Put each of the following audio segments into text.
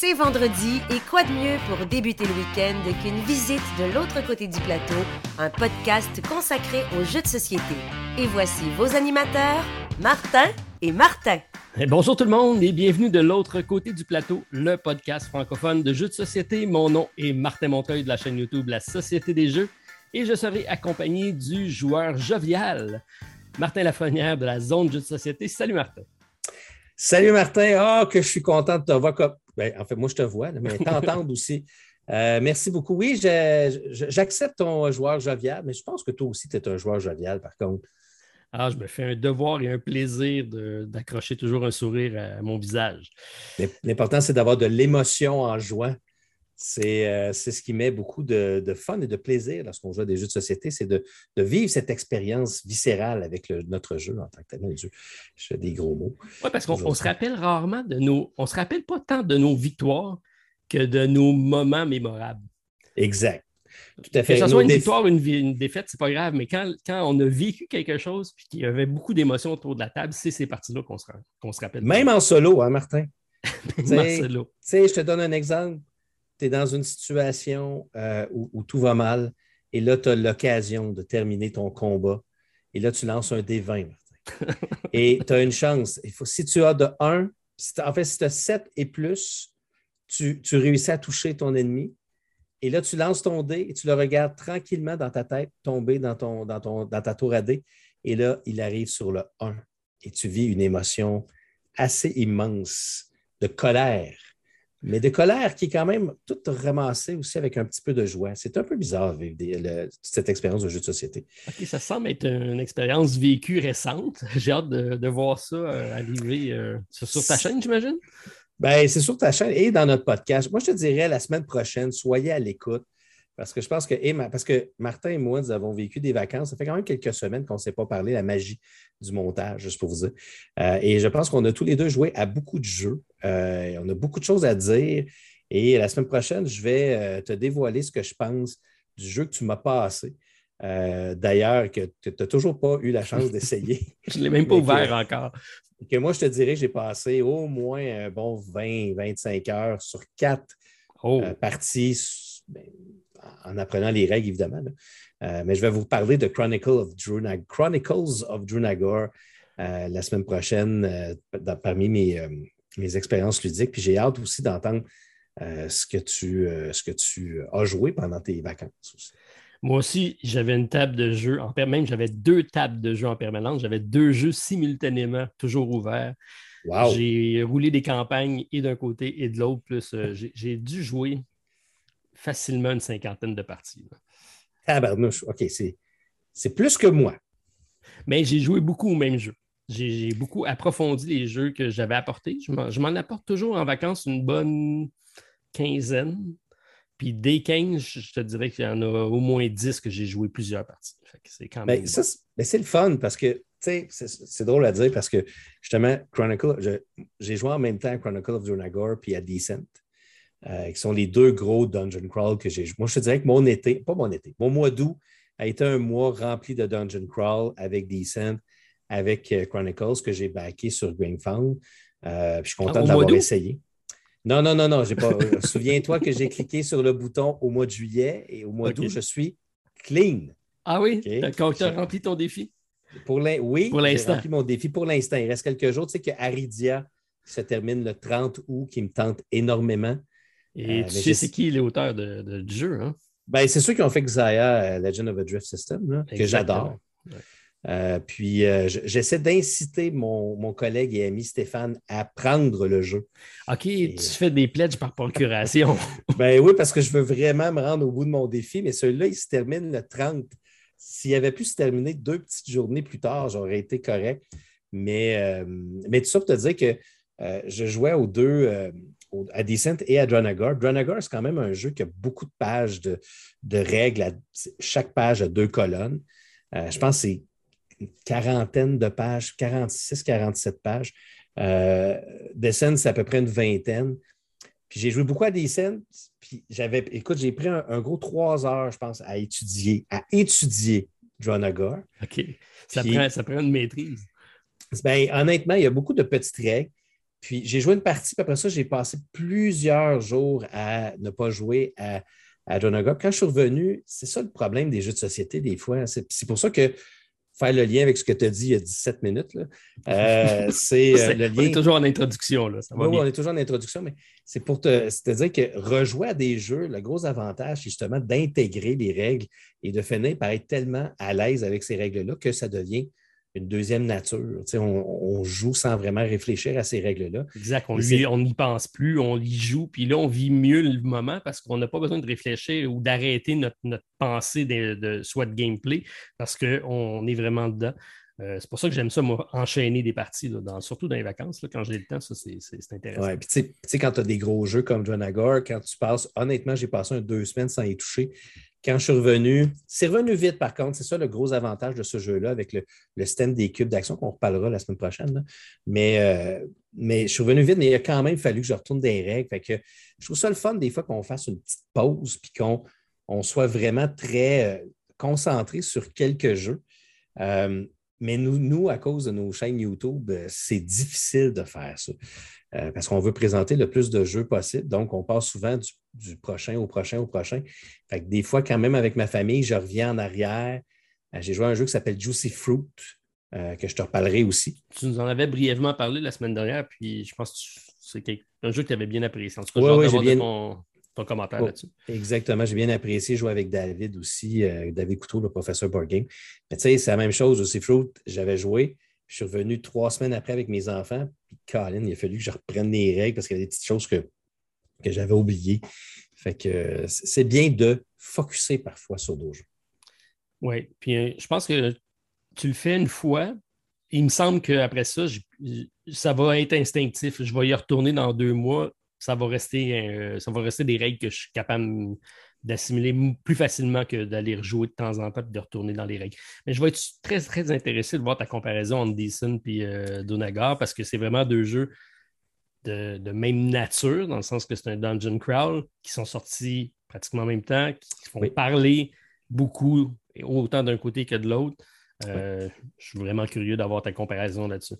C'est vendredi et quoi de mieux pour débuter le week-end qu'une visite de l'autre côté du plateau, un podcast consacré aux jeux de société. Et voici vos animateurs, Martin et Martin. Eh, bonjour tout le monde et bienvenue de l'autre côté du plateau, le podcast francophone de jeux de société. Mon nom est Martin Montreuil de la chaîne YouTube La Société des Jeux et je serai accompagné du joueur jovial, Martin Lafrenière de la zone jeux de société. Salut Martin. Salut Martin, ah, que je suis content de te voir. Ben, en fait, moi je te vois, mais t'entendre aussi. Euh, merci beaucoup. Oui, j'accepte ton joueur jovial, mais je pense que toi aussi, tu es un joueur jovial, par contre. Ah, je me fais un devoir et un plaisir d'accrocher toujours un sourire à mon visage. L'important, c'est d'avoir de l'émotion en jouant. Euh, c'est ce qui met beaucoup de, fun et de plaisir lorsqu'on joue à des jeux de société, c'est de, vivre cette expérience viscérale avec notre jeu en tant que tel. Je fais des gros mots. Oui, parce qu'on se rappelle rarement de nos. On ne se rappelle pas tant de nos victoires que de nos moments mémorables. Exact. Tout à fait. Que ce soit une victoire ou une, une défaite, c'est pas grave, mais quand, on a vécu quelque chose et qu'il y avait beaucoup d'émotions autour de la table, c'est ces parties-là qu'on se, se, rappelle. Même en solo, hein, Martin? Même en solo. Tu sais, je te donne un exemple tu es dans une situation euh, où, tout va mal et là, tu as l'occasion de terminer ton combat. Et là, tu lances un D20, et tu as une chance. Il faut, si tu as de 1, en fait, si tu as 7 et plus, tu, réussis à toucher ton ennemi. Et là, tu lances ton dé et tu le regardes tranquillement dans ta tête tomber dans, ton, dans, ton, dans ta tour à dé. Et là, il arrive sur le 1. Et tu vis une émotion assez immense de colère mais de colère qui est quand même toute ramassée aussi avec un petit peu de joie. C'est un peu bizarre vivre cette expérience de jeu de société. OK, ça semble être une expérience vécue récente. J'ai hâte de, voir ça euh, arriver euh, sur ta chaîne, j'imagine? Ben, c'est sur ta chaîne et dans notre podcast. Moi, je te dirais la semaine prochaine, soyez à l'écoute. Parce que je pense que, parce que Martin et moi, nous avons vécu des vacances. Ça fait quand même quelques semaines qu'on ne s'est pas parlé, la magie du montage, juste pour vous dire. Euh, et je pense qu'on a tous les deux joué à beaucoup de jeux. Euh, on a beaucoup de choses à dire. Et la semaine prochaine, je vais euh, te dévoiler ce que je pense du jeu que tu m'as passé. D'ailleurs, que tu n'as toujours pas eu la chance d'essayer. je ne l'ai même pas ouvert encore. Que moi, je te dirais que j'ai passé au moins un bon 20-25 heures sur quatre oh. parties. Ben, en apprenant les règles, évidemment. Euh, mais je vais vous parler de Chronicles of, Drunag Chronicles of Drunagor euh, la semaine prochaine euh, parmi mes, mes, expériences ludiques. Puis j'ai hâte aussi d'entendre ce, que tu, ce que tu as joué pendant tes vacances Moi aussi, j'avais une table de jeu en même j'avais deux tables de jeu en permanence. J'avais deux jeux simultanément, toujours ouverts. J'ai roulé des campagnes et d'un côté et de l'autre. Plus j'ai dû jouer facilement une cinquantaine de parties. Tabarnouche, OK, c'est plus que moi. Mais j'ai joué beaucoup au même jeu. J'ai beaucoup approfondi les jeux que j'avais apportés. Je m'en apporte toujours en vacances une bonne quinzaine. Puis dès 15, je te dirais qu'il y en a au moins 10 que j'ai joué plusieurs parties. C'est quand ben, même. Ben, c'est le fun parce que, c'est drôle à dire parce que justement, Chronicle, j'ai joué en même temps à Chronicle of Dunagor puis à Decent. Euh, qui sont les deux gros dungeon crawl que j'ai joué. Moi, je te dirais que mon été, pas mon été, mon mois d'août a été un mois rempli de dungeon crawl avec Descent, avec euh, Chronicles que j'ai backé sur GameFound. Euh, je suis content ah, de l'avoir essayé. Non, non, non, non. Pas... Souviens-toi que j'ai cliqué sur le bouton au mois de juillet et au mois d'août, je suis clean. Ah oui? Quand tu as rempli ton défi? Pour oui, pour l'instant. j'ai rempli mon défi pour l'instant. Il reste quelques jours. Tu sais que Aridia se termine le 30 août, qui me tente énormément. Et euh, tu sais, c'est qui l'auteur de, du jeu? Hein? Ben, c'est ceux qui ont fait Xaya, euh, Legend of a Drift System, que j'adore. Euh, puis j'essaie d'inciter mon, collègue et ami Stéphane à prendre le jeu. OK, tu fais des pledges par procuration. ben oui, parce que je veux vraiment me rendre au bout de mon défi, mais celui-là, il se termine le 30. S'il avait pu se terminer deux petites journées plus tard, j'aurais été correct. Mais, mais tout ça pour te dire que je jouais aux deux, à Descent et à Dranagar. Dranagar, c'est quand même un jeu qui a beaucoup de pages de, règles. chaque page a deux colonnes. Euh, je pense que c'est une quarantaine de pages, 46, 47 pages. Euh, Descent, c'est à peu près une vingtaine. Puis j'ai joué beaucoup à Descent. Puis j'avais, écoute, j'ai pris un, gros trois heures, je pense, à étudier, à étudier Dranagar. OK. Ça, prend, ça prend une maîtrise. Ben, honnêtement, il y a beaucoup de petites règles. Puis j'ai joué une partie, puis après ça, j'ai passé plusieurs jours à ne pas jouer à, à Quand je suis revenu, c'est ça le problème des jeux de société des fois. C'est pour ça que faire le lien avec ce que tu as dit il y a 17 minutes. Euh, c'est euh, le lien. On est toujours en introduction. Là, oui, on est toujours en introduction, mais c'est pour te, te, dire que rejouer à des jeux, le gros avantage, c'est justement d'intégrer les règles et de finir par être tellement à l'aise avec ces règles-là que ça devient une deuxième nature. On, joue sans vraiment réfléchir à ces règles-là. Exact. On n'y pense plus, on y joue, puis là, on vit mieux le moment parce qu'on n'a pas besoin de réfléchir ou d'arrêter notre, pensée de, soit de gameplay parce qu'on est vraiment dedans. Euh, c'est pour ça que j'aime ça, moi, enchaîner des parties, surtout dans les vacances, quand j'ai le temps, ça, c'est intéressant. Ouais, puis tu sais, quand tu as des gros jeux comme John Agor, quand tu passes, honnêtement, j'ai passé un deux semaines sans y toucher. Quand je suis revenu, c'est revenu vite par contre. C'est ça le gros avantage de ce jeu-là avec le, le stand des cubes d'action qu'on reparlera la semaine prochaine. Mais, euh, mais je suis revenu vite, mais il a quand même fallu que je retourne des règles. Je trouve ça le fun des fois qu'on fasse une petite pause puis qu'on on soit vraiment très euh, concentré sur quelques jeux. Euh, mais nous, nous, à cause de nos chaînes YouTube, c'est difficile de faire ça. Euh, parce qu'on veut présenter le plus de jeux possible. Donc, on passe souvent du, prochain au prochain au prochain. Fait des fois, quand même, avec ma famille, je reviens en arrière. Euh, j'ai joué à un jeu qui s'appelle Juicy Fruit, euh, que je te reparlerai aussi. Tu nous en avais brièvement parlé la semaine dernière, puis je pense que c'est un jeu que tu avais bien apprécié. En tout cas, oui, j'ai bien... ton, commentaire là-dessus. Exactement, j'ai bien apprécié jouer avec David aussi, David Couteau, le professeur Board Game. tu sais, c'est la même chose, Juicy Fruit, j'avais joué. Je suis revenu trois semaines après avec mes enfants. Puis, Colin, il a fallu que je reprenne les règles parce qu'il y avait des petites choses que, que j'avais oubliées. Fait que c'est bien de focuser parfois sur d'autres jeux. Oui, puis euh, je pense que tu le fais une fois. Il me semble qu'après ça, ça va être instinctif. Je vais y retourner dans deux mois. Ça va rester, euh, ça va rester des règles que je suis capable d'assimiler plus facilement que d'aller rejouer de temps en temps et de retourner dans les règles. Mais je vais être très, très intéressé de voir ta comparaison entre Dyson et euh, Donagar parce que c'est vraiment deux jeux de, même nature, dans le sens que c'est un dungeon crawl qui sont sortis pratiquement en même temps, qui font parler beaucoup, autant d'un côté que de l'autre. Euh, je suis vraiment curieux d'avoir ta comparaison là-dessus.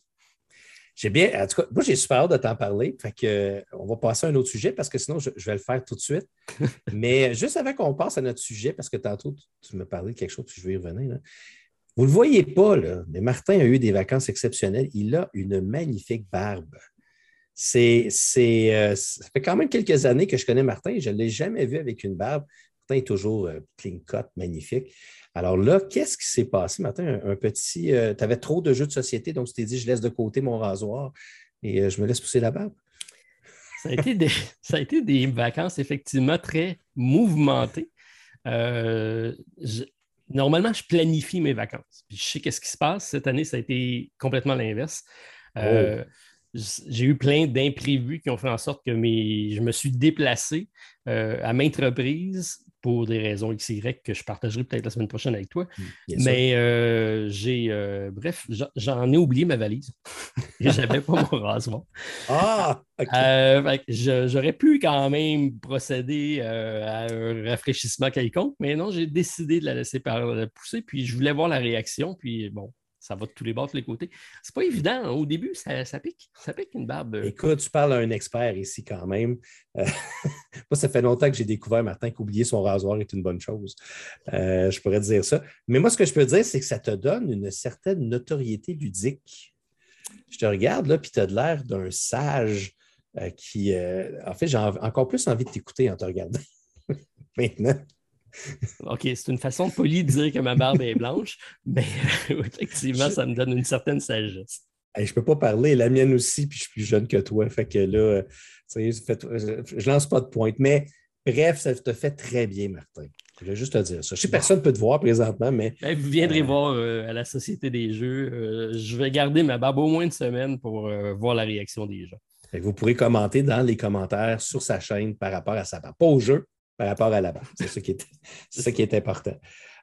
J'ai bien, en tout cas, moi, j'ai super hâte de t'en parler. Fait que, on va passer à un autre sujet parce que sinon, je, vais le faire tout de suite. Mais juste avant qu'on passe à notre sujet, parce que tantôt, tu, me parlais de quelque chose, puis je vais y revenir. Vous ne le voyez pas, là, mais Martin a eu des vacances exceptionnelles. Il a une magnifique barbe. C'est, euh, ça fait quand même quelques années que je connais Martin je ne l'ai jamais vu avec une barbe. Martin est toujours euh, clean cut, magnifique. Alors là, qu'est-ce qui s'est passé, Martin? Un, petit. Euh, tu avais trop de jeux de société, donc tu t'es dit, je laisse de côté mon rasoir et euh, je me laisse pousser la barbe. Ça a, été des, ça a été des vacances effectivement très mouvementées. Euh, normalement, je planifie mes vacances. je sais qu'est-ce qui se passe. Cette année, ça a été complètement l'inverse. Oh. J'ai eu plein d'imprévus qui ont fait en sorte que mes... je me suis déplacé à maintes reprises pour des raisons XY que je partagerai peut-être la semaine prochaine avec toi. Mm, Mais euh, j'ai, euh, bref, j'en ai oublié ma valise. Et j'avais pas mon rasoir. Ah! Euh, j'aurais pu quand même procéder à un rafraîchissement quelconque, mais non, j'ai décidé de la laisser pousser, puis je voulais voir la réaction, puis bon, ça va de tous les bords, de tous les côtés. C'est pas évident. Hein. Au début, ça, pique. Ça pique une barbe. Écoute, tu parles à un expert ici quand même. Euh, moi, ça fait longtemps que j'ai découvert, Martin, qu'oublier son rasoir est une bonne chose. Euh, je pourrais dire ça. Mais moi, ce que je peux dire, c'est que ça te donne une certaine notoriété ludique. Je te regarde, là, puis tu as l'air d'un sage euh, qui. en fait, j'ai encore plus envie de t'écouter en te regardant. Maintenant. OK, c'est une façon polie de dire que ma barbe est blanche, mais effectivement, ça me donne une certaine sagesse. je ne peux pas parler, la mienne aussi, puis je suis plus jeune que toi. Fait que là, je ne lance pas de pointe. Mais bref, ça te fait très bien, Martin. Je voulais juste te dire ça. Je sais personne ne peut te voir présentement, mais. Ben, vous viendrez euh, voir euh, à la Société des Jeux. Euh, je vais garder ma barbe au moins une semaine pour voir la réaction des gens. Vous pourrez commenter dans les commentaires sur sa chaîne par rapport à sa barbe. Pas au jeu, par rapport à la bas C'est ça qui est, qui est important.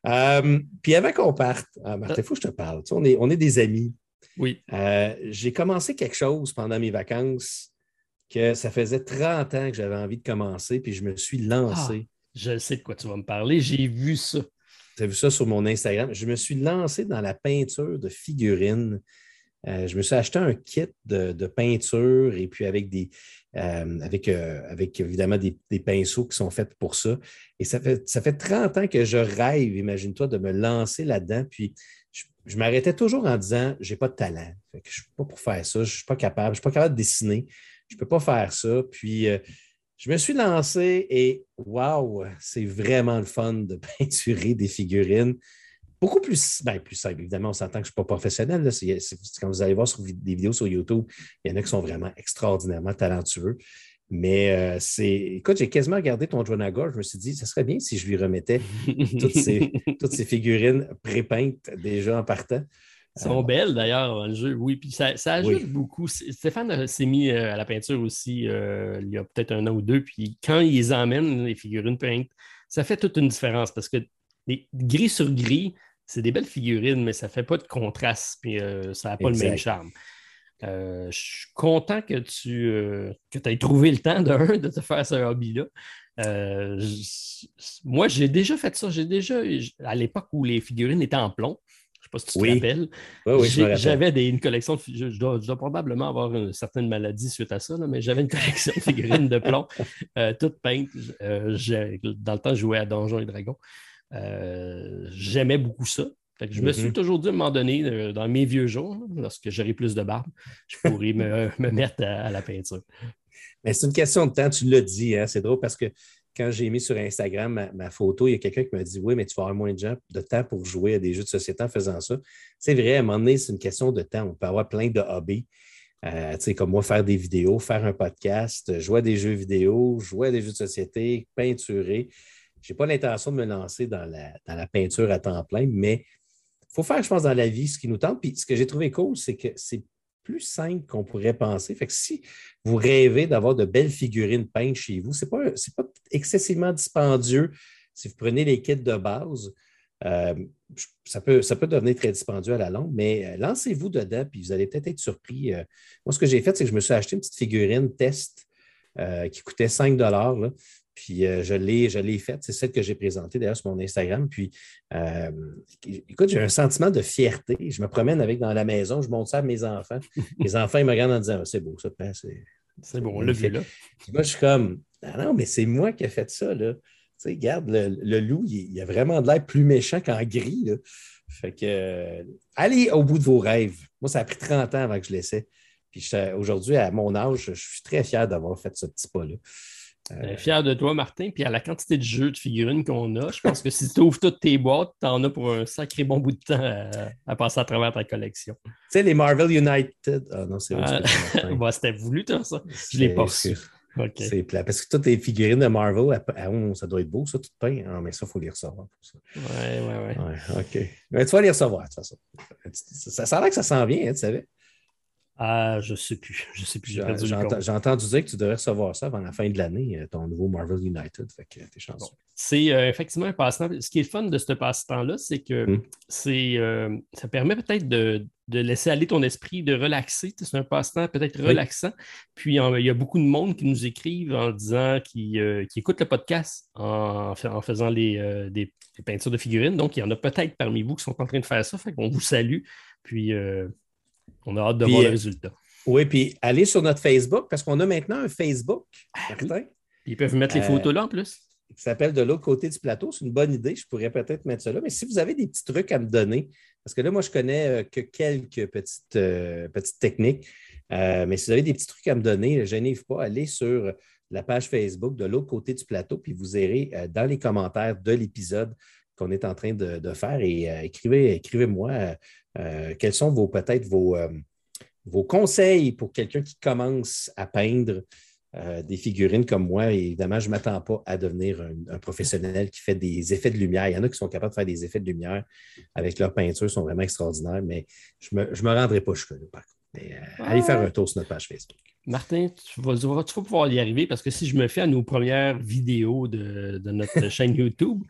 Euh, puis avant qu'on parte, ah, Martin, il faut que je te parle. on, est, on est des amis. Oui. Euh, j'ai commencé quelque chose pendant mes vacances que ça faisait 30 ans que j'avais envie de commencer, puis je me suis lancé. Ah, je sais de quoi tu vas me parler. J'ai vu ça. Tu as vu ça sur mon Instagram? Je me suis lancé dans la peinture de figurines. Euh, je me suis acheté un kit de, peinture et puis avec des euh, avec, avec évidemment des, pinceaux qui sont faits pour ça. Et ça fait, ça fait 30 ans que je rêve, imagine-toi, de me lancer là-dedans. Puis je, m'arrêtais toujours en disant j'ai pas de talent. je ne suis pas pour faire ça, je ne suis pas capable, je ne suis pas capable de dessiner, je ne peux pas faire ça. Puis je me suis lancé et waouh, c'est vraiment le fun de peinturer des figurines. Beaucoup plus, ben, plus simple. Évidemment, on s'entend que je ne suis pas professionnel. quand vous allez voir sur des vidéos sur YouTube, il y en a qui sont vraiment extraordinairement talentueux. Mais euh, c'est. Écoute, j'ai quasiment regardé ton Jonagor. Je me suis dit, ce serait bien si je lui remettais toutes ces, toutes ces figurines pré-peintes déjà en partant. sont belles d'ailleurs dans le jeu, oui. Puis ça, ajoute beaucoup. Stéphane s'est mis euh, à la peinture aussi euh, il y a peut-être un an ou deux. Puis quand ils emmènent, les figurines peintes, ça fait toute une différence parce que les gris sur gris, c'est des belles figurines, mais ça ne fait pas de contraste. Puis euh, ça n'a pas le même charme. je suis content que tu que aies trouvé le temps de, de te faire ce hobby-là. moi, j'ai déjà fait ça. J'ai déjà, à l'époque où les figurines étaient en plomb, sais pas si tu te rappelles. j'avais une collection de je, je, dois, probablement avoir une certaine maladie suite à ça, mais j'avais une collection de figurines de plomb, euh, toutes peintes. Euh, dans le temps, je jouais à Donjons et Dragons. Euh, j'aimais beaucoup ça. je me suis mm-hmm. toujours dit à un moment donné, dans mes vieux jours, lorsque j'aurai plus de barbe, je pourrais me, mettre à, la peinture. Mais c'est une question de temps, tu l'as dit, hein? c'est drôle parce que quand j'ai mis sur Instagram ma, photo, il y a quelqu'un qui m'a dit Oui, mais tu vas avoir moins de, de temps pour jouer à des jeux de société en faisant ça. C'est vrai, à un moment donné, c'est une question de temps. On peut avoir plein de hobbies. Euh, comme moi, faire des vidéos, faire un podcast, jouer à des jeux vidéo, jouer à des jeux de société, peinturer. Je n'ai pas l'intention de me lancer dans la, dans la, peinture à temps plein, mais il faut faire, je pense, dans la vie ce qui nous tente. Puis ce que j'ai trouvé cool, c'est que c'est plus simple qu'on pourrait penser. Fait que si vous rêvez d'avoir de belles figurines peintes chez vous, ce n'est pas, pas excessivement dispendieux si vous prenez les kits de base. Euh, ça, peut, ça peut devenir très dispendieux à la longue, mais euh, lancez-vous dedans, puis vous allez peut-être être surpris. Euh. moi, ce que j'ai fait, c'est que je me suis acheté une petite figurine test qui coûtait 5 puis euh, je l'ai faite. C'est celle que j'ai présentée d'ailleurs sur mon Instagram. Puis euh, écoute, j'ai un sentiment de fierté. Je me promène avec dans la maison, je montre ça à mes enfants. mes enfants, ils me regardent en disant C'est beau, ça, c'est bon, on l'a vu là. moi, je suis comme ah Non, mais c'est moi qui ai fait ça. Là. Tu sais, regarde, le, loup, il, a vraiment de l'air plus méchant qu'en gris. Fait que euh, allez au bout de vos rêves. Moi, ça a pris 30 ans avant que je l'essaie. Puis aujourd'hui, à mon âge, je suis très fier d'avoir fait ce petit pas-là. Euh, fier de toi, Martin. Puis à la quantité de jeux de figurines qu'on a, je pense que si tu ouvres toutes tes boîtes, tu en as pour un sacré bon bout de temps à, passer à travers ta collection. Tu sais, les Marvel United. Ah non, c'est vrai. Ah, c'était voulu, toi, ça. Je l'ai pas reçu. C'est plat. Parce que toutes les figurines de Marvel, ça doit être beau, ça, tout peint. Ah, mais ça, il faut les recevoir. Oui, oui, oui. OK. Mais tu vas les recevoir, de toute façon. Ça, ça a l'air que ça s'en vient, hein, tu savais. Ah, je ne sais plus. Je sais plus. J'ai entendu dire que tu devrais recevoir ça avant la fin de l'année, euh, ton nouveau Marvel United. C'est euh, effectivement un passe-temps. Ce qui est fun de ce passe-temps-là, c'est que hmm. c'est, euh, ça permet peut-être de, laisser aller ton esprit, de relaxer. C'est un passe-temps peut-être relaxant. Puis il y a beaucoup de monde qui nous écrivent en disant qu'ils qui écoutent le podcast en, en faisant les, des, peintures de figurines. Donc, il y en a peut-être parmi vous qui sont en train de faire ça. Fait qu'on vous salue. Puis on a hâte de voir le euh, résultat. Oui, puis allez sur notre Facebook, parce qu'on a maintenant un Facebook, ah Ils peuvent mettre les euh, photos là en plus. Qui s'appelle De l'autre côté du plateau. C'est une bonne idée. Je pourrais peut-être mettre ça là. Mais si vous avez des petits trucs à me donner, parce que là, moi, je connais euh, que quelques petites, petites techniques. mais si vous avez des petits trucs à me donner, je n'ai pas, allez sur la page Facebook de l'autre côté du plateau, puis vous irez dans les commentaires de l'épisode qu'on est en train de, faire et écrivez, écrivez-moi euh, quels sont vos peut-être vos, euh, conseils pour quelqu'un qui commence à peindre euh, des figurines comme moi? évidemment, je ne m'attends pas à devenir un, professionnel qui fait des effets de lumière. Il y en a qui sont capables de faire des effets de lumière avec leur peinture, sont vraiment extraordinaires, mais je ne me, rendrai pas jusque-là, par contre. Allez faire un tour sur notre page Facebook. Martin, tu vas, pouvoir y arriver parce que si je me fais à nos premières vidéos de, notre chaîne YouTube,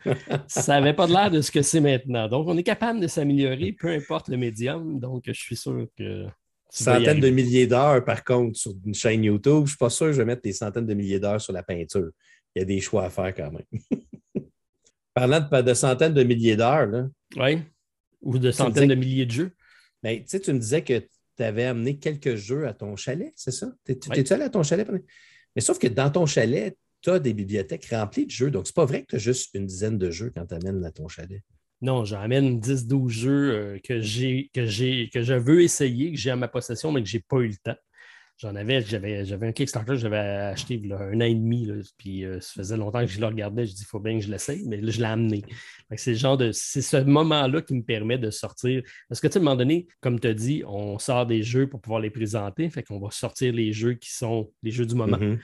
ça n'avait pas l'air de ce que c'est maintenant. Donc, on est capable de s'améliorer, peu importe le médium. Donc, je suis sûr que. Centaines de milliers d'heures, par contre, sur une chaîne YouTube. Je ne suis pas sûr que je vais mettre des centaines de milliers d'heures sur la peinture. Il y a des choix à faire quand même. Parlant de, centaines de milliers d'heures, Oui. Ou de centaines de milliers de jeux. Mais, ben, tu sais, tu me disais que tu avais amené quelques jeux à ton chalet, c'est ça? T'es-tu allé à ton chalet? Mais sauf que dans ton chalet, tu as des bibliothèques remplies de jeux. Donc, c'est pas vrai que tu as juste une dizaine de jeux quand tu amènes à ton chalet. Non, j'amène 10-12 jeux euh, que j'ai que j'ai que je veux essayer, que j'ai à ma possession, mais que je n'ai pas eu le temps. J'en avais, j'avais, j'avais un Kickstarter que j'avais acheté un an et demi, puis euh, ça faisait longtemps que je le regardais. Je dis, il faut bien que je l'essaye, mais là, je l'ai amené. C'est genre de. C'est ce moment-là qui me permet de sortir. Parce que, tu sais, à un moment donné, comme tu as dit, on sort des jeux pour pouvoir les présenter. Fait qu'on va sortir les jeux qui sont les jeux du moment. Mm-hmm.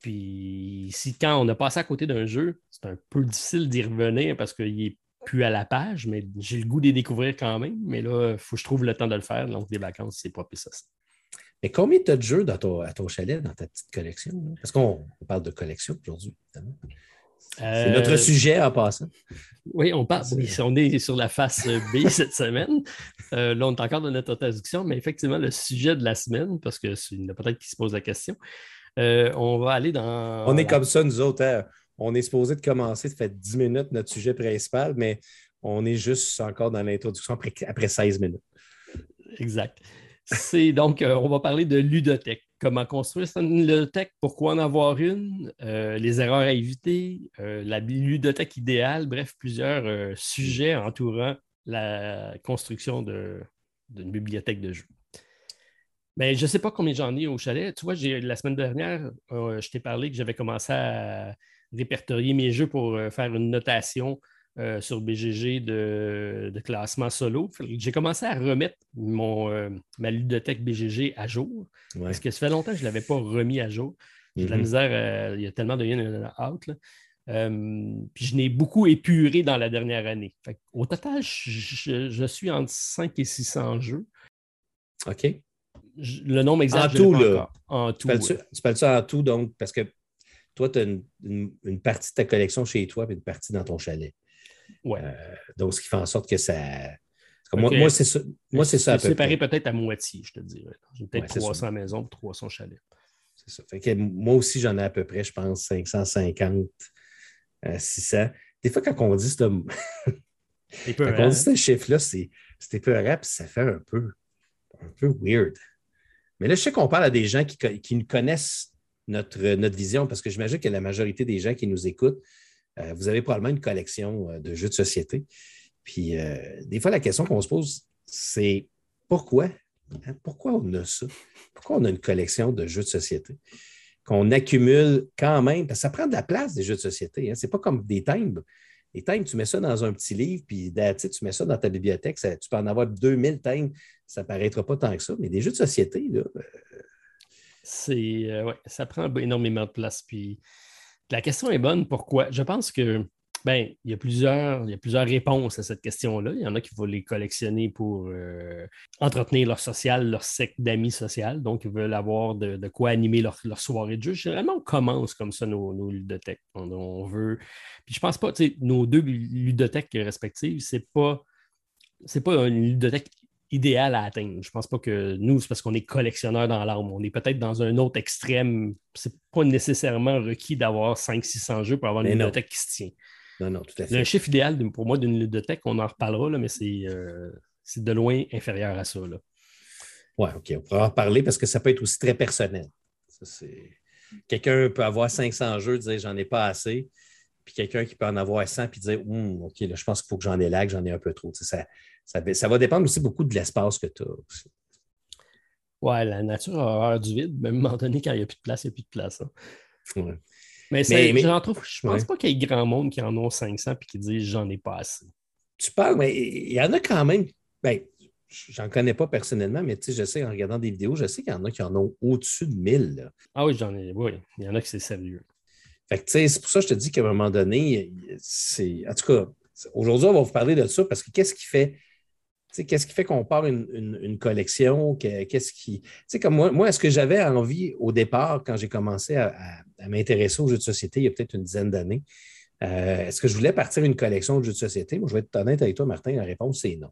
Puis si quand on a passé à côté d'un jeu, c'est un peu difficile d'y revenir parce qu'il est plus à la page, mais j'ai le goût de les découvrir quand même. Mais là, il faut que je trouve le temps de le faire. Donc, des vacances, c'est pas plus ça. Mais combien tu as de jeux dans ton, à ton chalet, dans ta petite collection? Parce qu'on parle de collection aujourd'hui, évidemment. C'est notre euh, sujet en passant. Oui, on parle. on est sur la face B cette semaine. Euh, là, on est encore dans notre introduction, mais effectivement, le sujet de la semaine, parce que c'est peut-être qui se pose la question, euh, on va aller dans. On est comme ça, nous autres. Hein. On est supposé de commencer, ça fait 10 minutes notre sujet principal, mais on est juste encore dans l'introduction après, après 16 minutes. Exact. C'est donc, euh, on va parler de ludothèque. Comment construire une ludothèque, pourquoi en avoir une, euh, les erreurs à éviter, euh, la ludothèque idéale, bref, plusieurs sujets entourant la construction d'une bibliothèque de jeux. Mais je ne sais pas combien j'en ai au chalet. Tu vois, la semaine dernière, je t'ai parlé que j'avais commencé à répertorier mes jeux pour faire une notation euh, sur BGG de, classement solo. J'ai commencé à remettre mon, euh, ma ludothèque BGG à jour. Parce que ça fait longtemps que je ne l'avais pas remis à jour. J'ai de la mm-hmm. misère, euh, il y a tellement de in out. puis je n'ai beaucoup épuré dans la dernière année. Au total, je, suis entre 5 et 600 jeux. OK. le nombre exact, en tout, là. En tout. Tu parles, ça en tout, donc, parce que toi, tu as une, une, partie de ta collection chez toi et une partie dans ton chalet. Ouais. Euh, donc, ce qui fait en sorte que ça. Moi, c'est ça. Moi, c'est ça. séparé peut-être à moitié, je te dirais. J'ai peut-être 300 maisons 300 chalets. C'est ça. Fait que moi aussi, j'en ai à peu près, je pense, 550, 600. Euh, Des fois, quand on dit ce, quand on dit ce chiffre-là, c'est épeurant, puis ça fait un peu, un peu weird. Mais là, je sais qu'on parle à des gens qui, qui connaissent notre, notre vision, parce que j'imagine que la majorité des gens qui nous écoutent euh, vous avez probablement une collection euh, de jeux de société. Puis euh, des fois, la question qu'on se pose, c'est pourquoi? Hein, pourquoi on a ça? Pourquoi on a une collection de jeux de société? Qu'on accumule quand même, parce que ça prend de la place des jeux de société. Hein. Ce n'est pas comme des timbres. Les timbres, tu mets ça dans un petit livre, puis tu mets ça dans ta bibliothèque, tu peux en avoir 2000 timbres, ça ne paraîtra pas tant que ça, mais des jeux de société, là. C'est, ça prend énormément de place. Puis la question est bonne. Pourquoi? Je pense que ben, il y, a plusieurs, il y a plusieurs réponses à cette question-là. Il y en a qui vont les collectionner pour euh, entretenir leur social, leur secte d'amis social. Donc, ils veulent avoir de, quoi animer leur, soirée de jeu. Généralement, on commence comme ça nos, nos ludothèques. On, veut. Puis je pense pas, nos deux ludothèques respectives, c'est pas. Pas une ludothèque idéal à atteindre. Je ne pense pas que nous, c'est parce qu'on est collectionneur dans l'arme. On est peut-être dans un autre extrême. Ce n'est pas nécessairement requis d'avoir 500-600 jeux pour avoir une ludothèque qui se tient. Non, non, tout à fait. Le chiffre idéal pour moi d'une ludothèque, on en reparlera, là, mais euh, c'est de loin inférieur à ça. Oui, OK. On pourra en parler parce que ça peut être aussi très personnel. Quelqu'un peut avoir 500 jeux, dire j'en ai pas assez, puis quelqu'un qui peut en avoir 100 puis dire hum, OK, là, je pense qu'il faut que j'en ai là, que j'en ai un peu trop. Ça, ça, va dépendre aussi beaucoup de l'espace que tu as. Oui, la nature a horreur du vide, même à un moment donné, quand il n'y a plus de place, il n'y a plus de place. Hein. Mais, je ne pense pas qu'il y ait grand monde qui en ont 500 et qui disent j'en ai pas assez. Tu parles, mais il y en a quand même. Ben, j'en connais pas personnellement, mais je sais, en regardant des vidéos, je sais qu'il y en a qui en ont au-dessus de 1000. Ah oui, j'en ai. Oui, il y en a qui c'est sérieux. c'est pour ça que je te dis qu'à un moment donné, c'est. En tout cas, aujourd'hui, on va vous parler de ça parce que qu'est-ce qui fait Qu'est-ce qui fait qu'on part une, collection? Qu'est-ce qui. comme moi, moi, est-ce que j'avais envie au départ, quand j'ai commencé à, m'intéresser aux jeux de société il y a peut-être une dizaine d'années, euh, est-ce que je voulais partir une collection de jeux de société? Moi, je vais être honnête avec toi, Martin, la réponse, c'est non.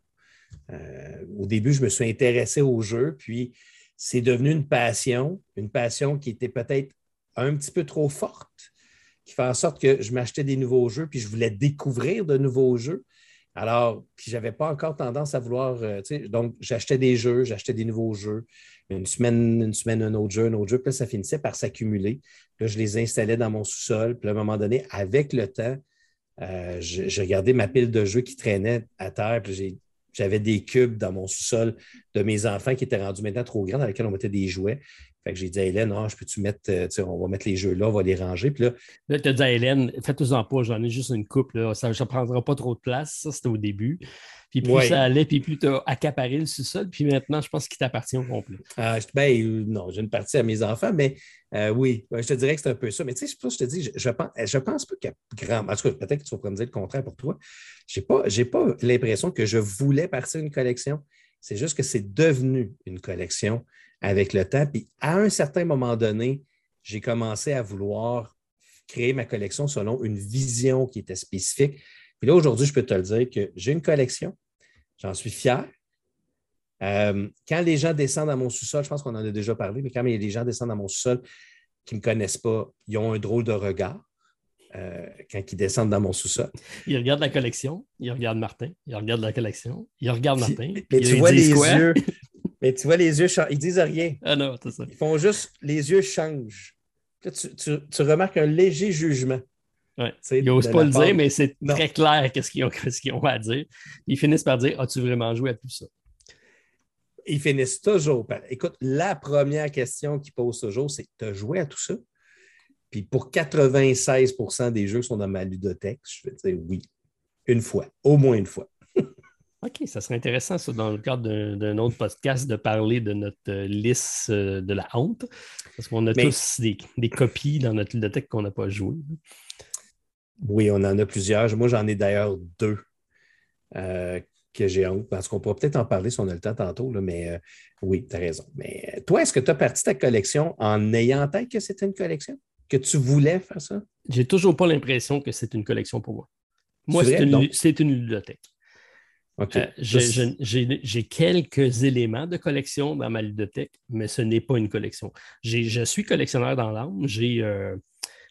Euh, au début, je me suis intéressé aux jeux, puis c'est devenu une passion, une passion qui était peut-être un petit peu trop forte, qui fait en sorte que je m'achetais des nouveaux jeux, puis je voulais découvrir de nouveaux jeux. Alors, puis j'avais pas encore tendance à vouloir, euh, donc j'achetais des jeux, j'achetais des nouveaux jeux, une semaine, une semaine, un autre jeu, un autre jeu, puis ça finissait par s'accumuler. Là, je les installais dans mon sous-sol, puis à un moment donné, avec le temps, euh, j'ai regardé ma pile de jeux qui traînait à terre, puis j'avais des cubes dans mon sous-sol de mes enfants qui étaient rendus maintenant trop grands, dans lesquels on mettait des jouets. Fait que j'ai dit à Hélène, ah, je peux-tu mettre, euh, on va mettre les jeux là, on va les ranger. Puis là, là tu as dit à Hélène, faites-en pas, j'en ai juste une coupe, ça ne prendra pas trop de place. Ça, c'était au début. Puis plus ça allait, puis plus tu as accaparé le sous-sol. Puis maintenant, je pense qu'il t'appartient au complet. Ah, ben, euh, non, j'ai une partie à mes enfants, mais euh, oui, je te dirais que c'est un peu ça. Mais tu sais, je te dis, je, pense, je pense pas qu'il y a grand. En tout cas, peut-être que tu vas me dire le contraire pour toi. Je n'ai pas, pas l'impression que je voulais partir une collection. C'est juste que c'est devenu une collection avec le temps. Puis à un certain moment donné, j'ai commencé à vouloir créer ma collection selon une vision qui était spécifique. Puis là, aujourd'hui, je peux te le dire que j'ai une collection, j'en suis fier. Euh, quand les gens descendent dans mon sous-sol, je pense qu'on en a déjà parlé, mais quand les gens descendent dans mon sous-sol qui ne me connaissent pas, ils ont un drôle de regard. Euh, quand ils descendent dans mon sous-sol. Ils regardent la collection, ils regardent Martin, ils regardent la collection, ils regardent Martin. Mais tu vois les yeux, mais tu vois les yeux, ils disent rien. Ah non, c'est ça. Ils font juste, les yeux changent. tu, remarques un léger jugement. Ouais. Ils n'osent pas le dire, mais c'est très clair qu'est-ce qu'ils ont, à dire. Ils finissent par dire As-tu vraiment joué à tout ça? Ils finissent toujours par. Écoute, la première question qu'ils posent toujours, c'est Tu as joué à tout ça? Puis pour 96% des jeux qui sont dans ma ludothèque, je vais dire oui. Une fois, au moins une fois. OK, ça serait intéressant, ça, dans le cadre d'un autre podcast, de parler de notre euh, liste euh, de la honte. Parce qu'on a tous des, copies dans notre bibliothèque qu'on n'a pas joué. Oui, on en a plusieurs. Moi, j'en ai d'ailleurs deux euh, que j'ai honte. Parce qu'on pourra peut-être en parler si on a le temps tantôt, mais oui, tu as raison. Mais toi, est-ce que tu as parti ta collection en ayant en tête que c'était une collection? Que tu voulais faire ça? J'ai toujours pas l'impression que c'est une collection pour moi. Moi, c'est une, une bibliothèque. Euh, j'ai quelques éléments de collection dans ma ludothèque, mais ce n'est pas une collection. Je suis collectionneur dans l'âme. Euh,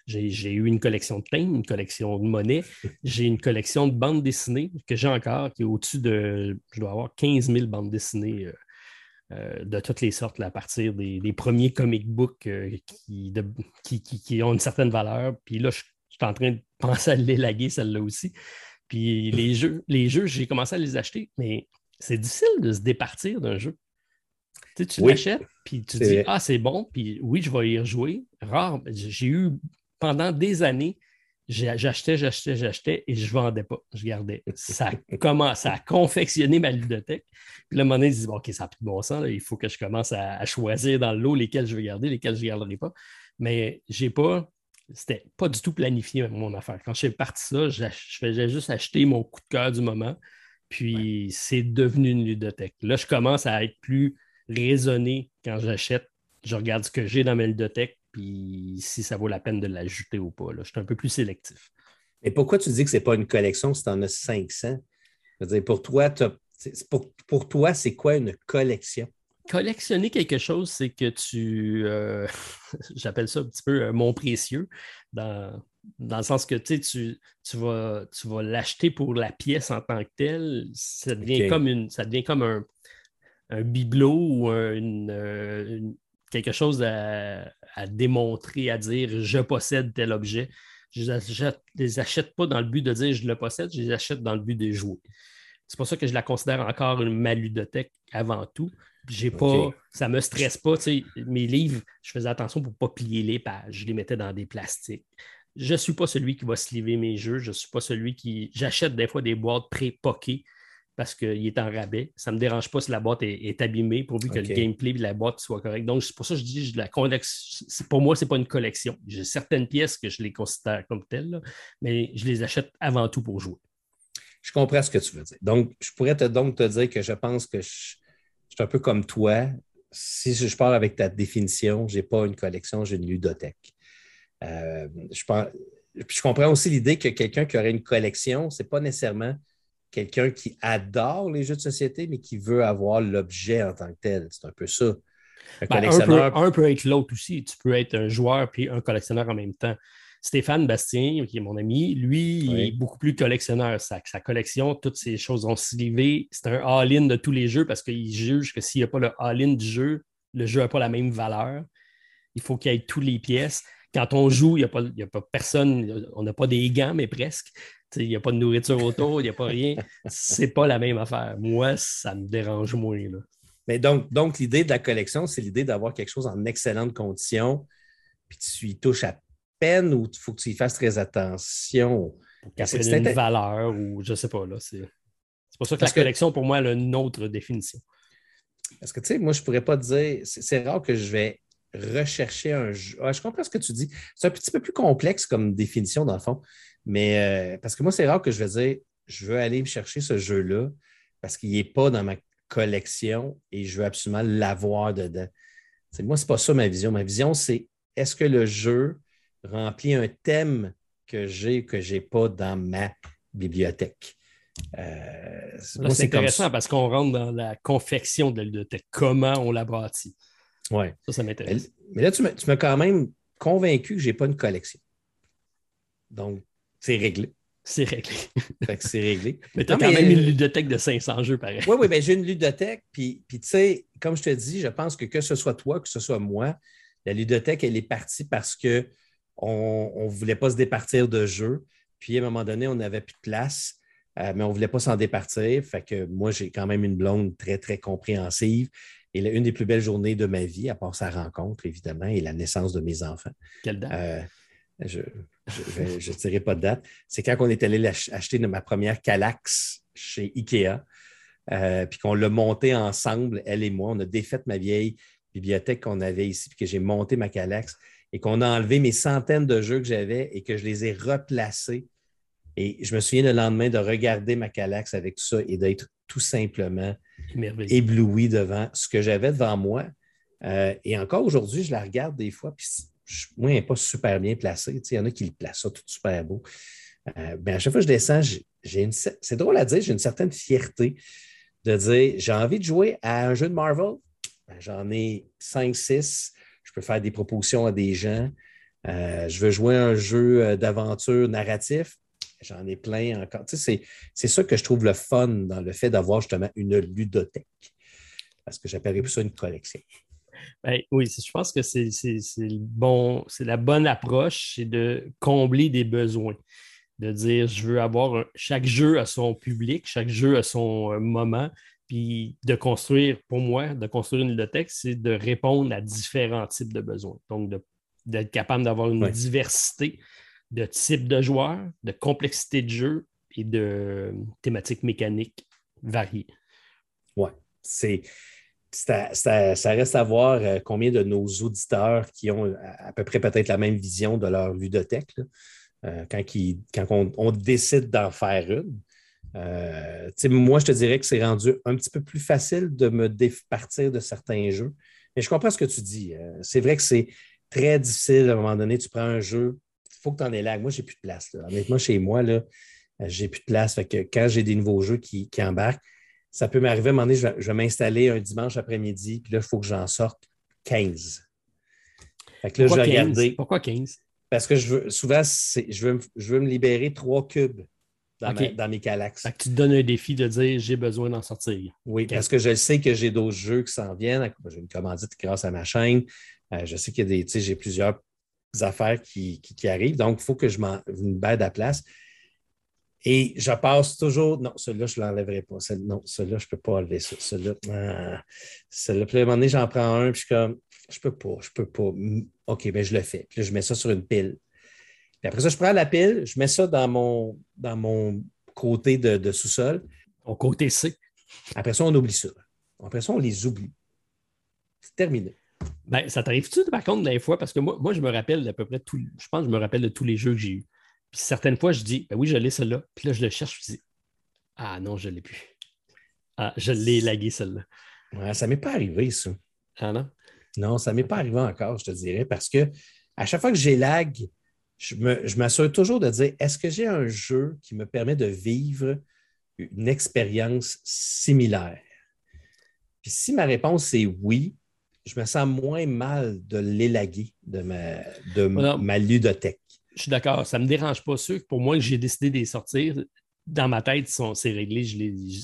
j'ai eu une collection de peintres, une collection de monnaie. J'ai une collection de bandes dessinées que j'ai encore, qui est au-dessus de, je dois avoir 15 000 bandes dessinées euh, de toutes les sortes, à partir des, premiers comic books qui, qui, ont une certaine valeur. Puis là, je, je suis en train de penser à l'élaguer, celle-là aussi. Puis les jeux, les jeux, j'ai commencé à les acheter, mais c'est difficile de se départir d'un jeu. Tu, sais, tu l'achètes, puis tu dis Ah, c'est bon, puis oui, je vais y rejouer. Rare, j'ai eu pendant des années, j'achetais, j'achetais, j'achetais et je ne vendais pas. Je gardais. Ça commence à confectionner ma ludothèque. Puis là, à un moment donné, je dis OK, ça n'a plus de bon sens. il faut que je commence à, choisir dans le lot lesquels je vais garder, lesquels je ne garderai pas. Mais je n'ai pas c'était pas du tout planifié mon affaire. Quand je suis parti ça, je faisais juste acheter mon coup de cœur du moment, puis c'est devenu une ludothèque. Là, je commence à être plus raisonné quand j'achète. Je regarde ce que j'ai dans ma ludothèque, puis si ça vaut la peine de l'ajouter ou pas. Là. Je suis un peu plus sélectif. Et pourquoi tu dis que ce n'est pas une collection si tu en as 500? Je veux dire, pour toi, pour, pour toi, c'est quoi une collection? collectionner quelque chose, c'est que tu, euh, j'appelle ça un petit peu euh, mon précieux, dans, le sens que tu, tu, vas, tu vas l'acheter pour la pièce en tant que telle. Ça devient comme, une, ça devient comme un, bibelot ou euh, quelque chose à, démontrer, à dire je possède tel objet. Je ne les achète pas dans le but de dire je le possède, je les achète dans le but de jouer. C'est pour ça que je la considère encore une maludothèque avant tout. J'ai pas, ça me stresse pas. Mes livres, je faisais attention pour ne pas plier les pages. Je les mettais dans des plastiques. Je ne suis pas celui qui va sliver mes jeux. Je ne suis pas celui qui. J'achète des fois des boîtes pré-poquées parce qu'il est en rabais. Ça ne me dérange pas si la boîte est, abîmée pourvu que le gameplay de la boîte soit correct. Donc, c'est pour ça que je dis la Pour moi, ce n'est pas une collection. J'ai certaines pièces que je les considère comme telles, mais je les achète avant tout pour jouer. Je comprends ce que tu veux dire. Donc, je pourrais te, donc te dire que je pense que je, je suis un peu comme toi. Si je pars avec ta définition, je n'ai pas une collection, j'ai une ludothèque. Euh, je, comprends aussi l'idée que quelqu'un qui aurait une collection, ce n'est pas nécessairement quelqu'un qui adore les jeux de société, mais qui veut avoir l'objet en tant que tel. C'est un peu ça. Un, ben, collectionneur... un, peut, être l'autre aussi. Tu peux être un joueur puis un collectionneur en même temps. Stéphane Bastien, qui est mon ami, lui, il est beaucoup plus collectionneur. Sa, sa collection, toutes ces choses ont slivé. C'est un all-in de tous les jeux parce qu'il juge que s'il n'y a pas le all-in du jeu, le jeu n'a pas la même valeur. Il faut qu'il y ait toutes les pièces. Quand on joue, il n'y a, a pas personne, on n'a pas des gants, mais presque. Il n'y a pas de nourriture autour, il n'y a pas rien. C'est pas la même affaire. Moi, ça me dérange moins. Là. Mais donc, donc l'idée de la collection, c'est l'idée d'avoir quelque chose en excellente condition, puis tu y touches à peine ou il faut que tu y fasses très attention. C'est une valeur ou je ne sais pas. C'est pour ça que la collection, pour moi, a une autre définition. Parce que, tu sais, moi, je ne pourrais pas dire, c'est rare que je vais rechercher un jeu. Ah, je comprends ce que tu dis. C'est un petit peu plus complexe comme définition, dans le fond. Mais euh, parce que moi, c'est rare que je vais dire, je veux aller me chercher ce jeu-là parce qu'il n'est pas dans ma collection et je veux absolument l'avoir dedans. moi, ce n'est pas ça ma vision. Ma vision, c'est est-ce que le jeu remplit un thème que j'ai que je n'ai pas dans ma bibliothèque? Euh, c'est intéressant parce qu'on rentre dans la confection de la bibliothèque, comment on la bâtit? Oui. Ça, ça m'intéresse. Mais, là, tu m'as quand même convaincu que je n'ai pas une collection. Donc, c'est réglé. C'est réglé. fait que c'est réglé. Mais tu as quand même une ludothèque de 500 jeux, pareil. Oui, oui, ben, j'ai une ludothèque. Puis, puis tu sais, comme je te dis, je pense que que ce soit toi, que ce soit moi, la ludothèque, elle est partie parce qu'on ne voulait pas se départir de jeux. Puis, à un moment donné, on n'avait plus de place, euh, mais on ne voulait pas s'en départir. Fait que moi, j'ai quand même une blonde très, très compréhensive. Et une des plus belles journées de ma vie, à part sa rencontre, évidemment, et la naissance de mes enfants. Quelle date? Euh, je ne dirai pas de date. C'est quand on est allé acheter ma première Calax chez Ikea, euh, puis qu'on l'a monté ensemble, elle et moi. On a défait ma vieille bibliothèque qu'on avait ici, puis que j'ai monté ma Calax et qu'on a enlevé mes centaines de jeux que j'avais et que je les ai replacés. Et je me souviens le lendemain de regarder ma Calax avec tout ça et d'être tout simplement ébloui devant ce que j'avais devant moi. Euh, et encore aujourd'hui, je la regarde des fois, puis moi, elle n'est pas super bien placée. Il y en a qui le placent tout super beau. Euh, ben, à chaque fois que je descends, c'est drôle à dire, j'ai une certaine fierté de dire j'ai envie de jouer à un jeu de Marvel. Ben, j'en ai 5, 6. Je peux faire des propositions à des gens. Euh, je veux jouer à un jeu euh, d'aventure narratif. J'en ai plein encore. c'est ça que je trouve le fun dans le fait d'avoir justement une ludothèque. Parce que j'appellerais plus ça une collection. Ben, oui, je pense que c'est bon, c'est la bonne approche, c'est de combler des besoins. De dire, je veux avoir chaque jeu à son public, chaque jeu à son euh, moment, puis de construire, pour moi, de construire une bibliothèque, c'est de répondre à différents types de besoins. Donc, d'être capable d'avoir une diversité de types de joueurs, de complexité de jeu et de thématiques mécaniques variées. Oui, c'est ça, reste à voir euh, combien de nos auditeurs qui ont à, peu près peut-être la même vision de leur ludothèque euh, quand, on, décide d'en faire une. Euh, moi, je te dirais que c'est rendu un petit peu plus facile de me départir de certains jeux. Mais je comprends ce que tu dis. c'est vrai que c'est très difficile à un moment donné. Tu prends un jeu, il faut que tu en aies là. Moi, j'ai plus de place. Honnêtement, chez moi, là, j'ai plus de place. quand j'ai des nouveaux jeux qui embarquent, ça peut m'arriver à un moment donné, je vais, m'installer un dimanche après-midi, puis là, il faut que j'en sorte 15. Fait que là, Pourquoi je vais 15? regarder. Pourquoi 15? Parce que je veux, souvent, je veux, je veux me libérer trois cubes dans, mes calax. Fait que tu te donnes un défi de dire j'ai besoin d'en sortir. Oui, parce que je sais que j'ai d'autres jeux qui s'en viennent. J'ai une commandite grâce à ma chaîne. Euh, je sais qu'il y a des, tu sais, j'ai plusieurs affaires qui, qui, arrivent. Donc, il faut que je m'en me baide à place. Et je passe toujours. Non, celui-là, je ne l'enlèverai pas. non, celui-là, je ne peux pas enlever ça. Celui-là, ah, celui-là. Puis à un moment donné, j'en prends un, puis je suis comme, je ne peux pas, je ne peux pas. OK, bien, je le fais. Puis là, je mets ça sur une pile. Puis après ça, je prends la pile, je mets ça dans mon, dans mon côté de, sous-sol. Au côté C. Après ça, on oublie ça. Après ça, on les oublie. C'est terminé. Ben, ça t'arrive-tu, par contre, des fois? Parce que moi, moi, je me rappelle d'à peu près tout. Je pense que je me rappelle de tous les jeux que j'ai eus. Puis certaines fois, je dis, ben oui, je l'ai celle-là. Puis là, je le cherche, je dis, ah non, je ne l'ai plus. Ah, je l'ai lagué celle-là. Ouais, ça ne m'est pas arrivé, ça. Ah non? Non, ça ne m'est pas arrivé encore, je te dirais, parce que à chaque fois que j'ai lag, je m'assure toujours de dire est-ce que j'ai un jeu qui me permet de vivre une expérience similaire? Puis si ma réponse est oui, je me sens moins mal de l'élaguer de ma, de ma ludothèque. Je suis d'accord, ça ne me dérange pas. Ceux pour moi, j'ai décidé de les sortir, dans ma tête, c'est réglé.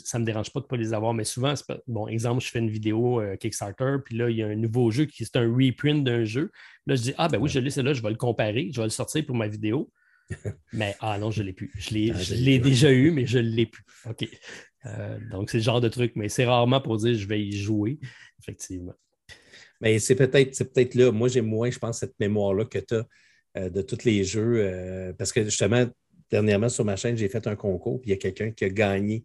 ça ne me dérange pas de ne pas les avoir. Mais souvent, bon, exemple, je fais une vidéo euh, Kickstarter, puis là, il y a un nouveau jeu qui est un reprint d'un jeu. Là, je dis Ah, ben oui, je l'ai, c'est là, je vais le comparer, je vais le sortir pour ma vidéo. mais ah non, je ne l'ai plus. Je l'ai, ah, déjà eu, mais je ne l'ai plus. OK. Euh, donc, c'est le genre de truc, mais c'est rarement pour dire je vais y jouer, effectivement. Mais c'est peut-être, c'est peut-être là, moi j'ai moins, je pense, cette mémoire-là que tu as de tous les jeux. Euh, parce que justement, dernièrement sur ma chaîne, j'ai fait un concours, puis il y a quelqu'un qui a gagné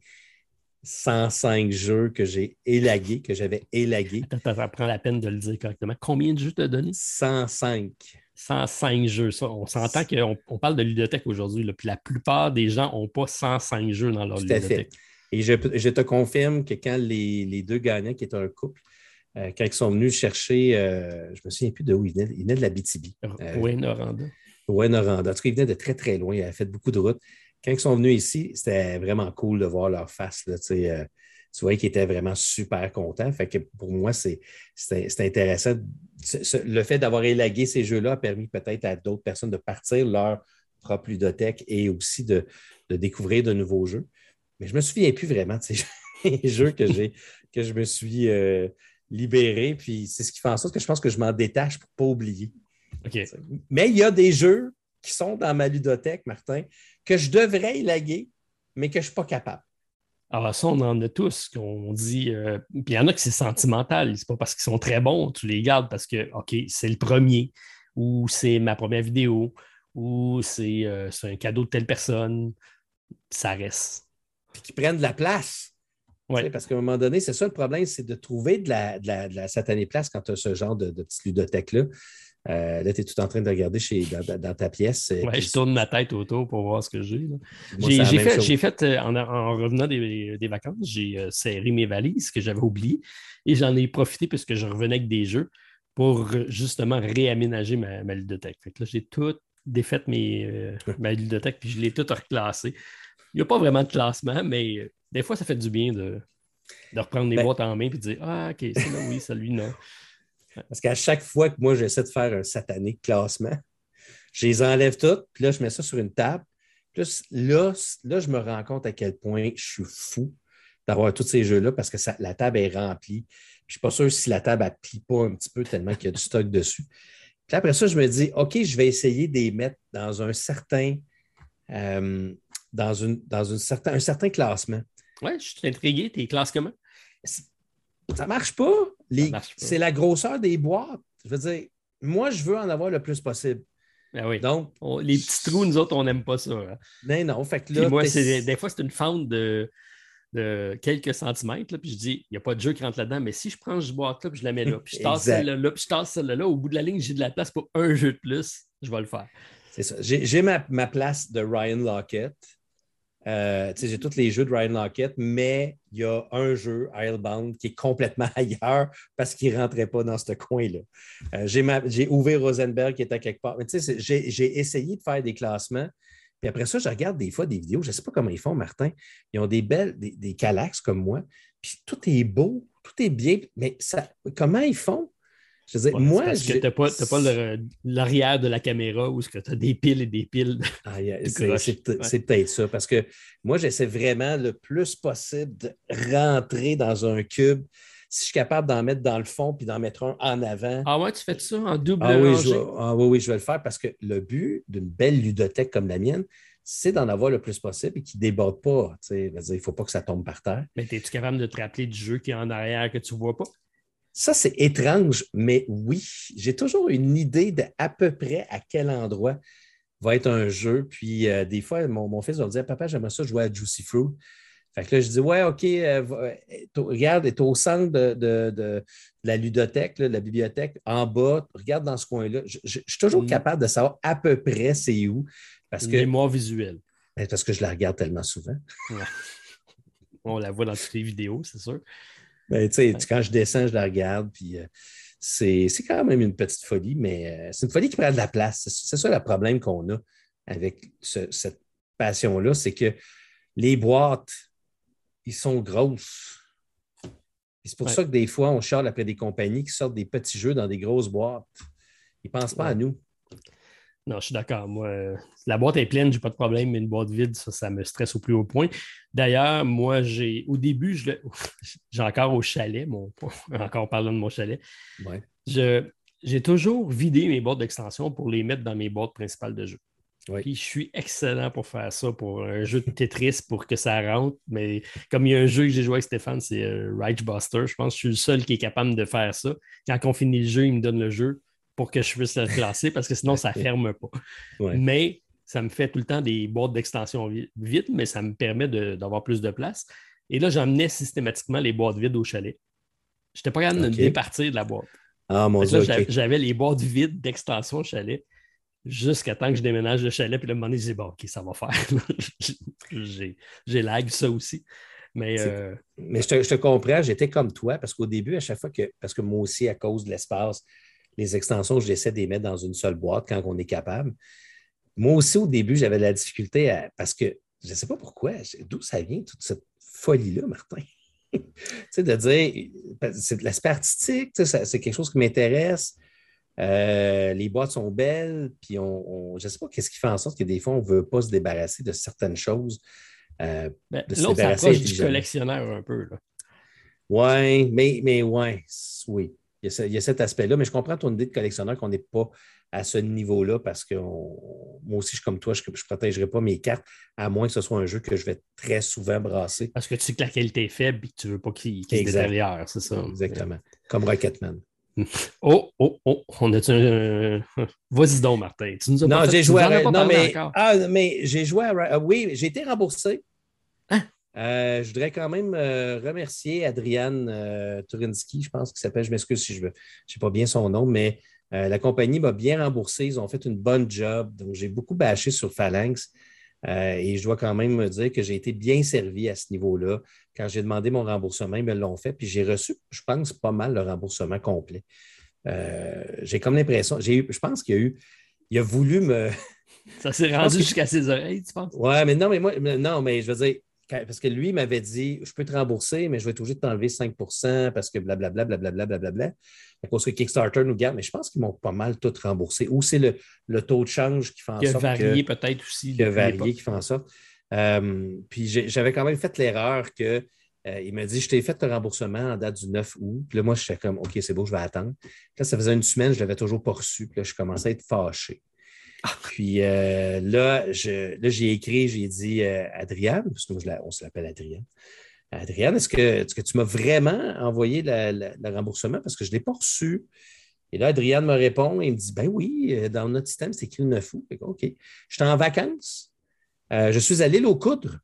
105 jeux que j'ai élagués, que j'avais élagués. Ça prend la peine de le dire correctement. Combien de jeux tu as donné? 105. 105 jeux. Ça, on s'entend qu'on on parle de ludothèque aujourd'hui, puis la plupart des gens n'ont pas 105 jeux dans leur Tout ludothèque. Et je, te confirme que quand les, deux gagnants, qui étaient un couple, euh, quand ils sont venus chercher, euh, je ne me souviens plus de où ils venaient, ils venaient de la BTB. Euh, oui, Noranda. Oui, Noranda. En tout cas, ils venaient de très, très loin. Ils avaient fait beaucoup de routes. Quand ils sont venus ici, c'était vraiment cool de voir leur face. Là, tu vois qu'ils étaient vraiment super contents. Fait que pour moi, c'est intéressant. Le fait d'avoir élagué ces jeux-là a permis peut-être à d'autres personnes de partir leur propre ludothèque et aussi de, découvrir de nouveaux jeux. Mais je ne me souviens plus vraiment de ces jeux que, que je me suis euh, libéré. Puis c'est ce qui fait en sorte que je pense que je m'en détache pour ne pas oublier. Mais il y a des jeux qui sont dans ma ludothèque, Martin, que je devrais élaguer, mais que je ne suis pas capable. Alors, ça, on en a tous, qu'on dit. Euh, puis il y en a que c'est sentimental. C'est pas parce qu'ils sont très bons, tu les gardes parce que, OK, c'est le premier, ou c'est ma première vidéo, ou c'est euh, un cadeau de telle personne. Ça reste. Puis qu'ils prennent de la place. Ouais. Parce qu'à un moment donné, c'est ça le problème, c'est de trouver de la, de la, satanée place quand tu as ce genre de, de petite ludothèque-là. Euh, là, tu es tout en train de regarder chez, dans, ta pièce. Euh, oui, je tourne ma tête autour pour voir ce que j'ai. J'ai fait, fait euh, en, revenant des, vacances, j'ai serré mes valises que j'avais oubliées et j'en ai profité puisque je revenais avec des jeux pour justement réaménager ma, ma ludothèque. J'ai tout défait mes, ma ludothèque puis je l'ai tout reclassé. Il n'y a pas vraiment de classement, mais des fois, ça fait du bien de, reprendre les ben boîtes en main et de dire Ah, OK, c'est là, oui, celui, non. Parce qu'à chaque fois que moi, j'essaie de faire un satanique classement, je les enlève toutes, puis là, je mets ça sur une table. Plus là, là, je me rends compte à quel point je suis fou d'avoir tous ces jeux-là parce que la table est remplie. Je ne suis pas sûr si la table ne plie pas un petit peu tellement qu'il y a du stock dessus. Puis après ça, je me dis, OK, je vais essayer de les mettre dans un certain, euh, dans, une, dans une certain, un certain classement. Oui, je suis intrigué. Tes classes comment? Ça ne marche pas. C'est la grosseur des boîtes. Je veux dire, moi, je veux en avoir le plus possible. Ben oui. Donc, les petits trous, nous autres, on n'aime pas ça. Hein. Ben non, fait que là. moi, des fois, c'est une fente de, quelques centimètres, puis je dis, il n'y a pas de jeu qui rentre là-dedans, mais si je prends ce boîte-là, puis je la mets là, puis je tasse celle-là, puis je tasse celle-là, au bout de la ligne, j'ai de la place pour un jeu de plus, je vais le faire. C'est ça. J'ai ma, ma, place de Ryan Lockett. Euh, j'ai tous les jeux de Ryan Lockett, mais il y a un jeu, Islebound, qui est complètement ailleurs parce qu'il ne rentrait pas dans ce coin-là. Euh, j'ai ouvert Rosenberg qui était quelque part. j'ai essayé de faire des classements. Puis après ça, je regarde des fois des vidéos. Je ne sais pas comment ils font, Martin. Ils ont des belles, des, des calax comme moi. Puis tout est beau, tout est bien. Mais ça, comment ils font? Je moi. Parce que tu n'as pas, l'arrière de la caméra où tu as des piles et des piles. Ah, c'est peut-être ça. Parce que moi, j'essaie vraiment le plus possible de rentrer dans un cube. Si je suis capable d'en mettre dans le fond puis d'en mettre un en avant. Ah ouais, tu fais ça en double ah oui, je, ah oui, oui, je vais le faire parce que le but d'une belle ludothèque comme la mienne, c'est d'en avoir le plus possible et qui ne déborde pas. Il ne faut pas que ça tombe par terre. Mais es-tu capable de te rappeler du jeu qui est en arrière que tu ne vois pas? Ça, c'est étrange, mais oui, j'ai toujours une idée de à peu près à quel endroit va être un jeu. Puis euh, des fois, mon, fils va me dire Papa, j'aimerais ça jouer à Juicy Fruit. Fait que là, je dis Ouais, OK, euh, euh, regarde, est au centre de, la ludothèque, de la bibliothèque, en bas, regarde dans ce coin-là. Je, suis toujours mm. capable de savoir à peu près c'est où. Parce que, mémoire visuelle. Ben, parce que je la regarde tellement souvent. On la voit dans toutes les vidéos, c'est sûr. Ben, quand je descends, je la regarde, puis euh, c'est quand même une petite folie, mais euh, c'est une folie qui prend de la place. C'est ça le problème qu'on a avec cette passion-là, c'est que les boîtes, ils sont grosses. C'est pour ça que des fois, on charle après des compagnies qui sortent des petits jeux dans des grosses boîtes. Ils ne pensent pas à nous. Non, je suis d'accord. Moi, la boîte est pleine, j'ai pas de problème, mais une boîte vide, ça, ça me stresse au plus haut point. D'ailleurs, moi, j'ai au début, j'ai encore au chalet, mon, encore parlant de mon chalet. j'ai toujours vidé mes boîtes d'extension pour les mettre dans mes boîtes principales de jeu. Puis je suis excellent pour faire ça, pour un jeu de Tetris, pour que ça rentre. Mais comme il y a un jeu que j'ai joué avec Stéphane, c'est euh, Buster. Je pense que je suis le seul qui est capable de faire ça. Quand on finit le jeu, il me donne le jeu pour que je puisse le classer parce que sinon, ça ne ferme pas. Mais ça me fait tout le temps des boîtes d'extension vite, mais ça me permet d'avoir plus de place. Et là, j'emmenais systématiquement les boîtes vides au chalet. Je n'étais pas capable de me départir de la boîte. Ah, mon Dieu. J'avais les boîtes vides d'extension au chalet jusqu'à temps que je déménage le chalet. Puis là, à un moment donné, je dis, bon, OK, ça va faire. j'ai lag ça aussi. Mais, euh, mais je te, je te comprends, j'étais comme toi, parce qu'au début, à chaque fois que, parce que moi aussi, à cause de l'espace, les extensions, j'essaie de les mettre dans une seule boîte quand on est capable. Moi aussi, au début, j'avais de la difficulté à, parce que je ne sais pas pourquoi, d'où ça vient, toute cette folie-là, Martin? tu sais, de dire, c'est de l'aspect artistique, c'est quelque chose qui m'intéresse. Euh, les boîtes sont belles, puis on, je ne sais pas qu'est-ce qui fait en sorte que des fois, on ne veut pas se débarrasser de certaines choses. Euh, ben, L'autre du collectionneur un peu. Oui, mais, mais ouais, oui. Il y, a, cet aspect-là, mais je comprends ton idée de collectionneur qu'on n'est pas à ce niveau-là parce que moi aussi, je suis comme toi, je ne protégerai pas mes cartes à moins que ce soit un jeu que je vais très souvent brasser. Parce que tu sais que la qualité est faible et que tu ne veux pas qu'il qu se détériore, c'est ça? Exactement. Comme Rocketman. Oh, oh, oh, on a un. Vas-y donc, Martin. Tu nous as non, j'ai joué à. Non, mais, ah, mais j'ai joué à. Ah oui, j'ai été remboursé. Euh, je voudrais quand même euh, remercier Adriane euh, Turinsky, je pense qu'il s'appelle, je m'excuse si je ne sais pas bien son nom, mais la compagnie m'a bien remboursé. Ils ont fait une bonne job. Donc, j'ai beaucoup bâché sur Phalanx. et je dois quand même me dire que j'ai été bien servi à ce niveau-là. Quand j'ai demandé mon remboursement, ils me l'ont fait. Puis j'ai reçu, je pense, pas mal le remboursement complet. j'ai comme l'impression, je pense qu'il y a eu, il a voulu me. Ça s'est rendu jusqu'à ses oreilles, tu penses? Oui, mais non, mais moi, non, mais je veux dire, parce que lui m'avait dit Je peux te rembourser, mais je vais être obligé de t'enlever 5% parce que blablabla, blablabla, blablabla. À cause que Kickstarter nous garde, mais je pense qu'ils m'ont pas mal tout remboursé. Ou c'est le, taux de change qui fait en sorte. Qui a varié peut-être aussi. Qui a varié, qui fait en sorte. Euh, puis j'avais quand même fait l'erreur que. Euh, il m'a dit, je t'ai fait le remboursement en date du 9 août. Puis là, moi, j'étais comme, OK, c'est beau, je vais attendre. là, ça faisait une semaine, je ne l'avais toujours pas reçu. Puis là, je commençais à être fâché. Puis euh, là, j'ai écrit, j'ai dit euh, Adrienne, parce que moi, on se l'appelle Adrienne. Adrienne, est-ce que, tu m'as vraiment envoyé le remboursement? Parce que je ne l'ai pas reçu? Et là, Adrienne me répond et me dit Ben oui, euh, dans notre système, c'est écrit le 9 août. OK. Je suis en vacances. je suis à l'île aux coudres.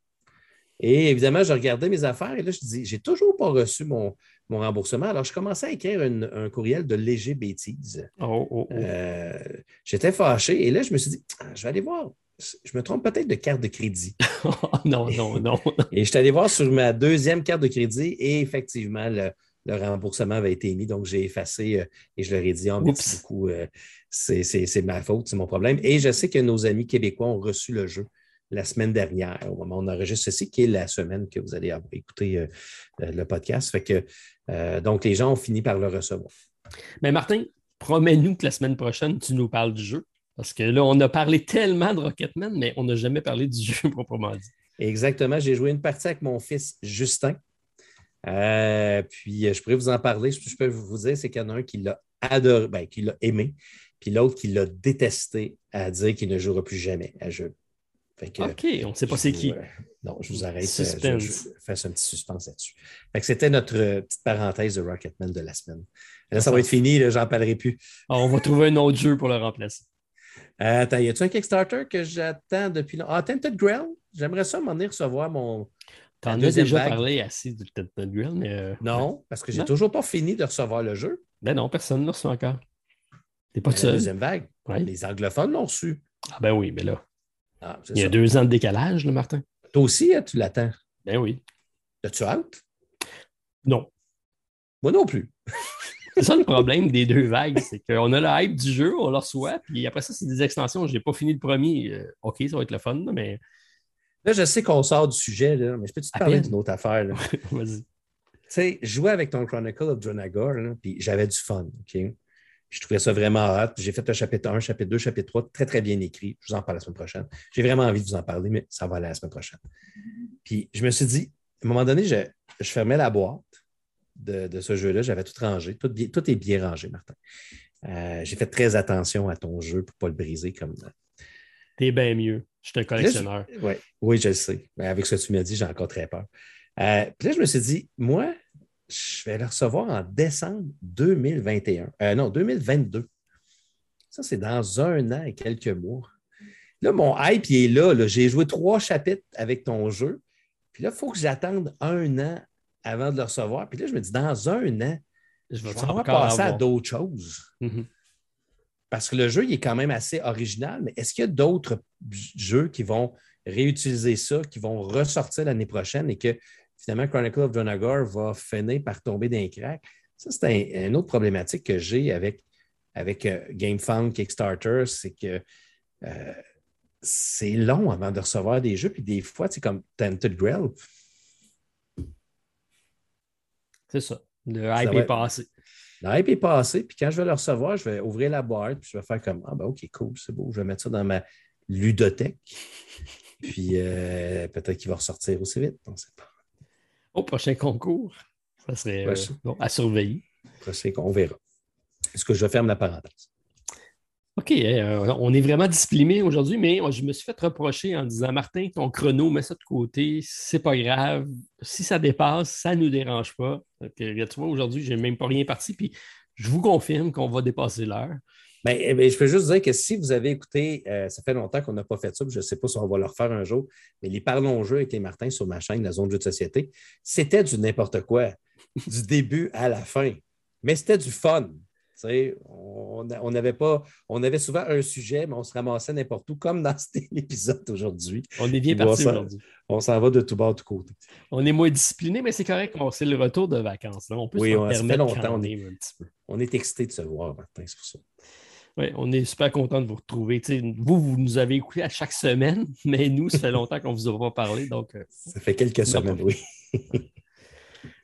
Et évidemment, je regardais mes affaires et là, je dis J'ai toujours pas reçu mon, mon remboursement. Alors, je commençais à écrire un courriel de léger bêtise. Oh, oh, oh. Euh, j'étais fâché et là, je me suis dit, ah, je vais aller voir. Je me trompe peut-être de carte de crédit. non, non, non. et je suis allé voir sur ma deuxième carte de crédit et effectivement, le, remboursement avait été émis. Donc, j'ai effacé euh, et je leur ai dit, oh, merci beaucoup, euh, c'est ma faute, c'est mon problème. Et je sais que nos amis québécois ont reçu le jeu la semaine dernière, au moment où on enregistre ceci, qui est la semaine que vous allez écouter le podcast. Fait que euh, donc, les gens ont fini par le recevoir. Mais Martin, promets-nous que la semaine prochaine, tu nous parles du jeu. Parce que là, on a parlé tellement de Rocketman, mais on n'a jamais parlé du jeu proprement dit. Exactement. J'ai joué une partie avec mon fils Justin. Euh, puis euh, je pourrais vous en parler. Ce que je peux vous dire, c'est qu'il y en a un qui l'a adoré, ben, qui l'a aimé, puis l'autre qui l'a détesté à dire qu'il ne jouera plus jamais à jeu. OK, on ne sait pas c'est qui. non, je vous arrête. Euh, je, fais un petit suspense là-dessus. C'était notre euh, petite parenthèse de Rocketman de la semaine. Là, ça va être fini, j'en parlerai plus. Ah, on va trouver un autre jeu pour le remplacer. Euh, attends, y a-tu un Kickstarter que j'attends depuis longtemps? Ah, Tented Grill? J'aimerais ça m'en venir recevoir mon. T'en as déjà parlé assez du Tented Grill, mais. Non, parce que j'ai toujours pas fini de recevoir le jeu. Ben non, personne ne l'a reçu encore. T'es pas seul. La deuxième vague. Les anglophones l'ont reçu. Ah ben oui, mais là. Ah, Il y a deux ans de décalage, là, Martin. Toi aussi, hein, tu l'attends. Ben oui. As-tu hâte? Non. Moi non plus. c'est ça le problème des deux vagues, c'est qu'on a le hype du jeu, on le reçoit, puis après ça, c'est des extensions. Je n'ai pas fini le premier. Euh, OK, ça va être le fun, mais. Là, je sais qu'on sort du sujet, là, mais je peux te parler d'une autre affaire? Vas-y. Tu sais, jouais avec ton Chronicle of Dronagor, puis j'avais du fun, OK? Je trouvais ça vraiment hâte. J'ai fait un chapitre 1, chapitre 2, chapitre 3, très, très bien écrit. Je vous en parle la semaine prochaine. J'ai vraiment envie de vous en parler, mais ça va aller la semaine prochaine. Puis je me suis dit, à un moment donné, je, fermais la boîte de, ce jeu-là. J'avais tout rangé. Tout, est bien rangé, Martin. Euh, j'ai fait très attention à ton jeu pour ne pas le briser comme. T'es bien mieux. Je suis un collectionneur. oui, je le sais. avec ce que tu m'as dit, j'ai encore très peur. Euh, puis là, je me suis dit, moi, je vais le recevoir en décembre 2021. Euh, non, 2022. Ça, c'est dans un an et quelques mois. Là, mon hype, il est là. J'ai joué trois chapitres avec ton jeu. Puis là, il faut que j'attende un an avant de le recevoir. Puis là, je me dis, dans un an, je vais, passer à d'autres choses. Mm-hmm. Parce que le jeu, il est quand même assez original, mais est-ce qu'il y a d'autres jeux qui vont réutiliser ça, qui vont ressortir l'année prochaine et que finalement, Chronicle of Donagar va finir par tomber d'un crack. Ça, c'est une autre problématique que j'ai avec, avec euh, GameFound, Kickstarter, c'est que euh, c'est long avant de recevoir des jeux, puis des fois, c'est comme Tented Grail. C'est ça. Le hype est passé. Le hype est passé, puis quand je vais le recevoir, je vais ouvrir la boîte, puis je vais faire comme Ah, ben OK, cool, c'est beau, je vais mettre ça dans ma ludothèque. puis euh, peut-être qu'il va ressortir aussi vite, on ne sait pas. Au prochain concours, ça serait euh, à surveiller. on verra. Est-ce que je ferme la parenthèse? OK, euh, on est vraiment discipliné aujourd'hui, mais je me suis fait reprocher en disant Martin, ton chrono, mets ça de côté, c'est pas grave. Si ça dépasse, ça ne nous dérange pas. tu vois, aujourd'hui, je n'ai même pas rien parti, puis je vous confirme qu'on va dépasser l'heure. Ben, eh je peux juste dire que si vous avez écouté, euh, ça fait longtemps qu'on n'a pas fait ça, je ne sais pas si on va le refaire un jour, mais les Parlons jeux avec les Martins sur ma chaîne, la zone de jeu de société, c'était du n'importe quoi, du début à la fin. Mais c'était du fun. On, on, avait pas, on avait souvent un sujet, mais on se ramassait n'importe où, comme dans cet épisode aujourd'hui. On est bien parti aujourd'hui. On s'en va de tout bas, de tout côté. On est moins discipliné, mais c'est correct. C'est le retour de vacances. On peut oui, se permettre longtemps. On est, un petit peu. on est excité de se voir, Martin, c'est pour ça. Oui, on est super content de vous retrouver. vous, vous nous avez écouté à chaque semaine, mais nous, ça fait longtemps qu'on ne vous a pas parlé. Donc, euh, ça fait quelques semaines, oui.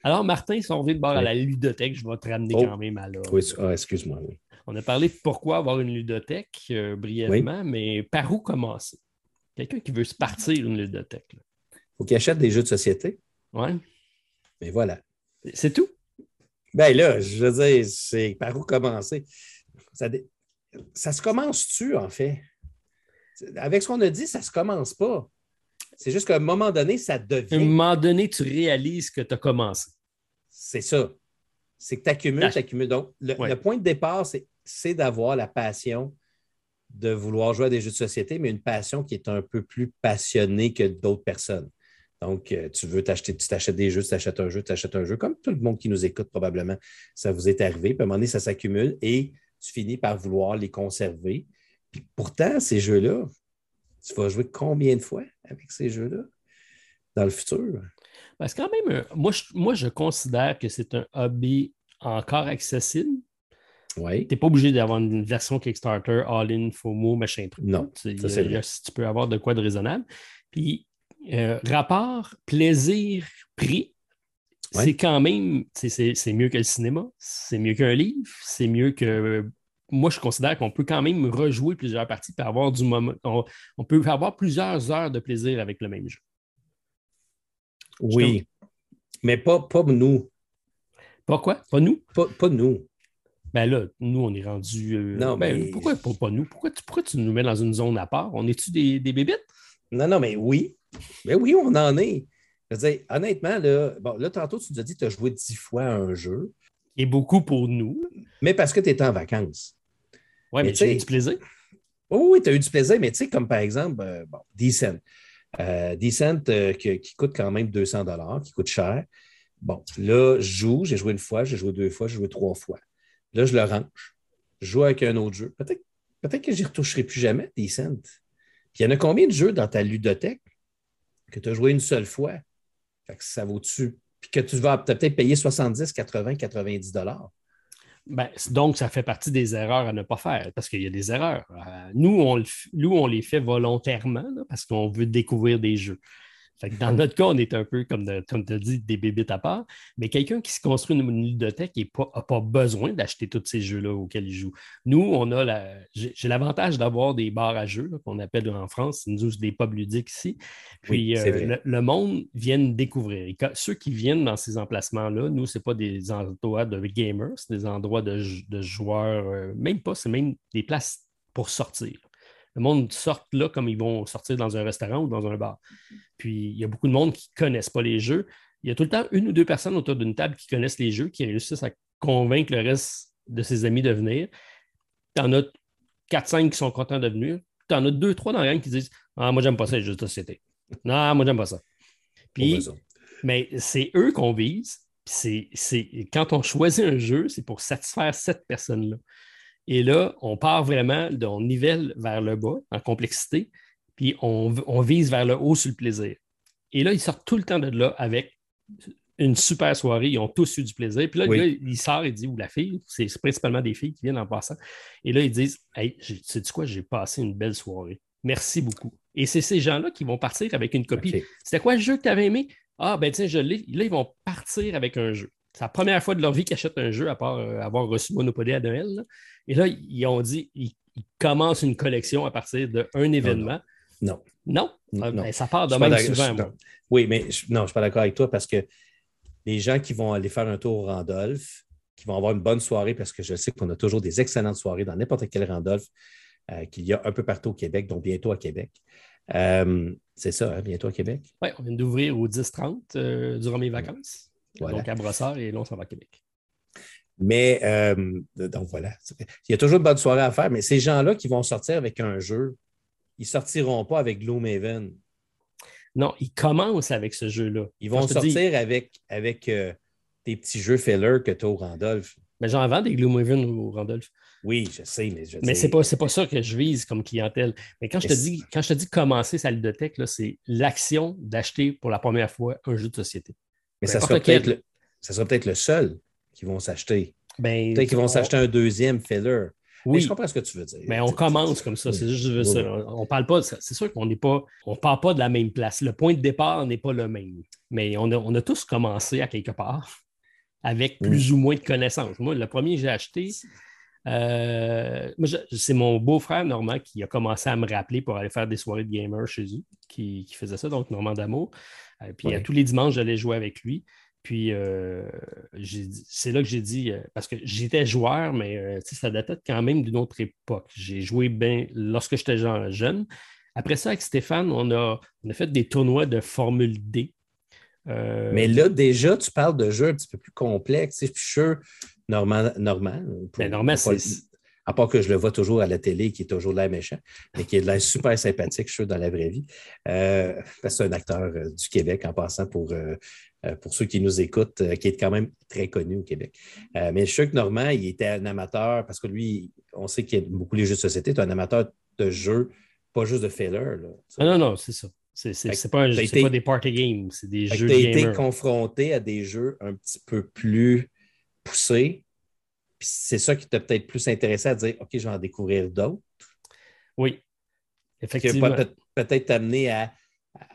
Alors, Martin, si on revient de bord à la ludothèque, je vais te ramener oh. quand même à là. Oui, ah, excuse-moi, oui. On a parlé de pourquoi avoir une ludothèque euh, brièvement, mais par où commencer? Quelqu'un qui veut se partir une ludothèque. Il faut qu'il achète des jeux de société. Oui. Mais voilà. C'est tout? Ben là, je veux dire, c'est par où commencer? Ça, ça se commence-tu, en fait? Avec ce qu'on a dit, ça ne se commence pas. C'est juste qu'à un moment donné, ça devient. À un moment donné, tu réalises que tu as commencé. C'est ça. C'est que tu accumules, tu accumules. Donc, le, point de départ, c'est d'avoir la passion de vouloir jouer à des jeux de société, mais une passion qui est un peu plus passionnée que d'autres personnes. Donc, euh, tu veux t'acheter, tu t'achètes des jeux, tu t'achètes un jeu, tu achètes un jeu, comme tout le monde qui nous écoute probablement, ça vous est arrivé. Puis à un moment donné, ça s'accumule et tu finis par vouloir les conserver. Puis pourtant, ces jeux-là, tu vas jouer combien de fois avec ces jeux-là dans le futur? Parce que quand même, moi je, moi, je considère que c'est un hobby encore accessible. Oui. Tu n'es pas obligé d'avoir une version Kickstarter, all-in, FOMO, machin truc. Non. Tu, peux avoir de quoi de raisonnable. Puis, euh, rapport plaisir-prix, c'est quand même, c'est mieux que le cinéma, c'est mieux qu'un livre, c'est mieux que. Moi, je considère qu'on peut quand même rejouer plusieurs parties et avoir du moment. On, peut avoir plusieurs heures de plaisir avec le même jeu. Oui, mais pas, pas nous. Pas quoi? Pas nous? Pas, nous. Ben là, nous, on est rendu. Euh, non, ben, mais. Pourquoi pas, nous? Pourquoi tu, pourquoi tu nous mets dans une zone à part? On est-tu des, des bébites? Non, non, mais oui. Mais oui, on en est. Je veux dire, honnêtement, là, bon, là, tantôt, tu nous as dit que tu as joué dix fois à un jeu. Et beaucoup pour nous. Mais parce que tu étais en vacances. Oui, mais, tu as eu du plaisir. Oh, oui, tu as eu du plaisir, mais tu sais, comme par exemple, euh, bon, Decent. Euh, Decent euh, qui, coûte quand même 200 qui coûte cher. Bon, là, je joue, j'ai joué une fois, j'ai joué deux fois, j'ai joué trois fois. Là, je le range. Je joue avec un autre jeu. Peut-être peut que je n'y retoucherai plus jamais, Decent. Puis il y en a combien de jeux dans ta ludothèque que tu as joué une seule fois? Ça vaut-tu? Puis que tu vas peut-être payer 70, 80, 90 dollars. Ben, donc, ça fait partie des erreurs à ne pas faire parce qu'il y a des erreurs. Euh, nous, on les fait volontairement parce qu'on veut découvrir des jeux. Dans notre cas, on est un peu, comme, comme tu as dit, des bébés à part. Mais quelqu'un qui se construit une, ludothèque n'a pas, besoin d'acheter tous ces jeux-là auxquels il joue. Nous, on a la, j'ai l'avantage d'avoir des bars à jeux qu'on appelle en France, nous des pubs ludiques ici. Puis euh, le, monde vient découvrir. ceux qui viennent dans ces emplacements-là, nous, ce pas des endroits de gamers, c'est des endroits de, joueurs, euh, même pas, c'est même des places pour sortir. Le monde sort là comme ils vont sortir dans un restaurant ou dans un bar. Puis il y a beaucoup de monde qui ne connaissent pas les jeux. Il y a tout le temps une ou deux personnes autour d'une table qui connaissent les jeux, qui réussissent à convaincre le reste de ses amis de venir. Tu en as 4-5 qui sont contents de venir. Tu en as 2-3 dans la gang qui disent Ah, moi, j'aime pas ça, les jeux de société. Non, moi, j'aime pas ça. Puis, mais c'est eux qu'on vise. C'est, quand on choisit un jeu, c'est pour satisfaire cette personne-là. Et là, on part vraiment, on nivelle vers le bas en complexité puis on, vise vers le haut sur le plaisir. Et là, ils sortent tout le temps de là avec une super soirée. Ils ont tous eu du plaisir. Puis là, le gars, il sort et dit, ou la fille, c'est principalement des filles qui viennent en passant. Et là, ils disent, Hey, sais-tu quoi, j'ai passé une belle soirée. Merci beaucoup. Et c'est ces gens-là qui vont partir avec une copie. C'était quoi le jeu que tu avais aimé? Ah, ben tiens, je l'ai. Là, ils vont partir avec un jeu. C'est la première fois de leur vie qu'ils achètent un jeu, à part euh, avoir reçu Monopoly à Noël. Et là, ils ont dit, ils, commencent une collection à partir d'un événement. Non. Non? Ah, ben, ça part de même souvent. Oui, mais je, non, je ne suis pas d'accord avec toi parce que les gens qui vont aller faire un tour au Randolph, qui vont avoir une bonne soirée, parce que je sais qu'on a toujours des excellentes soirées dans n'importe quel Randolph euh, qu'il y a un peu partout au Québec, donc bientôt à Québec. Euh, c'est ça, hein, bientôt à Québec? Oui, on vient d'ouvrir au 10-30 euh, durant mes vacances. Donc à Brossard et là, on s'en va à Québec. Mais donc voilà. Il y a toujours une bonne soirée à faire, mais ces gens-là qui vont sortir avec un jeu ils ne sortiront pas avec Gloomhaven. Non, ils commencent avec ce jeu-là. Ils vont sortir avec, avec euh, des petits jeux filler que tu as au Randolph. Mais j'en vends des Gloomhaven au Randolph. Oui, je sais, mais je Mais ce n'est pas, pas ça que je vise comme clientèle. Mais quand je te dis, quand je te dis commencer sa ludothèque, c'est l'action d'acheter pour la première fois un jeu de société. Mais ça sera peut-être le, peut le seul qui vont s'acheter. Ben, peut-être qu'ils vont s'acheter un deuxième filler. Oui. je comprends ce que tu veux dire. Mais on commence comme ça. C'est juste ça. On parle pas. C'est sûr qu'on n'est pas. On part pas de la même place. Le point de départ n'est pas le même. Mais on a, tous commencé à quelque part avec plus ou moins de connaissances. Moi, le premier que j'ai acheté, euh, c'est mon beau-frère Normand qui a commencé à me rappeler pour aller faire des soirées de gamer chez eux, qui, faisait ça, donc Normand d'amour. Euh, puis à tous les dimanches, j'allais jouer avec lui. Puis euh, c'est là que j'ai dit, euh, parce que j'étais joueur, mais euh, ça datait quand même d'une autre époque. J'ai joué bien lorsque j'étais jeune. Après ça, avec Stéphane, on a, on a fait des tournois de Formule D. Mais là, déjà, tu parles de jeux un petit peu plus complexes. Je suis sûr, Normand, Normand, ben, c'est à part que je le vois toujours à la télé, qui est toujours de l'air méchant, mais qui est de l'air super sympathique, je suis dans la vraie vie. que c'est un acteur du Québec en passant pour euh, pour ceux qui nous écoutent, euh, qui est quand même très connu au Québec. Euh, mais Chuck Normand, il était un amateur, parce que lui, on sait qu'il aime beaucoup les jeux de société, tu es un amateur de jeux, pas juste de filler. Ah non, non, c'est ça. C'est pas, pas, des party games, c'est des jeux. Tu as été confronté à des jeux un petit peu plus poussés. C'est ça qui t'a peut-être plus intéressé à dire OK, je vais en découvrir d'autres. Oui, effectivement. Peut-être t'amener à,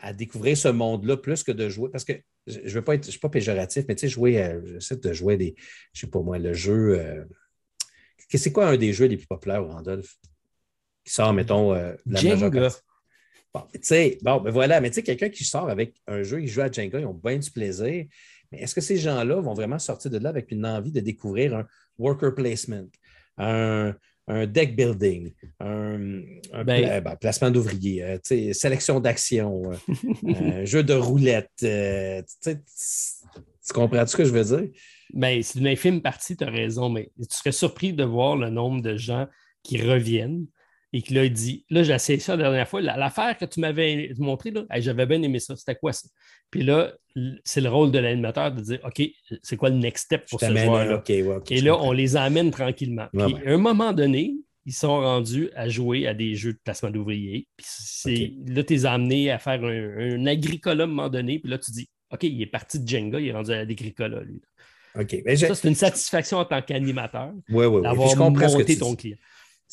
à découvrir ce monde-là plus que de jouer. Parce que je ne veux pas être, je suis pas péjoratif, mais tu sais, jouer, euh, j'essaie de jouer des, je sais pas moi, le jeu. Euh, c'est quoi un des jeux les plus populaires, Randolph? Qui sort, mettons, euh, la Jenga. Bon, tu sais, bon, ben voilà, mais tu sais, quelqu'un qui sort avec un jeu, il joue à Jenga, ils ont bien du plaisir. Mais est-ce que ces gens-là vont vraiment sortir de là avec une envie de découvrir un worker placement, un, un deck building, un, ben, euh, ben, placement d'ouvriers, euh, sélection d'actions, euh, jeu de roulette. tu comprends ce que je veux dire? Ben, c'est une infime partie, tu as raison, mais tu serais surpris de voir le nombre de gens qui reviennent et qui là, dit Là, j'ai essayé ça la dernière fois. L'affaire que tu m'avais montré, j'avais bien aimé ça. C'était quoi ça? Puis là, c'est le rôle de l'animateur de dire OK, c'est quoi le next step pour ce joueur-là? et là, on les amène tranquillement. Puis à un moment donné, ils sont rendus à jouer à des jeux de placement d'ouvriers. Puis là, tu les as amenés à faire un, agricola à un moment donné. Puis là, tu dis OK, il est parti de Jenga, il est rendu à l'agricola, lui. OK. ça, c'est une satisfaction en tant qu'animateur oui, oui, d'avoir monté ton client.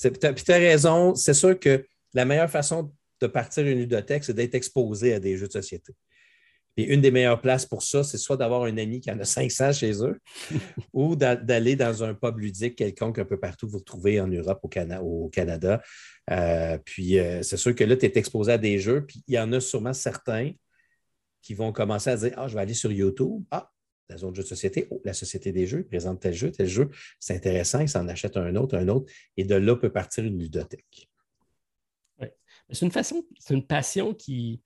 Puis tu as raison, c'est sûr que la meilleure façon de partir une ludothèque, c'est d'être exposé à des jeux de société. Puis une des meilleures places pour ça, c'est soit d'avoir un ami qui en a 500 chez eux ou d'aller dans un pub ludique quelconque un peu partout vous retrouvez en Europe, au, Canada. Euh, puis euh, c'est sûr que là, tu es exposé à des jeux, puis il y en a sûrement certains qui vont commencer à dire Ah, je vais aller sur YouTube. Ah, la zone de jeux de société, oh, la société des jeux présente tel jeu, tel jeu, c'est intéressant, ils s'en achètent un autre, un autre, et de là peut partir une ludothèque. Oui. C'est une façon, c'est une passion qui.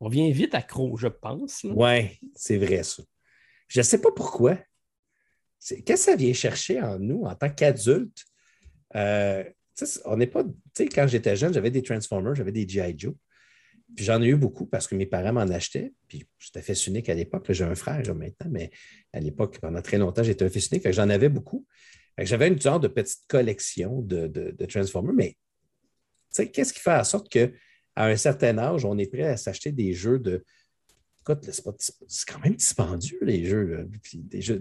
On vient vite accro, je pense. Oui, c'est vrai ça. Je ne sais pas pourquoi. Qu'est-ce que ça vient chercher en nous en tant qu'adultes? Euh, on n'est pas. Quand j'étais jeune, j'avais des Transformers, j'avais des G.I. Joe. Puis j'en ai eu beaucoup parce que mes parents m'en achetaient. Puis j'étais fils unique à l'époque. J'ai un frère maintenant, mais à l'époque, pendant très longtemps, j'étais un fils unique. J'en avais beaucoup. J'avais une sorte de petite collection de, de, Transformers. Mais qu'est-ce qui fait en sorte qu'à un certain âge, on est prêt à s'acheter des jeux de. Écoute, c'est quand même dispendieux, les jeux,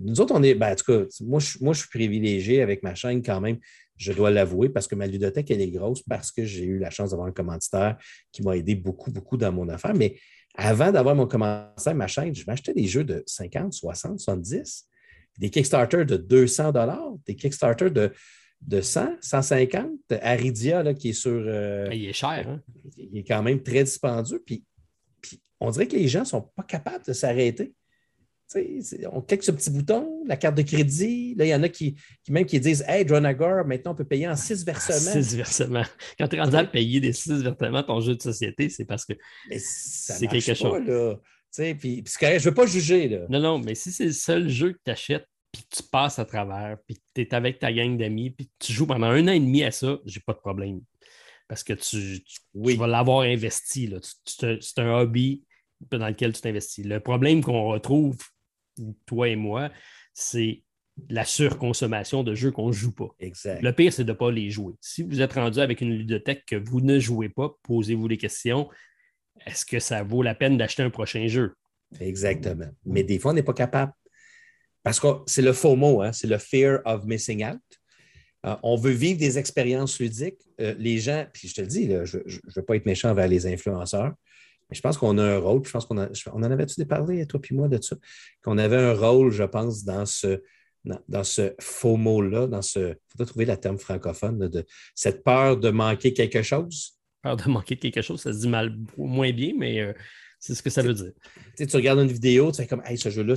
Nous autres, on est. Ben, en tout cas, moi je suis privilégié avec ma chaîne quand même je dois l'avouer, parce que ma ludothèque, elle est grosse, parce que j'ai eu la chance d'avoir un commanditaire qui m'a aidé beaucoup, beaucoup dans mon affaire. Mais avant d'avoir mon commanditaire, ma chaîne, je m'achetais des jeux de 50, 60, 70, des Kickstarter de 200 des Kickstarter de, de 100, 150. Aridia, là, qui est sur. Euh, il est cher. Hein? Il est quand même très dispendieux. puis on dirait que les gens ne sont pas capables de s'arrêter on clique sur le petit bouton, la carte de crédit. Là, il y en a qui, même qui disent Hey, Dronagor, maintenant on peut payer en six versements. Six versements. Quand tu es rendu à payer des six versements ton jeu de société, c'est parce que c'est quelque chose. Là. Puis, je ne veux pas juger. Là. Non, non, mais si c'est le seul jeu que tu achètes, puis tu passes à travers, puis tu es avec ta gang d'amis, puis tu joues pendant un an et demi à ça, j'ai pas de problème. Parce que tu, vas l'avoir investi. C'est un hobby dans lequel tu t'investis. Le problème qu'on retrouve toi et moi, c'est la surconsommation de jeux qu'on ne joue pas. Exact. Le pire, c'est de ne pas les jouer. Si vous êtes rendu avec une ludothèque que vous ne jouez pas, posez-vous les questions. Est-ce que ça vaut la peine d'acheter un prochain jeu? Exactement. Mais des fois, on n'est pas capable. Parce que c'est le faux mot, hein? c'est le fear of missing out. Euh, on veut vivre des expériences ludiques. Euh, les gens, puis je te le dis, je ne veux pas être méchant vers les influenceurs, mais je pense qu'on a un rôle, je pense qu'on on en avait-tu parlé, toi puis moi, de ça? Qu'on avait un rôle, je pense, dans ce, dans, ce faux mot-là, dans ce. Il faudrait trouver la terme francophone, de, cette peur de manquer quelque chose. Peur de manquer quelque chose, ça se dit mal moins bien, mais euh, c'est ce que ça veut dire. Tu, tu regardes une vidéo, tu fais comme Hey, ce jeu-là,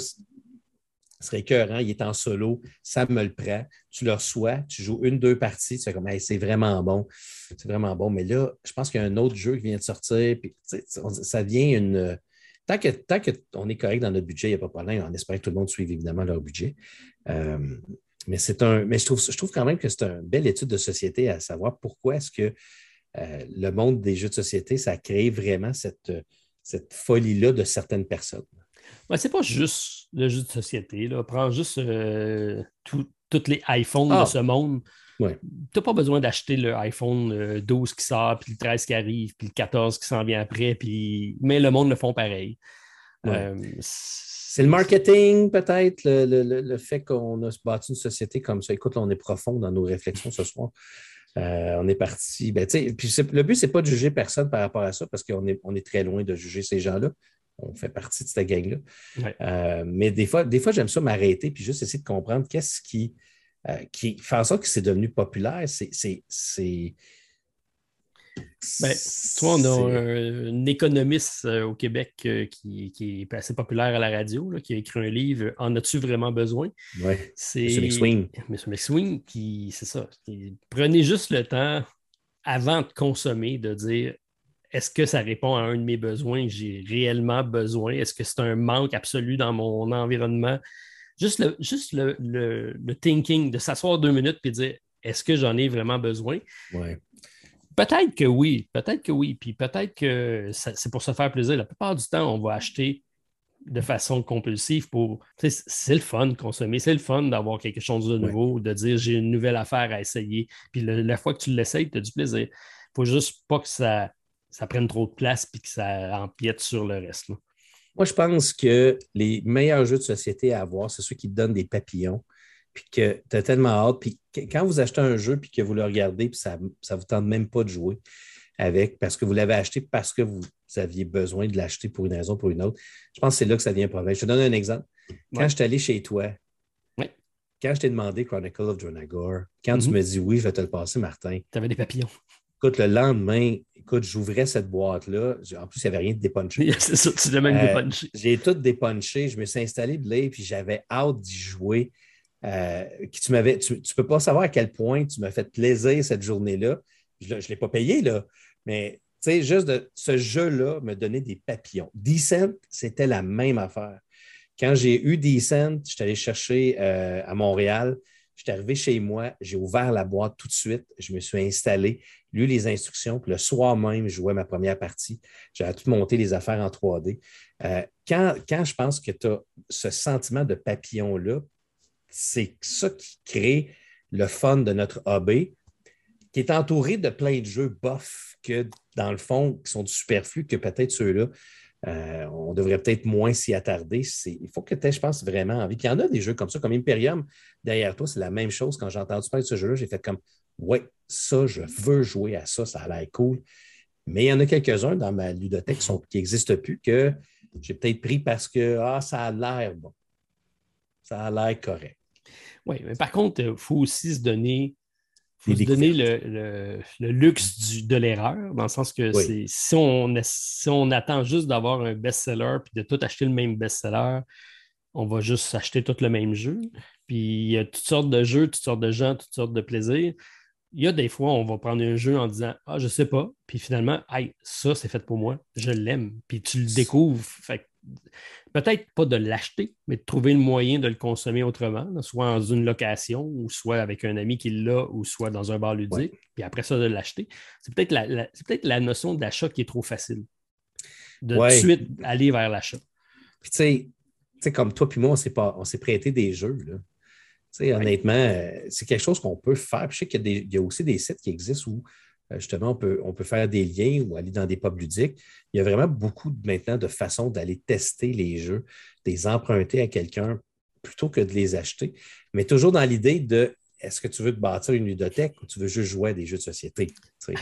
ce serait écœurant, il est en solo, ça me le prend, tu le reçois, tu joues une, deux parties, tu fais comme, c'est vraiment bon, c'est vraiment bon. Mais là, je pense qu'il y a un autre jeu qui vient de sortir, puis ça devient une. Tant que tant qu'on est correct dans notre budget, il n'y a pas de problème. On espère que tout le monde suive évidemment leur budget. Euh, mais c'est un. Mais je trouve, je trouve quand même que c'est une belle étude de société à savoir pourquoi est-ce que euh, le monde des jeux de société, ça crée vraiment cette, cette folie-là de certaines personnes. Ce c'est pas juste le jeu de société. Là. Prends juste euh, tous les iPhones de ah. ce monde. Tu n'as pas besoin d'acheter le iPhone 12 euh, qui sort, puis le 13 qui arrive, puis le 14 qui s'en vient après, puis... mais le monde le font pareil. Euh, c'est le marketing, peut-être, le, fait qu'on a bâti une société comme ça. Écoute, on est profond dans nos réflexions ce soir. on est parti. Ben, puis le but, ce n'est pas de juger personne par rapport à ça, parce qu'on est, on est très loin de juger ces gens-là on fait partie de cette gang-là. Euh, mais des fois, des fois j'aime ça m'arrêter puis juste essayer de comprendre qu'est-ce qui, euh, qui fait en sorte que c'est devenu populaire. C'est. Ben, toi, on a un, économiste euh, au Québec qui, est assez populaire à la radio, qui a écrit un livre En as-tu vraiment besoin? Oui. C'est M. McSwing. M. McSwing, qui, c'est ça. prenez juste le temps avant de consommer de dire est-ce que ça répond à un de mes besoins? Que j'ai réellement besoin? Est-ce que c'est un manque absolu dans mon environnement? Juste le, juste le, thinking de s'asseoir deux minutes et dire est-ce que j'en ai vraiment besoin? Peut-être que oui, peut-être que oui, puis peut-être que c'est pour se faire plaisir. La plupart du temps, on va acheter de façon compulsive pour. C'est le fun de consommer, c'est le fun d'avoir quelque chose de nouveau, de dire j'ai une nouvelle affaire à essayer. Puis la fois que tu l'essayes, tu as du plaisir. Il ne faut juste pas que ça ça prenne trop de place et que ça empiète sur le reste. Moi, je pense que les meilleurs jeux de société à avoir, c'est ceux qui te donnent des papillons, puis que tu as tellement hâte. Puis quand vous achetez un jeu puis que vous le regardez, puis ça ne vous tente même pas de jouer, avec parce que vous l'avez acheté parce que vous aviez besoin de l'acheter pour une raison ou pour une autre. Je pense que c'est là que ça devient un problème. Je te donne un exemple. Quand je suis allé chez toi, quand je t'ai demandé Chronicle of Dronagor, quand tu mm-hmm. me dis oui, je vais te le passer, Martin. Tu avais des papillons. Écoute, le lendemain, écoute, j'ouvrais cette boîte-là. En plus, il n'y avait rien de dépunché. c'est ça, tu l'as même euh, dépunché. J'ai tout dépunché. Je me suis installé de là, puis j'avais hâte d'y jouer. Euh, tu ne tu, peux pas savoir à quel point tu m'as fait plaisir cette journée-là. Je ne l'ai pas payé, là. Mais tu sais, juste de ce jeu-là me donnait des papillons. Decent, c'était la même affaire. Quand j'ai eu Decent, je suis allé chercher euh, à Montréal. Je suis arrivé chez moi, j'ai ouvert la boîte tout de suite, je me suis installé, lu les instructions, puis le soir même, je jouais ma première partie. J'avais tout monté les affaires en 3D. Euh, quand, quand, je pense que tu as ce sentiment de papillon-là, c'est ça qui crée le fun de notre hobby, qui est entouré de plein de jeux bof que, dans le fond, qui sont du superflu que peut-être ceux-là. Euh, on devrait peut-être moins s'y attarder. Il faut que tu aies, je pense, vraiment envie. Puis il y en a des jeux comme ça, comme Imperium, derrière toi, c'est la même chose. Quand j'ai entendu parler de ce jeu-là, j'ai fait comme Ouais, ça, je veux jouer à ça, ça a l'air cool. Mais il y en a quelques-uns dans ma ludothèque qui n'existent plus que j'ai peut-être pris parce que ah, ça a l'air bon. Ça a l'air correct. Oui, mais par contre, il faut aussi se donner faut se donner le, luxe de l'erreur, dans le sens que si, on, si on attend juste d'avoir un best-seller puis de tout acheter le même best-seller, on va juste acheter tout le même jeu. Puis il y a toutes sortes de jeux, toutes sortes de gens, toutes sortes de plaisirs. Il y a des fois, on va prendre un jeu en disant Ah, je sais pas. Puis finalement, hey, ça, c'est fait pour moi. Je l'aime. Puis tu le découvres. Fait peut-être pas de l'acheter, mais de trouver le moyen de le consommer autrement, soit dans une location, ou soit avec un ami qui l'a, ou soit dans un bar ludique, puis après ça, de l'acheter. C'est peut-être la, peut la, notion d'achat qui est trop facile. De tout de suite aller vers l'achat. Puis tu sais, comme toi puis moi, on s'est prêté des jeux. Là. Honnêtement, euh, c'est quelque chose qu'on peut faire. je sais qu'il y, a aussi des sites qui existent où justement, on peut, on peut faire des liens ou aller dans des pubs ludiques. Il y a vraiment beaucoup maintenant de façons d'aller tester les jeux, de les emprunter à quelqu'un plutôt que de les acheter, mais toujours dans l'idée de est-ce que tu veux te bâtir une ludothèque ou tu veux juste jouer à des jeux de société?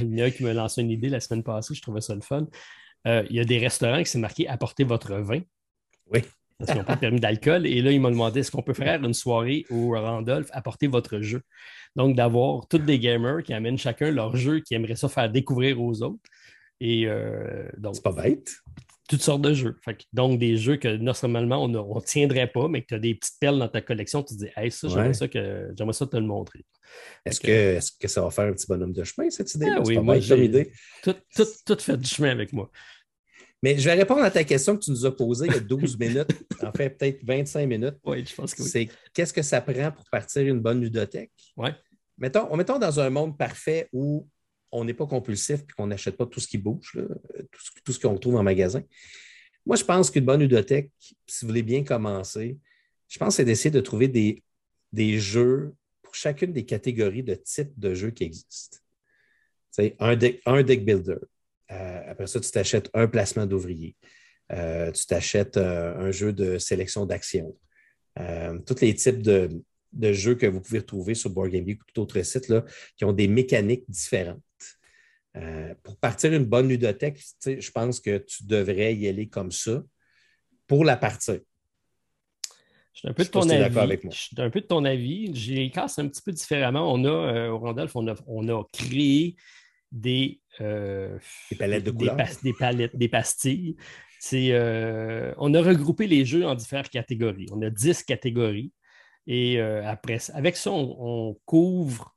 Il y en a qui me lancé une idée la semaine passée, je trouvais ça le fun. Euh, il y a des restaurants qui s'est marqué apportez votre vin. Oui. Parce qu'ils n'ont pas de permis d'alcool. Et là, ils m'ont demandé est-ce qu'on peut faire une soirée au Randolph, apporter votre jeu? Donc, d'avoir tous des gamers qui amènent chacun leur jeu, qui aimeraient ça faire découvrir aux autres. Et euh, donc. C'est pas bête. Toutes sortes de jeux. donc, des jeux que normalement on ne tiendrait pas, mais que tu as des petites perles dans ta collection, tu te dis, hey, ça, j'aimerais ça, que, j'aimerais ça te le montrer. Est-ce que, est que ça va faire un petit bonhomme de chemin, cette idée? Ah, oui, moi, idée. Tout, tout, tout fait du chemin avec moi. Mais je vais répondre à ta question que tu nous as posée il y a 12 minutes, en fait peut-être 25 minutes. Oui, je pense que oui. C'est qu'est-ce que ça prend pour partir une bonne ludothèque? Oui. Mettons, mettons dans un monde parfait où on n'est pas compulsif et qu'on n'achète pas tout ce qui bouge, tout ce, qu'on trouve en magasin. Moi, je pense qu'une bonne ludothèque, si vous voulez bien commencer, je pense c'est d'essayer de trouver des, des jeux pour chacune des catégories de types de jeux qui existent. Un deck, un deck builder, euh, après ça, tu t'achètes un placement d'ouvrier. Euh, tu t'achètes euh, un jeu de sélection d'actions. tous les types de, jeux que vous pouvez retrouver sur BoardGameGeek ou tout autre site là, qui ont des mécaniques différentes. pour partir une bonne ludothèque, je pense que tu devrais y aller comme ça pour la partir. Je suis un peu de ton avis. Je suis un peu de ton avis. J'ai casse un petit peu différemment. On a, au Randolph, on a, on a créé des, euh, des palettes de couleurs. Des, palettes, des pastilles. Euh, on a regroupé les jeux en différentes catégories. On a 10 catégories. Et euh, après, avec ça, on, couvre,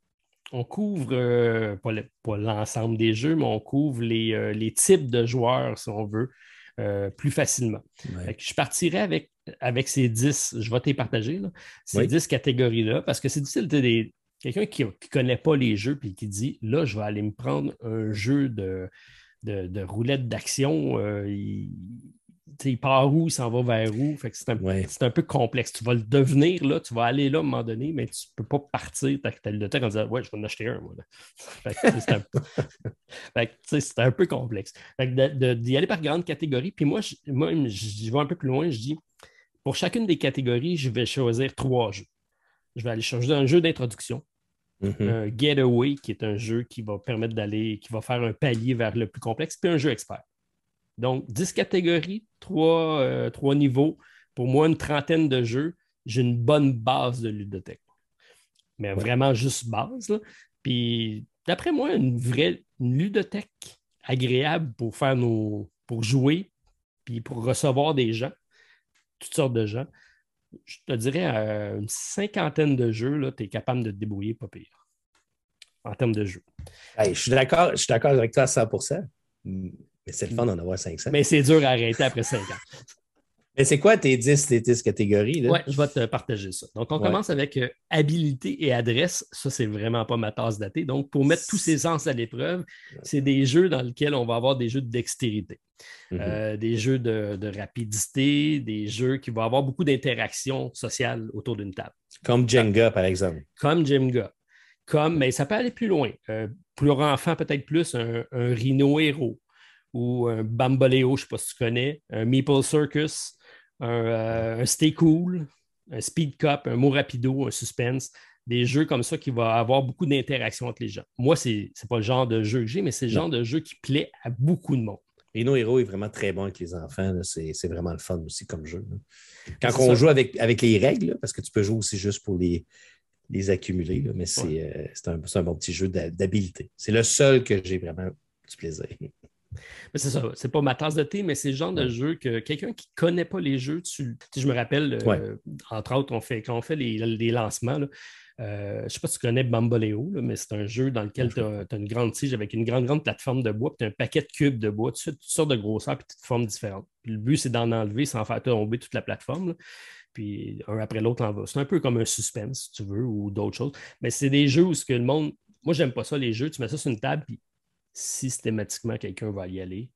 on couvre pas l'ensemble des jeux, mais on couvre les, types de joueurs, si on veut, plus facilement. Je partirai avec, avec ces 10, je vais te partager, ces 10 catégories-là, parce que c'est difficile de, Quelqu'un qui ne connaît pas les jeux et qui dit là, je vais aller me prendre un jeu de, de, roulette d'action. Euh, il, part où, il s'en va vers où? c'est un, peu complexe. Tu vas le devenir là, tu vas aller là à un moment donné, mais tu ne peux pas partir ta bibliothèque en disant Ouais, je vais en acheter un. Moi, c'est, un... un... peu complexe. d'y aller par grande catégorie. Puis moi, je, moi, je vais un peu plus loin, je dis pour chacune des catégories, je vais choisir trois jeux. Je vais aller chercher un jeu d'introduction mm-hmm. un Getaway, qui est un jeu qui va permettre d'aller, qui va faire un palier vers le plus complexe, puis un jeu expert. Donc, 10 catégories, 3, euh, niveaux. Pour moi, une trentaine de jeux. J'ai une bonne base de ludothèque. Mais vraiment juste base. Puis, d'après moi, une vraie ludothèque agréable pour faire nos. pour jouer, puis pour recevoir des gens, toutes sortes de gens. Je te dirais, une cinquantaine de jeux, tu es capable de te débrouiller pas pire en termes de jeux. je suis d'accord avec toi à 100% mais c'est le fun d'en avoir 500. Mais c'est dur à arrêter après 5 ans. Mais c'est quoi tes 10, tes 10 catégories? Oui, je vais te partager ça. Donc, on commence avec euh, habilité et adresse. Ça, c'est vraiment pas ma tasse datée. Donc, pour mettre tous ces sens à l'épreuve, c'est des jeux dans lesquels on va avoir des jeux de dextérité, mm-hmm. euh, des jeux de, rapidité, des jeux qui vont avoir beaucoup d'interactions sociales autour d'une table. Comme Jenga, par exemple. Comme Jenga. Comme, mais ça peut aller plus loin. Euh, pour enfant, peut-être plus, un, un Rhino Héros ou un Bamboleo, je ne sais pas si tu connais, un Meeple Circus, un, euh, Stay Cool, un Speed Cup, un Mot Rapido, un Suspense, des jeux comme ça qui vont avoir beaucoup d'interactions entre les gens. Moi, ce n'est pas le genre de jeu que j'ai, mais c'est le genre de jeu qui plaît à beaucoup de monde. Rhino Hero est vraiment très bon avec les enfants. C'est vraiment le fun aussi comme jeu. Quand on joue avec, avec les règles, parce que tu peux jouer aussi juste pour les, les accumuler, mais euh, c'est un, un, bon petit jeu d'habileté. C'est le seul que j'ai vraiment du plaisir. C'est ça, c'est pas ma tasse de thé, mais c'est le genre de jeu que quelqu'un qui ne connaît pas les jeux, tu, je me rappelle, euh, entre autres, on fait, quand on fait les, lancements, euh, je ne sais pas si tu connais Bamboleo, mais c'est un jeu dans lequel tu as, une grande tige avec une grande, grande plateforme de bois, puis tu as un paquet de cubes de bois, toutes sortes de grosseurs, puis toutes formes différentes. le but, c'est d'en enlever sans faire tomber toute la plateforme. puis un après l'autre en va. C'est un peu comme un suspense, si tu veux, ou d'autres choses. Mais c'est des jeux où ce que le monde. Moi, j'aime pas ça, les jeux. Tu mets ça sur une table, puis systématiquement, quelqu'un va y aller.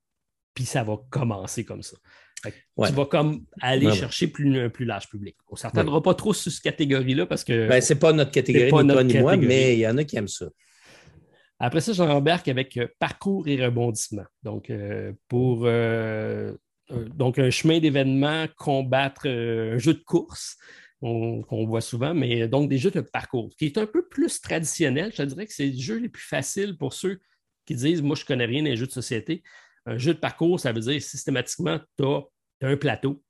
Puis ça va commencer comme ça. Tu vas comme aller chercher plus, un plus large public. On ne s'attendra pas trop sur cette catégorie-là parce que. Ben, ce n'est pas notre catégorie, ni toi ni moi, mais il y en a qui aiment ça. Après ça, j'embarque avec euh, parcours et rebondissement. Donc, euh, pour euh, donc un chemin d'événement, combattre un jeu de course qu'on voit souvent, mais donc des jeux de parcours, qui est un peu plus traditionnel. Je dirais que c'est le jeu les plus faciles pour ceux qui disent Moi, je ne connais rien des jeux de société. Un jeu de parcours, ça veut dire systématiquement, tu as, un plateau,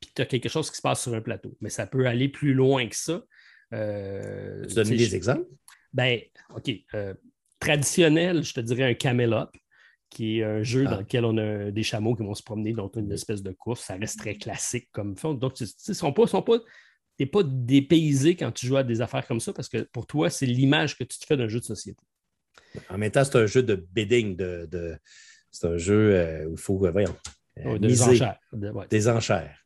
puis tu as quelque chose qui se passe sur un plateau. Mais ça peut aller plus loin que ça. Euh, tu donnes des exemples? Ben, OK. Euh, traditionnel, je te dirais un Camelot, qui est un jeu ah. dans lequel on a des chameaux qui vont se promener dans une espèce de course. Ça reste très classique comme fond. Donc, tu ne sont pas, sont pas, pas dépaysé quand tu joues à des affaires comme ça parce que pour toi, c'est l'image que tu te fais d'un jeu de société. En même temps, c'est un jeu de bidding, de, c'est un jeu euh, où il faut, euh, voyons, euh, des enchères. Des enchères.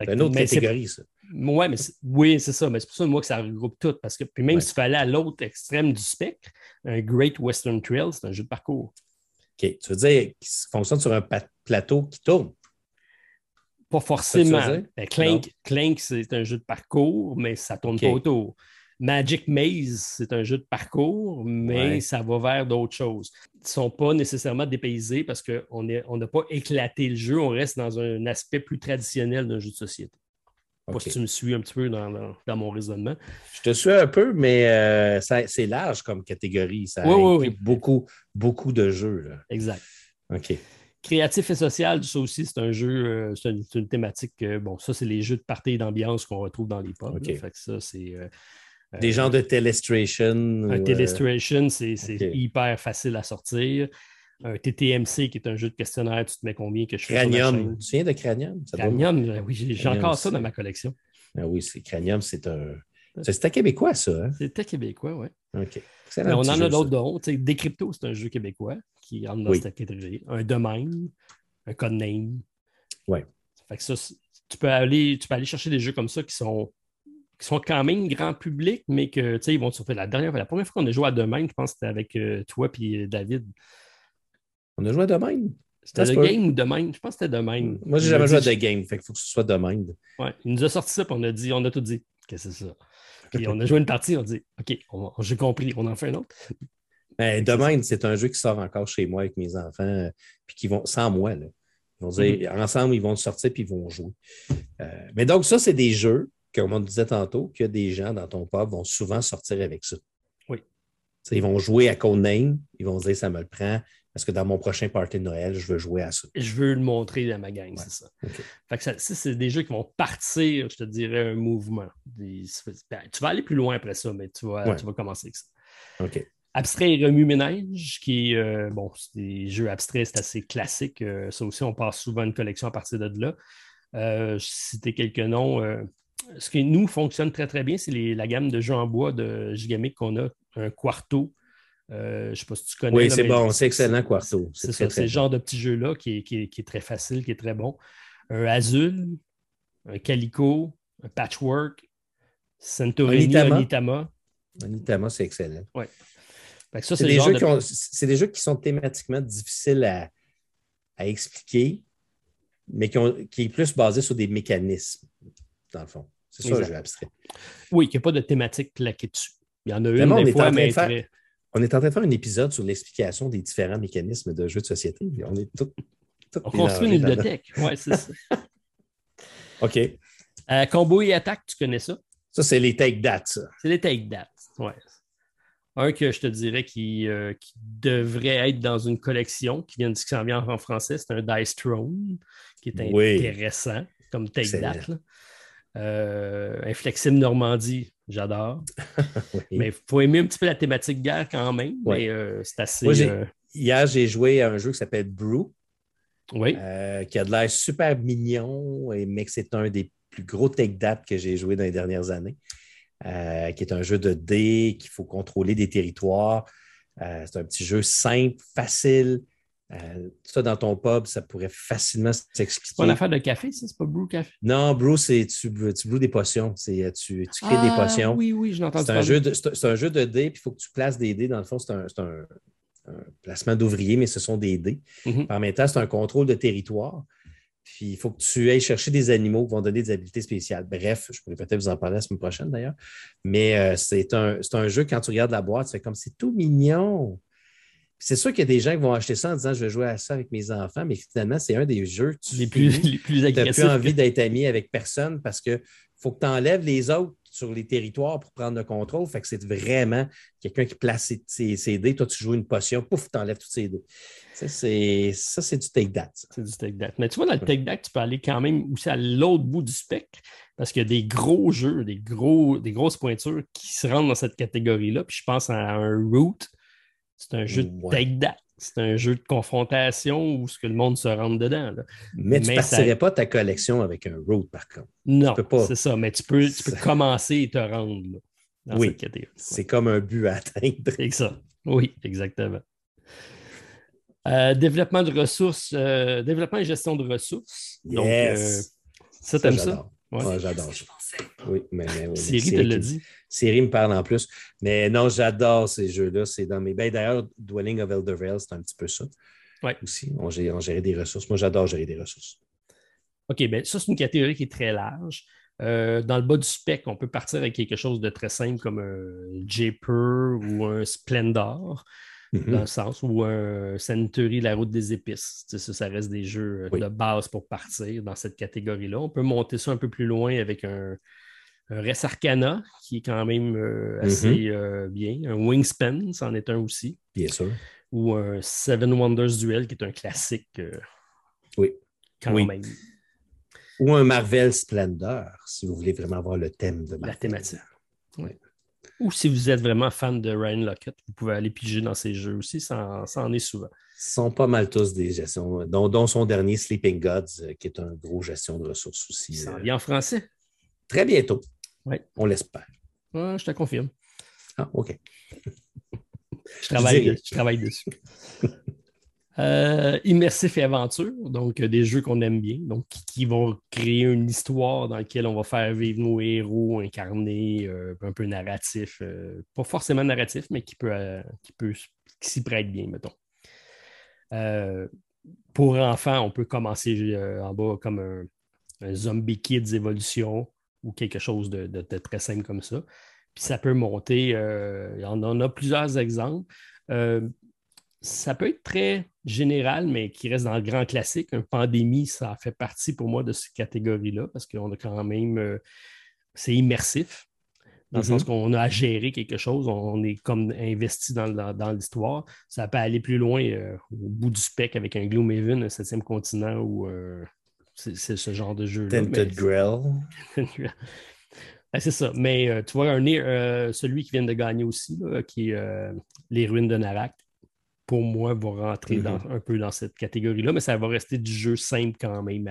C'est une autre catégorie, ça. Ouais, mais oui, c'est ça. Mais c'est pour ça, moi, que ça regroupe tout. Parce que puis même si tu fallait à l'autre extrême du spectre, un Great Western Trail, c'est un jeu de parcours. OK. Tu veux dire qu'il fonctionne sur un plateau qui tourne? Pas forcément. Ben, Clank, Clank c'est un jeu de parcours, mais ça ne tourne pas autour. Magic Maze, c'est un jeu de parcours, mais ça va vers d'autres choses. Ils ne sont pas nécessairement dépaysés parce qu'on n'a pas éclaté le jeu, on reste dans un aspect plus traditionnel d'un jeu de société. Je sais pas si tu me suis un petit peu dans, mon raisonnement. Je te suis un peu, mais euh, c'est large comme catégorie. Ça oui, Beaucoup, beaucoup de jeux. Exact. OK. Créatif et social, ça aussi, c'est un jeu, euh, c'est une, thématique. Euh, bon, ça, c'est les jeux de party et d'ambiance qu'on retrouve dans les pubs. Fait que ça, c'est des genres de Telestration. Un Telestration, c'est hyper facile à sortir. Un TTMC, qui est un jeu de questionnaire, tu te mets combien que je fais Cranium. Tu viens de Cranium? Cranium, euh, oui, j'ai encore ça dans ma collection. Ah oui, c'est Cranium, c'est un. C'était québécois, ça. Hein? C'était québécois, oui. OK. on en a d'autres dont. Decrypto, c'est un jeu québécois qui entre dans cette catégorie. Un domaine, un codename. Oui. Fait que ça, tu peux, aller, tu peux aller chercher des jeux comme ça qui sont qui sont quand même grand public, mais que, tu sais, ils vont surfer la dernière la première fois qu'on a joué à Domaine, je pense que c'était avec euh, toi et euh, David. On a joué à Domaine? C'était The Game ou Domaine? Je pense que c'était Domaine. Moi, j'ai jamais joué à The Game, fait qu'il faut que ce soit Domaine. Ouais, il nous a sorti ça, puis on a dit, on a tout dit. que c'est ça? Puis on a joué une partie, on a dit, OK, j'ai compris, on en fait un autre. Ben, Domaine, c'est un jeu qui sort encore chez moi avec mes enfants, euh, puis qui vont, sans moi, là. Ils vont dire, mm-hmm. ensemble, ils vont sortir puis ils vont jouer. mais donc, ça, c'est des jeux comme on disait tantôt, que des gens dans ton pub vont souvent sortir avec ça. ils vont jouer à Codename, ils vont se dire ça me le prend. Parce que dans mon prochain party de Noël, je veux jouer à ça. Je veux le montrer à ma gang, c'est ça. Fait que ça, c'est des jeux qui vont partir, je te dirais, un mouvement. Ben, tu vas aller plus loin après ça, mais tu vas, tu vas commencer avec ça. OK. Abstrait et remue-ménage, qui est, euh, bon, c'est des jeux abstraits, c'est assez classique. Euh, ça aussi, on passe souvent une collection à partir de là. Euh, je citais quelques noms. Ce qui nous fonctionne très, très bien, c'est la gamme de jeux en bois de Gigamic qu'on a, un Quarto, euh, je ne sais pas si tu connais. Oui, c'est bon, c'est excellent, Quarto. C'est ce genre de petit jeu-là qui, est très facile, qui est très bon. Un Azul, un Calico, un Patchwork, Santorini, Onitama. Onitama, c'est excellent. Oui. C'est des, des, jeux qui sont thématiquement difficiles à, expliquer, mais qui, ont, qui, est plus basé sur des mécanismes, dans le fond. C'est ça le jeu abstrait. Oui, qu'il n'y a pas de thématique claquée dessus. Il y en a une des fois, mais on est en train de faire un épisode sur l'explication des différents mécanismes de jeux de société. On est tout. on construit une bibliothèque. Oui, c'est ça. OK. Euh, combo et attaque, tu connais ça? Ça, c'est les take ça. C'est les take that, oui. Un que je te dirais qui, euh, qui, devrait être dans une collection qui vient de s'en vient en français, c'est un Dice Throne, qui est intéressant comme take that. Euh, Inflexible Normandie, j'adore. Mais il faut aimer un petit peu la thématique guerre quand même. Mais euh, c'est assez. Euh, hier, j'ai joué à un jeu qui s'appelle Brew. Oui. qui a de l'air super mignon, mais que c'est un des plus gros tech date que j'ai joué dans les dernières années. qui est un jeu de dés qu'il faut contrôler des territoires. c'est un petit jeu simple, facile, euh, ça, dans ton pub, ça pourrait facilement s'expliquer. C'est pas une affaire de café, ça? C'est pas brew café? Non, brew, c'est tu, tu des potions. C'est, euh, tu, tu crées des ah, potions. Oui, oui, je l'entends. C'est un, jeu de, c'est un jeu de dés, puis il faut que tu places des dés. Dans le fond, c'est un, un, placement d'ouvriers, mais ce sont des dés. Mm-hmm. En même temps, c'est un contrôle de territoire. Puis il faut que tu ailles chercher des animaux qui vont donner des habiletés spéciales. Bref, je pourrais peut-être vous en parler la semaine prochaine d'ailleurs. Mais euh, c'est un, un, jeu, quand tu regardes la boîte, c'est comme c'est tout mignon. C'est sûr qu'il y a des gens qui vont acheter ça en disant je vais jouer à ça avec mes enfants, mais finalement, c'est un des jeux tu, les plus, les plus agressifs. Tu n'as plus envie d'être ami avec personne parce qu'il faut que tu enlèves les autres sur les territoires pour prendre le contrôle. Fait que c'est vraiment quelqu'un qui place ses, dés. Toi, tu joues une potion, pouf, tu enlèves tous ses dés. Ça, c'est du take-that. C'est du take-that. Mais tu vois, dans le take-that, tu peux aller quand même aussi à l'autre bout du spectre parce qu'il y a des gros jeux, des, gros, des grosses pointures qui se rendent dans cette catégorie-là. Puis je pense à un Root c'est un jeu de take C'est un jeu de confrontation où ce que le monde se rentre dedans. Mais tu ne partirais pas ta collection avec un road, par contre. Non, c'est ça. Mais tu peux, tu peux commencer et te rendre dans oui, cette catégorie. C'est comme un but à atteindre. C'est ça. Oui, exactement. Euh, développement de ressources, euh, développement et gestion de ressources. Yes. Donc, euh, ça, t'aimes ça? Ouais. j'adore. Oui, mais, mais Siri te l'a dit. Siri me parle en plus. Mais non, j'adore ces jeux-là. C'est dans mes. Ben, D'ailleurs, Dwelling of Eldervale, c'est un petit peu ça. Oui. Aussi, on, gère des ressources. Moi, j'adore gérer des ressources. OK, bien, ça, c'est une catégorie qui est très large. Euh, dans le bas du spec, on peut partir avec quelque chose de très simple comme un Japer ou un Splendor. Mm-hmm. dans le sens où un Century, la route des épices, ça, ça reste des jeux euh, de base pour partir dans cette catégorie-là. On peut monter ça un peu plus loin avec un, Res Arcana, qui est quand même euh, assez mm-hmm. euh, bien. Un Wingspan, c'en est un aussi. Bien sûr. Ou un Seven Wonders Duel, qui est un classique. oui. Quand même. Ou un Marvel Splendor, si vous voulez vraiment voir le thème de Marvel. La thématique. Oui. Ou si vous êtes vraiment fan de Ryan Lockett, vous pouvez aller piger dans ces jeux aussi, ça en, est souvent. Ce sont pas mal tous des gestions, dont, son dernier Sleeping Gods, euh, qui est un gros gestion de ressources aussi. Ça euh, vient en français. Très bientôt. Oui. On l'espère. je te confirme. Ah, OK. je, travaille, je travaille dessus. Euh, immersif et aventure, donc euh, des jeux qu'on aime bien, donc qui, vont créer une histoire dans laquelle on va faire vivre nos héros incarnés, euh, un peu narratif, pas forcément narratif, mais qui peut, qui peut s'y prête bien, mettons. pour enfants, on peut commencer en bas comme un, Zombie Kids Evolution ou quelque chose de, très simple comme ça. Puis ça peut monter, on en a plusieurs exemples ça peut être très général, mais qui reste dans le grand classique. Un pandémie, ça fait partie pour moi de cette catégorie-là parce qu'on a quand même. Euh, c'est immersif. dans le sens mm-hmm. qu'on a à gérer quelque chose, on est comme investi dans, l'histoire. Ça peut aller plus loin euh, au bout du spec avec un Gloomhaven, un septième continent ou euh, c'est ce genre de jeu. Tented Grail. Ben, c'est ça. Mais euh, tu vois, un, celui qui vient de gagner aussi, qui est Les Ruines de Narak, pour moi, va rentrer mm-hmm. un peu dans cette catégorie-là, mais ça va rester du jeu simple quand même.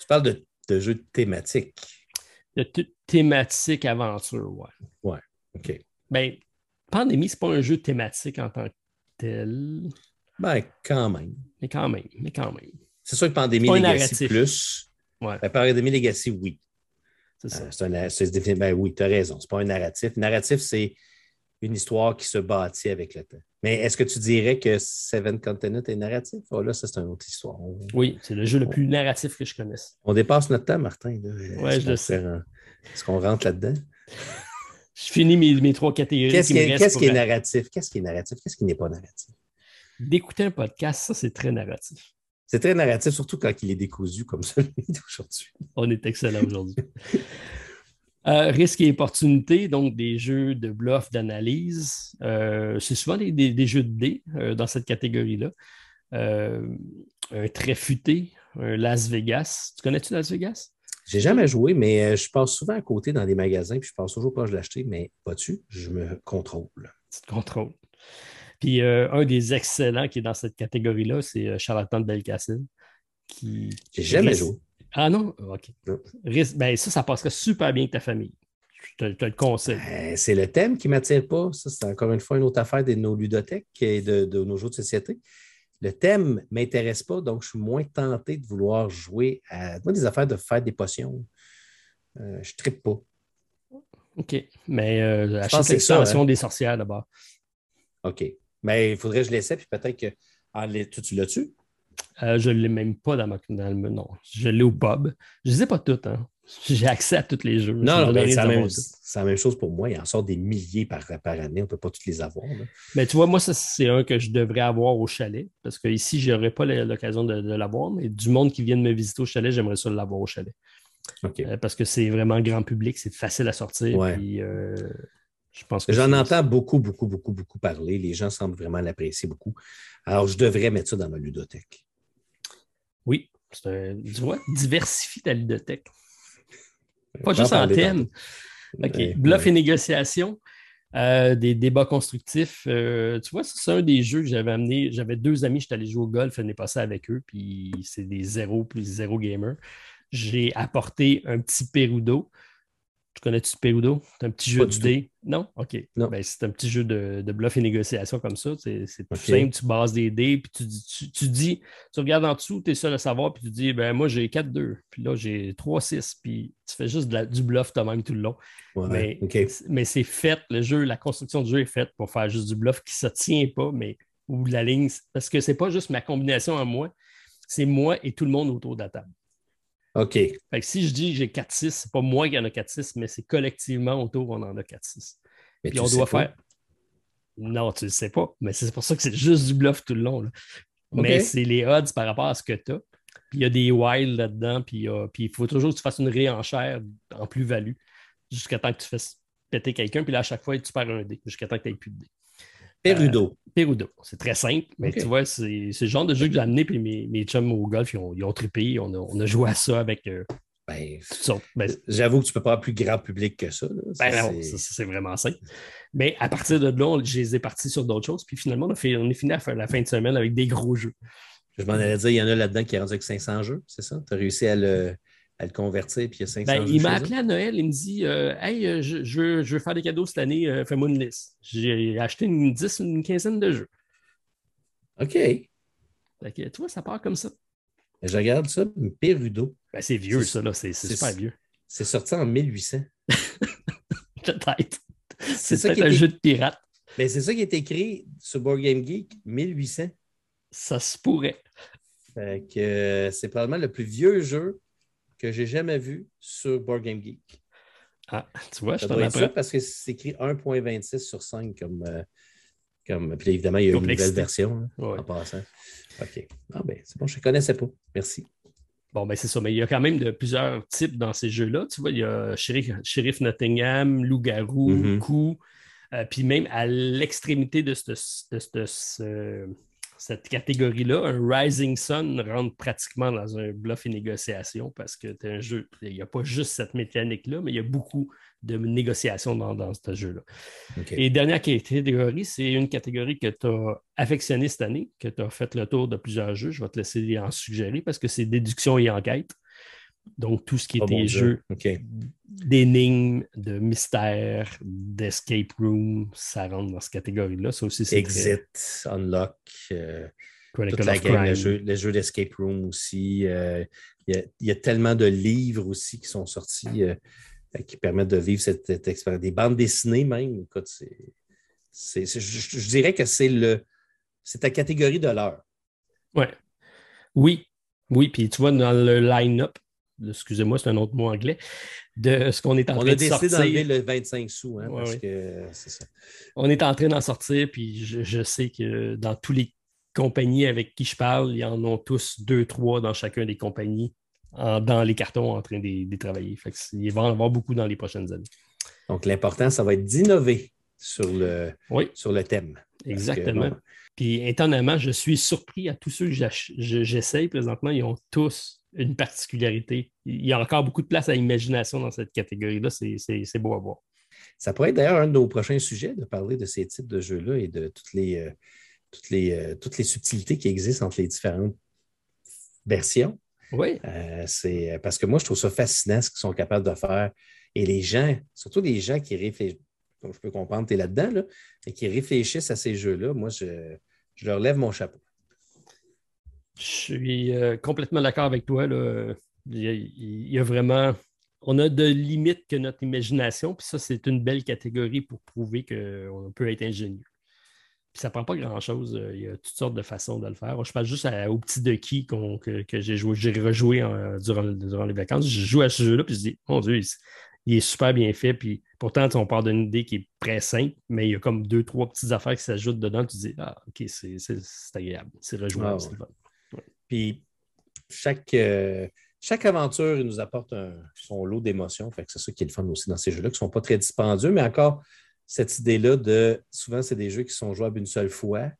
Tu parles de, de jeu thématique de thématique aventure, ouais. Ouais, OK. Ben, Pandémie, c'est pas un jeu thématique en tant que tel. Ben, quand même. Mais quand même, mais quand même. C'est sûr que Pandémie Legacy plus. Ouais. Ben, Pandémie Legacy, oui. C'est ça. Euh, c'est un, ben oui, tu as raison. C'est pas un narratif. Narratif, c'est une histoire qui se bâtit avec le temps. Mais est-ce que tu dirais que Seven Continent est narratif? Oh, là, ça, c'est une autre histoire. Oui, c'est le jeu le plus narratif que je connaisse. On dépasse notre temps, Martin. Oui, je le sais. Est-ce qu'on rentre là-dedans? je finis mes, mes trois catégories. Qu'est-ce qui, est, narratif? Qu'est-ce qui est narratif? Qu'est-ce qui n'est pas narratif? D'écouter un podcast, ça, c'est très narratif. C'est très narratif, surtout quand il est décousu comme celui d'aujourd'hui. On est excellent aujourd'hui. Euh, risque et opportunité, donc des jeux de bluff, d'analyse. Euh, c'est souvent des, jeux de dés euh, dans cette catégorie-là. un très futé, un Las Vegas. Tu connais-tu Las Vegas? J'ai jamais joué, mais je passe souvent à côté dans des magasins, puis je pense toujours pas je l'acheter, mais pas-tu, je me contrôle. Tu te contrôles. Puis un des excellents qui est dans cette catégorie-là, c'est Charlatan de Belcacil. Qui, J'ai jamais joué. Ah non? OK. Ben, ça, ça passerait super bien avec ta famille. Je te, le conseille. Ben, c'est le thème qui ne m'attire pas. Ça, c'est encore une fois une autre affaire de nos ludothèques et de, nos jeux de société. Le thème ne m'intéresse pas, donc je suis moins tenté de vouloir jouer à moi, des affaires de faire des potions. Euh, je ne trippe pas. OK. Mais euh, achète l'extension hein. des sorcières d'abord. OK. Mais il faudrait que je l'essaie, puis peut-être que. Ah, tu l'as-tu? Euh, je ne l'ai même pas dans, ma, dans Non, je l'ai au pub. Je ne les ai pas toutes. Hein. J'ai accès à tous les jeux. Non, non c'est la, même chose pour moi. Il en sort des milliers par, par année. On ne peut pas tous les avoir. Mais tu vois, moi, c'est un que je devrais avoir au chalet. Parce que ici, je n'aurais pas l'occasion de, l'avoir. Mais du monde qui vient de me visiter au chalet, j'aimerais ça l'avoir au chalet. Euh, parce que c'est vraiment grand public, c'est facile à sortir. Euh, je pense que J'en entends beaucoup, beaucoup, beaucoup, beaucoup parler. Les gens semblent vraiment l'apprécier beaucoup. Alors, je devrais mettre ça dans ma ludothèque. Oui, un, tu vois, diversifie ta ludothèque. Pas juste en thème. OK. Bluff et négociation. Euh, des débats constructifs. Euh, tu vois, c'est un des jeux que j'avais amené. J'avais deux amis, j'étais allé jouer au golf l'année passée avec eux, puis c'est des zéro plus zéro gamers. J'ai apporté un petit Perudo tu connais-tu Perudo? C'est un petit jeu de dés. Non? OK. Ben, c'est un petit jeu de, bluff et négociation comme ça. C'est tout simple. Tu bases des dés, puis tu, tu, dis, tu regardes en dessous, tu es seul à savoir, puis tu dis, ben moi j'ai 4-2, puis là j'ai 3-6, puis tu fais juste du bluff toi-même tout le long. mais, mais c'est fait, le jeu, la construction du jeu est faite pour faire juste du bluff qui ne se tient pas, mais où la ligne, parce que c'est pas juste ma combinaison à moi, c'est moi et tout le monde autour de la table. OK. Fait que si je dis que j'ai 4-6, c'est pas moi qui en a 4-6, mais c'est collectivement autour, on en a 4-6. Puis on doit faire. Non, tu ne le sais pas. Mais c'est pour ça que c'est juste du bluff tout le long. Mais c'est les odds par rapport à ce que tu as. Puis il y a des wild là-dedans. Puis il faut toujours que tu fasses une réenchère en plus-value jusqu'à temps que tu fasses péter quelqu'un. Puis là, à chaque fois, tu perds un dé jusqu'à temps que tu n'aies plus de dé. Perudo. Euh, Perudo. C'est très simple, mais tu vois, c'est le genre de jeu que j'ai amené, puis mes, mes chums au golf, ils ont, ils ont trippé. On a, on a, joué à ça avec. Euh, ben, ben J'avoue que tu ne peux pas avoir plus grand public que ça. Ben c'est vraiment simple. Mais à partir de là, je les ai partis sur d'autres choses. Puis finalement, on, a fait, on est fini à faire la fin de semaine avec des gros jeux. Je m'en allais dire, il y en a là-dedans qui est rendu avec 500 jeux, c'est ça? Tu as réussi à le, à le convertir, puis il y a 500 ben, Il m'a appelé à Noël, il me dit euh, Hey, euh, je, je, veux, faire des cadeaux cette année, euh, fais-moi une liste. J'ai acheté une 10, une quinzaine de jeux. OK. tu vois, ça part comme ça. Ben, je regarde ça, Perudo. Ben, c'est vieux, ça, là. C'est super vieux. C'est sorti en 1800. peut-être. C'est peut-être un jeu de pirate. Mais c'est ça qui est écrit sur Board Game Geek, 1800. Ça se pourrait. c'est probablement le plus vieux jeu que j'ai jamais vu sur Board Game Geek. Ah, tu vois, je t'en ça parce que c'est écrit 1.26 sur 5 comme. Euh, comme... Puis évidemment, il y a une nouvelle version hein, en passant. OK. Ah, ben, c'est bon, je ne connaissais pas. Merci. Bon, ben c'est ça, mais il y a quand même de plusieurs types dans ces jeux-là. Tu vois, il y a Sheriff, Nottingham, Loup-garou, mm Coup, euh, puis même à l'extrémité de, cette catégorie-là, un Rising Sun rentre pratiquement dans un bluff et négociation parce que tu un jeu, il n'y a pas juste cette mécanique-là, mais il y a beaucoup de négociations dans, ce jeu-là. Et dernière catégorie, c'est une catégorie que tu as affectionnée cette année, que tu as fait le tour de plusieurs jeux. Je vais te laisser en suggérer parce que c'est déduction et enquête. Donc, tout ce qui était jeux d'énigmes, de mystères, d'escape room, ça rentre dans cette catégorie-là. Ça aussi, c'est Exit, Unlock, euh, toute la gang, les jeux, jeux d'escape room aussi. Euh, il y, a tellement de livres aussi qui sont sortis euh, qui permettent de vivre cette, expérience. Des bandes dessinées même. Écoute, c'est, je, dirais que c'est le c'est ta catégorie de l'heure. Ouais. Oui. Oui, puis tu vois, dans le line-up, excusez-moi, c'est un autre mot anglais, de ce qu'on est en train de sortir. On a décidé d'enlever le 25 sous, hein, parce que c'est ça. On est en train d'en sortir, puis je, sais que dans tous les compagnies avec qui je parle, il y en ont tous deux, trois dans chacun des compagnies, dans les cartons en train de, travailler. il va en avoir beaucoup dans les prochaines années. Donc, l'important, ça va être d'innover sur le, sur le thème. Exactement. Puis, étonnamment, je suis surpris à tous ceux que j'essaye présentement, ils ont tous une particularité. Il y a encore beaucoup de place à l'imagination dans cette catégorie-là. C'est beau à voir. Ça pourrait être d'ailleurs un de nos prochains sujets de parler de ces types de jeux-là et de toutes les, euh, toutes, les, euh, toutes les subtilités qui existent entre les différentes versions. Oui. Euh, c'est parce que moi, je trouve ça fascinant ce qu'ils sont capables de faire. Et les gens, surtout les gens qui réfléchissent, je peux comprendre, tu es là-dedans, là, et qui réfléchissent à ces jeux-là, moi, je, je leur lève mon chapeau. Je suis euh, complètement d'accord avec toi. Là. Il, y a, vraiment. On a de limites que notre imagination, puis ça, c'est une belle catégorie pour prouver qu'on peut être ingénieux. Puis ça ne prend pas grand-chose. Euh, il y a toutes sortes de façons de le faire. Je pense juste au petit Ducky que, que j'ai joué. J'ai rejoué durant, durant, les vacances. Je joue à ce jeu-là, puis je dis, mon Dieu, il, est super bien fait. Puis pourtant, on part d'une idée qui est très simple, mais il y a comme deux, trois petites affaires qui s'ajoutent dedans. Tu dis, ah, OK, c'est agréable. C'est rejouable, c'est puis chaque, euh, chaque aventure, il nous apporte son lot d'émotions. Fait que c'est ça qui est le fun aussi dans ces jeux-là, qui ne sont pas très dispendieux, mais encore cette idée-là de souvent, c'est des jeux qui sont jouables une seule fois.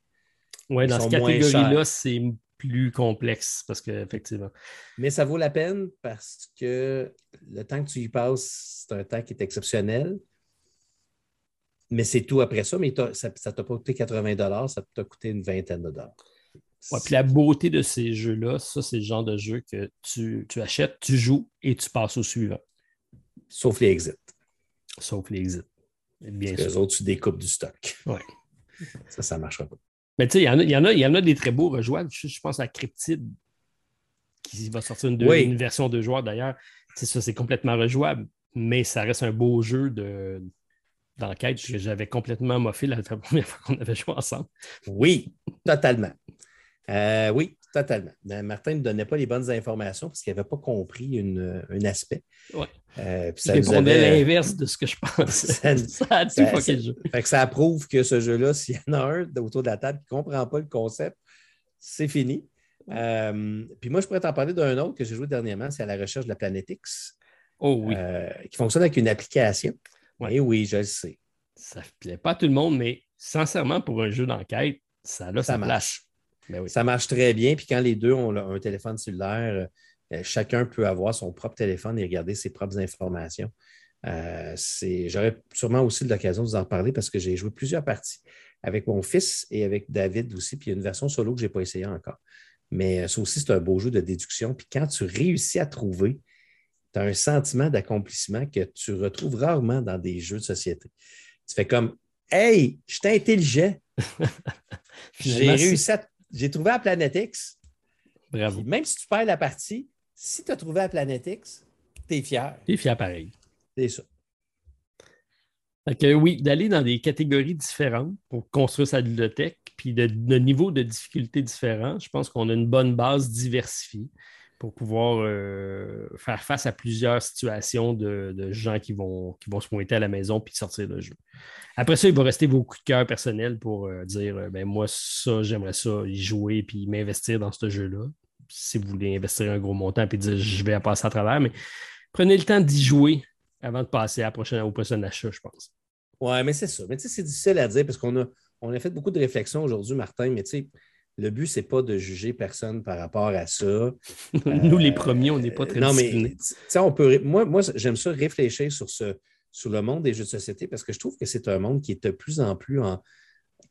Oui, dans cette catégorie-là, c'est plus complexe parce qu'effectivement. Mais ça vaut la peine parce que le temps que tu y passes, c'est un temps qui est exceptionnel. Mais c'est tout après ça, mais ça ne t'a pas coûté 80 ça t'a coûté une vingtaine de dollars. Ouais, puis la beauté de ces jeux-là, ça, c'est le genre de jeu que tu, achètes, tu joues et tu passes au suivant. Sauf les exits. Sauf les exits. Bien Parce sûr. autres, tu découpes du stock. Ouais. Ça, ça ne marchera pas. Mais tu sais, il y, en a, y, en a, y en a des très beaux rejouables. Je, pense à Cryptid, qui va sortir une, une version de joueurs d'ailleurs. C'est ça, c'est complètement rejouable, mais ça reste un beau jeu de, d'enquête que j'avais complètement moffé la première fois qu'on avait joué ensemble. Oui, totalement. Euh, oui, totalement. Ben, Martin ne donnait pas les bonnes informations parce qu'il n'avait pas compris un aspect. Oui. Euh, ça avait... l'inverse de ce que je pensais. ça, a tout jeu. Fait que ça prouve que ce jeu-là, s'il y en a un autour de la table qui ne comprend pas le concept, c'est fini. Euh, puis moi, je pourrais t'en parler d'un autre que j'ai joué dernièrement, c'est à la recherche de la planète X. Oh oui. qui fonctionne avec une application. Oui, oui, je le sais. Ça ne plaît pas à tout le monde, mais sincèrement, pour un jeu d'enquête, ça a ça marche. Ben ça marche très bien. Puis quand les deux ont un téléphone cellulaire, euh, chacun peut avoir son propre téléphone et regarder ses propres informations. Euh, j'aurais sûrement aussi l'occasion de vous en parler parce que j'ai joué plusieurs parties avec mon fils et avec David aussi. Puis il y a une version solo que je n'ai pas essayé encore. Mais euh, ça aussi, c'est un beau jeu de déduction. Puis quand tu réussis à trouver, tu as un sentiment d'accomplissement que tu retrouves rarement dans des jeux de société. Tu fais comme Hey, je suis intelligent. J'ai réussi à j'ai trouvé la Planète X. Bravo. même si tu perds la partie, si tu as trouvé la Planète X, tu es fier. Tu es fier pareil. C'est ça. oui, d'aller dans des catégories différentes pour construire sa bibliothèque, puis de, de niveaux de difficulté différents, je pense qu'on a une bonne base diversifiée pour pouvoir euh, faire face à plusieurs situations de, gens qui vont, qui vont se pointer à la maison puis sortir le jeu. Après ça, il va rester vos coups de cœur personnels pour euh, dire euh, ben moi, ça, j'aimerais ça y jouer puis m'investir dans ce jeu-là. si vous voulez investir un gros montant et dire je vais passer à travers, mais prenez le temps d'y jouer avant de passer à prochain, au prochain achat, je pense. Oui, mais c'est ça. Mais tu sais, c'est difficile à dire parce qu'on a, on a fait beaucoup de réflexions aujourd'hui, Martin, mais tu sais, le but, c'est pas de juger personne par rapport à ça. Nous, les premiers, on n'est pas très Non, mais on peut. Moi, moi j'aime ça réfléchir sur, ce, sur le monde des jeux de société parce que je trouve que c'est un monde qui est de plus en plus en,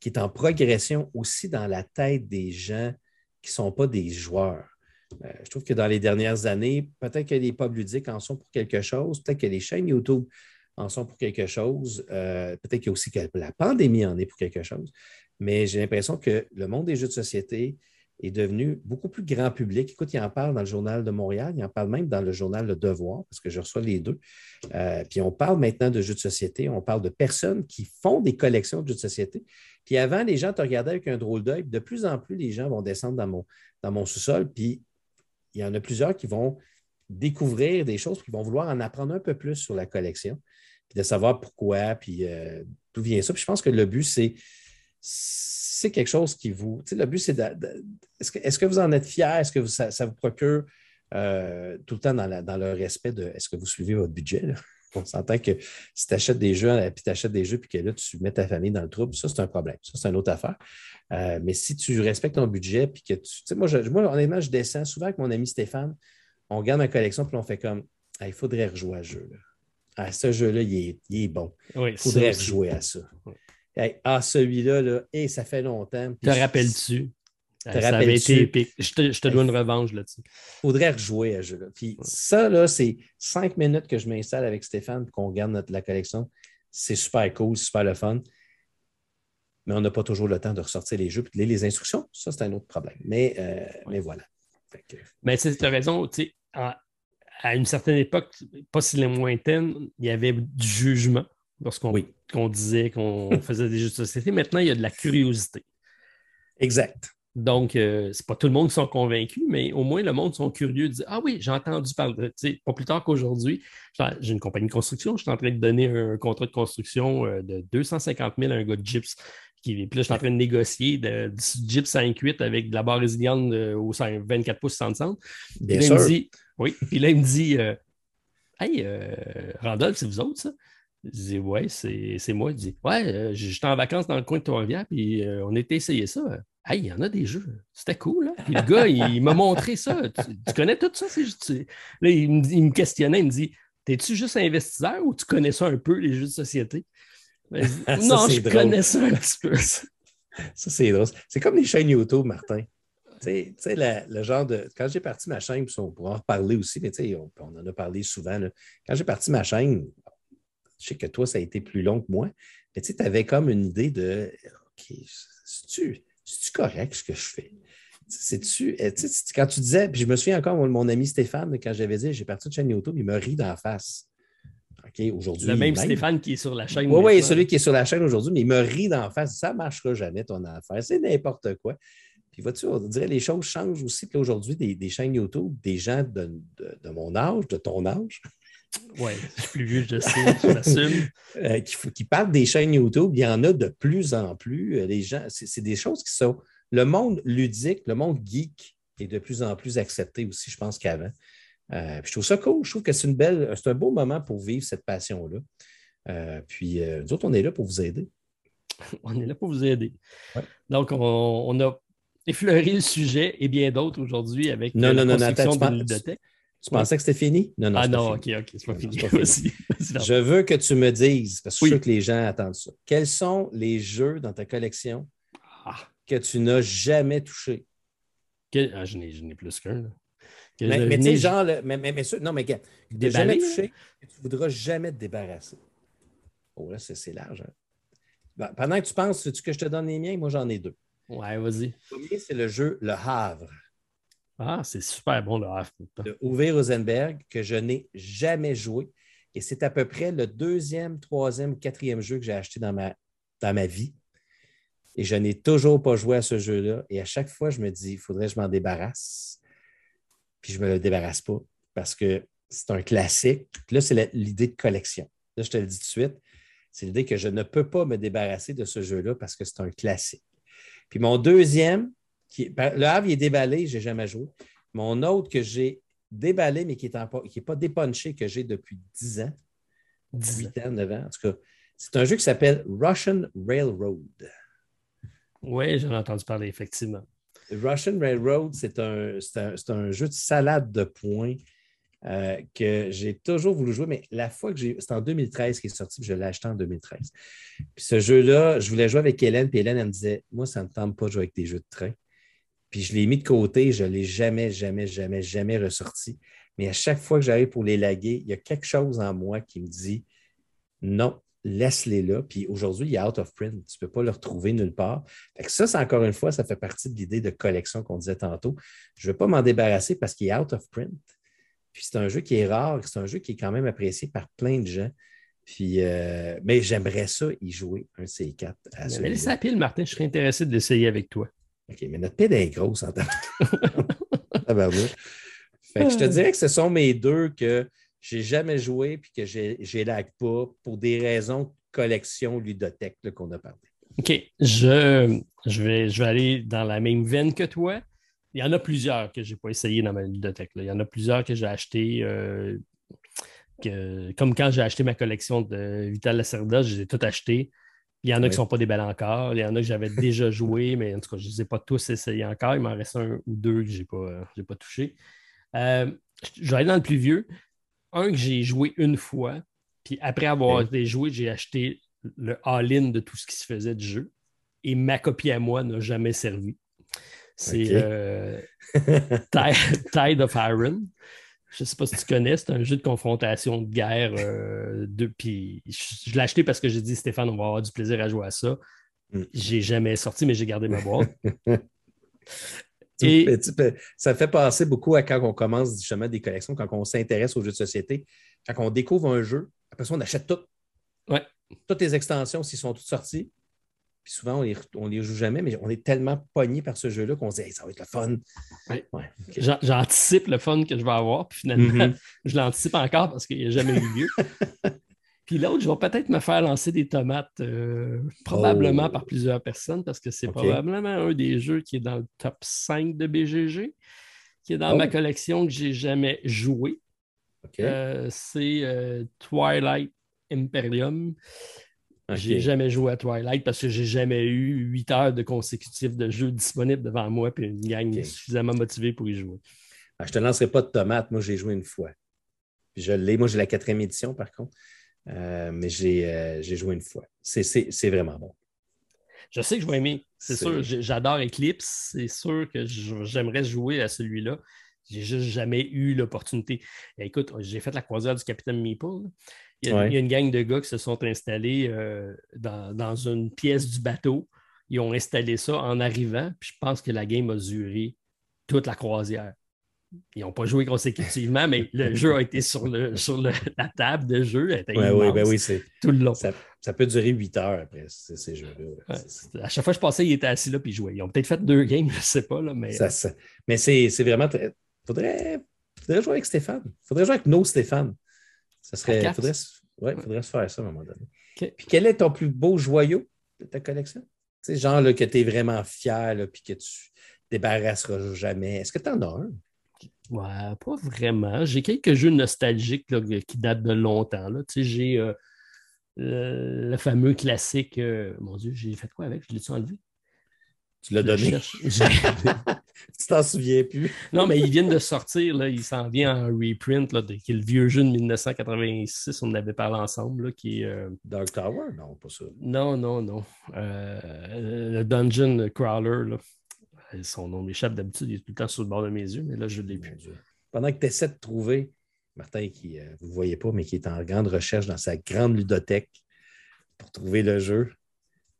qui est en progression aussi dans la tête des gens qui ne sont pas des joueurs. Euh, je trouve que dans les dernières années, peut-être que les pubs ludiques en sont pour quelque chose, peut-être que les chaînes YouTube en sont pour quelque chose, euh, peut-être aussi que la pandémie en est pour quelque chose, mais j'ai l'impression que le monde des jeux de société est devenu beaucoup plus grand public. Écoute, il en parle dans le journal de Montréal, il en parle même dans le journal Le Devoir, parce que je reçois les deux. Euh, puis on parle maintenant de jeux de société, on parle de personnes qui font des collections de jeux de société. Puis avant, les gens te regardaient avec un drôle d'œil. De plus en plus, les gens vont descendre dans mon, sous-sol, puis il y en a plusieurs qui vont découvrir des choses, qui vont vouloir en apprendre un peu plus sur la collection, puis de savoir pourquoi, puis euh, d'où vient ça. Puis je pense que le but, c'est c'est quelque chose qui vous. Tu sais, le but, c'est de. est-ce, que, est-ce que vous en êtes fier? Est-ce que ça, vous procure euh, tout le temps dans, dans, le respect de est-ce que vous suivez votre budget? On s'entend que si tu achètes des jeux, euh, puis tu achètes des jeux, puis que là, tu mets ta famille dans le trouble, ça, c'est un problème. Ça, c'est une autre affaire. Euh, mais si tu respectes ton budget, puis que tu. tu sais, moi, moi, honnêtement, je descends souvent avec mon ami Stéphane. On regarde ma collection, puis on fait comme il faudrait rejouer à ce jeu-là. Ah, ce jeu-là, il est, bon. il faudrait rejouer à ça. Ah, celui-là, là, ça fait longtemps. Te rappelles-tu? Ça avait été épique. Je te, dois une revanche là-dessus. Il faudrait rejouer à ce jeu-là. Puis ça, là, c'est cinq minutes que je m'installe avec Stéphane qu'on regarde notre, la collection. C'est super cool, super le fun. Mais on n'a pas toujours le temps de ressortir les jeux et de lire les instructions. Ça, c'est un autre problème. Mais, euh, mais voilà. Mais tu as raison. À, à une certaine époque, pas si lointaine, il y avait du jugement lorsqu'on disait qu'on faisait des jeux de société. Maintenant, il y a de la curiosité. Exact. Donc, euh, c'est pas tout le monde qui sont convaincus, mais au moins le monde sont curieux de dire Ah oui, j'ai entendu parler. Pas plus tard qu'aujourd'hui, j'ai une compagnie de construction, je suis en train de donner un contrat de construction euh, de 250 000 à un gars de Gyps. Qui, puis là, je suis en train de négocier de, du Gyps 5.8 avec de la barre résiliente au 24 pouces sans centre. Bien sûr. dit, oui, puis là, il me dit Hey, euh, Randolph, c'est vous autres, ça? Je dis Ouais, c'est moi. Il dit Ouais, j'étais en vacances dans le coin de Trois-Rivières, puis on était essayé ça. Hey, il y en a des jeux. C'était cool. Hein? le gars, il, m'a montré ça. Tu, connais tout ça? Là, il me, questionnait. Il me dit T'es-tu juste investisseur ou tu connais ça un peu, les jeux de société? Non, je connais ça un petit peu. ça, c'est drôle. C'est comme les chaînes YouTube, Martin. Tu sais, le genre de. Quand j'ai parti ma chaîne, on pourra en reparler aussi, mais on, on en a parlé souvent. Quand j'ai parti ma chaîne, je sais que toi, ça a été plus long que moi, mais tu avais comme une idée de OK, c'est-tu correct ce que je fais? C'est-tu, eh, quand tu disais, puis je me souviens encore, mon, ami Stéphane, quand j'avais dit j'ai parti de chaîne YouTube, il me rit d'en face. OK, aujourd'hui. Le même, Stéphane qui est sur la chaîne. Oui, oui, celui qui est sur la chaîne aujourd'hui, mais il me rit d'en face. Ça ne marchera jamais ton affaire. C'est n'importe quoi. Puis vois-tu, on dirait les choses changent aussi. Puis aujourd'hui, des, chaînes YouTube, des gens de, mon âge, de ton âge. Oui, je suis plus vieux, je sais, je m'assume. Euh, qui, parlent des chaînes YouTube, il y en a de plus en plus. Euh, les gens, c'est des choses qui sont. Le monde ludique, le monde geek est de plus en plus accepté aussi, je pense, qu'avant. Euh, je trouve ça cool. Je trouve que c'est une belle, c'est un beau moment pour vivre cette passion-là. puis nous autres, on est là pour vous aider. On est là pour vous aider. Donc, on, a effleuré le sujet et bien d'autres aujourd'hui avec non, la non, non, tu pensais que c'était fini? Non, non. Ah non, OK, OK, c'est pas fini. je veux que tu me dises, parce que je suis sûr que les gens attendent ça. Quels sont les jeux dans ta collection ah. que tu n'as jamais touchés? Ah, je n'ai plus qu'un. Mais, mais tu sais, genre, mais, mais, mais, non, mais tu n'as jamais touché, tu ne voudras jamais te débarrasser. Oh, là, c'est large. Hein. pendant que tu penses, veux-tu que je te donne les miens? Moi, j'en ai deux. Ouais, vas-y. Le premier, c'est le jeu Le Havre. Ah, c'est super bon le Havre. De Uwe Rosenberg, que je n'ai jamais joué. Et c'est à peu près le deuxième, troisième, quatrième jeu que j'ai acheté dans ma, dans ma vie. Et je n'ai toujours pas joué à ce jeu-là. Et à chaque fois, je me dis, il faudrait que je m'en débarrasse. Puis je ne me le débarrasse pas parce que c'est un classique. Là, c'est l'idée de collection. Là, je te le dis tout de suite. C'est l'idée que je ne peux pas me débarrasser de ce jeu-là parce que c'est un classique. Puis mon deuxième, le Havre, il est déballé, je n'ai jamais joué. Mon autre que j'ai déballé, mais qui n'est pas dépunché, que j'ai depuis 10 ans. 8 ans, 9 ans. En tout cas, c'est un jeu qui s'appelle Russian Railroad. Oui, j'en ai entendu parler, effectivement. Russian Railroad, c'est un, un, jeu de salade de points euh, que j'ai toujours voulu jouer, mais la fois que j'ai. C'est en 2013 qu'il est sorti, puis je l'ai acheté en 2013. Puis ce jeu-là, je voulais jouer avec Hélène, puis Hélène, elle me disait Moi, ça ne me tente pas de jouer avec des jeux de train. Puis je l'ai mis de côté, je ne l'ai jamais, jamais, jamais, jamais ressorti. Mais à chaque fois que j'arrive pour les laguer, il y a quelque chose en moi qui me dit Non, laisse-les là. Puis aujourd'hui, il est out of print. Tu ne peux pas le retrouver nulle part. Fait que ça, c'est encore une fois, ça fait partie de l'idée de collection qu'on disait tantôt. Je ne veux pas m'en débarrasser parce qu'il est out of print. Puis c'est un jeu qui est rare, c'est un jeu qui est quand même apprécié par plein de gens. Puis, euh, mais j'aimerais ça y jouer, un C4. À mais laisse la pile, Martin, je serais intéressé de l'essayer avec toi. OK, mais notre pile est grosse en temps. fait que je te dirais que ce sont mes deux que j'ai jamais joué puis que j'ai lag pas pour des raisons de collection ludothèque qu'on a parlé. OK. Je, je, vais, je vais aller dans la même veine que toi. Il y en a plusieurs que je n'ai pas essayé dans ma bibliothèque. Il y en a plusieurs que j'ai achetés. Euh, comme quand j'ai acheté ma collection de Vital Lacerda, je les ai toutes achetées. Il y en a qui ne sont pas des belles encore. Il y en a que j'avais déjà joué, mais en tout cas, je ne les ai pas tous essayés encore. Il m'en reste un ou deux que je n'ai pas, pas touché. Euh, je vais aller dans le plus vieux. Un que j'ai joué une fois, puis après avoir joué, j'ai acheté le all-in de tout ce qui se faisait du jeu. Et ma copie à moi n'a jamais servi. C'est euh, Tide of Iron. Je ne sais pas si tu connais, c'est un jeu de confrontation de guerre. Euh, puis je, l'ai acheté parce que j'ai dit, Stéphane, on va avoir du plaisir à jouer à ça. Mm. J'ai jamais sorti, mais j'ai gardé ma boîte. Et... ça fait passer beaucoup à quand on commence justement des collections, quand on s'intéresse aux jeux de société. Quand on découvre un jeu, après ça, on achète tout. Ouais. Toutes les extensions, s'ils sont toutes sorties, puis souvent, on ne les, joue jamais, mais on est tellement pogné par ce jeu-là qu'on se dit ça va être le fun. J'anticipe le fun que je vais avoir, puis finalement, mm-hmm. je l'anticipe encore parce qu'il n'y a jamais eu lieu. puis l'autre, je vais peut-être me faire lancer des tomates, euh, probablement oh. par plusieurs personnes, parce que c'est probablement un des jeux qui est dans le top 5 de BGG, qui est dans ma oh. collection que j'ai jamais joué. Euh, c'est euh, Twilight Imperium. J'ai jamais joué à Twilight parce que j'ai jamais eu huit heures de consécutifs de jeu disponibles devant moi et une gang suffisamment motivée pour y jouer. Ah, je ne te lancerai pas de tomates. Moi, j'ai joué une fois. je l'ai. Moi, j'ai la quatrième édition, par contre. Euh, mais euh, j'ai joué une fois. C'est vraiment bon. Je sais que je vais aimer. C'est sûr. J'adore Eclipse. C'est sûr que j'aimerais jouer à celui-là. J'ai juste jamais eu l'opportunité. Écoute, j'ai fait la croisière du Capitaine Meeple. Il y, a, une gang de gars qui se sont installés euh, dans, une pièce du bateau. Ils ont installé ça en arrivant, puis je pense que la game a duré toute la croisière. Ils n'ont pas joué consécutivement, mais le jeu a été sur, le, sur la table de jeu. oui, ben oui, c'est tout le long. Ça, peut durer huit heures après ces jeux-là. à chaque fois que je passais, ils étaient assis là puis ils jouaient. Ils ont peut-être fait deux games, je ne sais pas. Là, mais mais c'est vraiment. Il faudrait, faudrait jouer avec Stéphane. Il faudrait jouer avec nos Stéphane. Ça serait. Il faudrait, ouais, faudrait se faire ça à un moment donné. Puis quel est ton plus beau joyau de ta collection? Sais, genre là, que tu es vraiment fier, là, puis que tu débarrasseras jamais. Est-ce que tu en as un? Ouais, pas vraiment. J'ai quelques jeux nostalgiques là, qui datent de longtemps. Là. Tu sais, j'ai euh, le, fameux classique. Euh, mon Dieu, j'ai fait quoi avec? Je l'ai-tu enlevé? Tu l'as donné. tu t'en souviens plus. non, mais ils viennent de sortir. Là, il s'en vient en reprint, là, qui est le vieux jeu de 1986. On en avait parlé ensemble. qui est, euh, Dark Tower? Non, pas ça. Non, non, non. Euh, le Dungeon Crawler. Là. Son nom m'échappe d'habitude. Il est tout le temps sur le bord de mes yeux, mais là, je ne l'ai plus. Pendant que tu essaies de trouver, Martin, qui euh, vous ne voyez pas, mais qui est en grande recherche dans sa grande ludothèque pour trouver le jeu,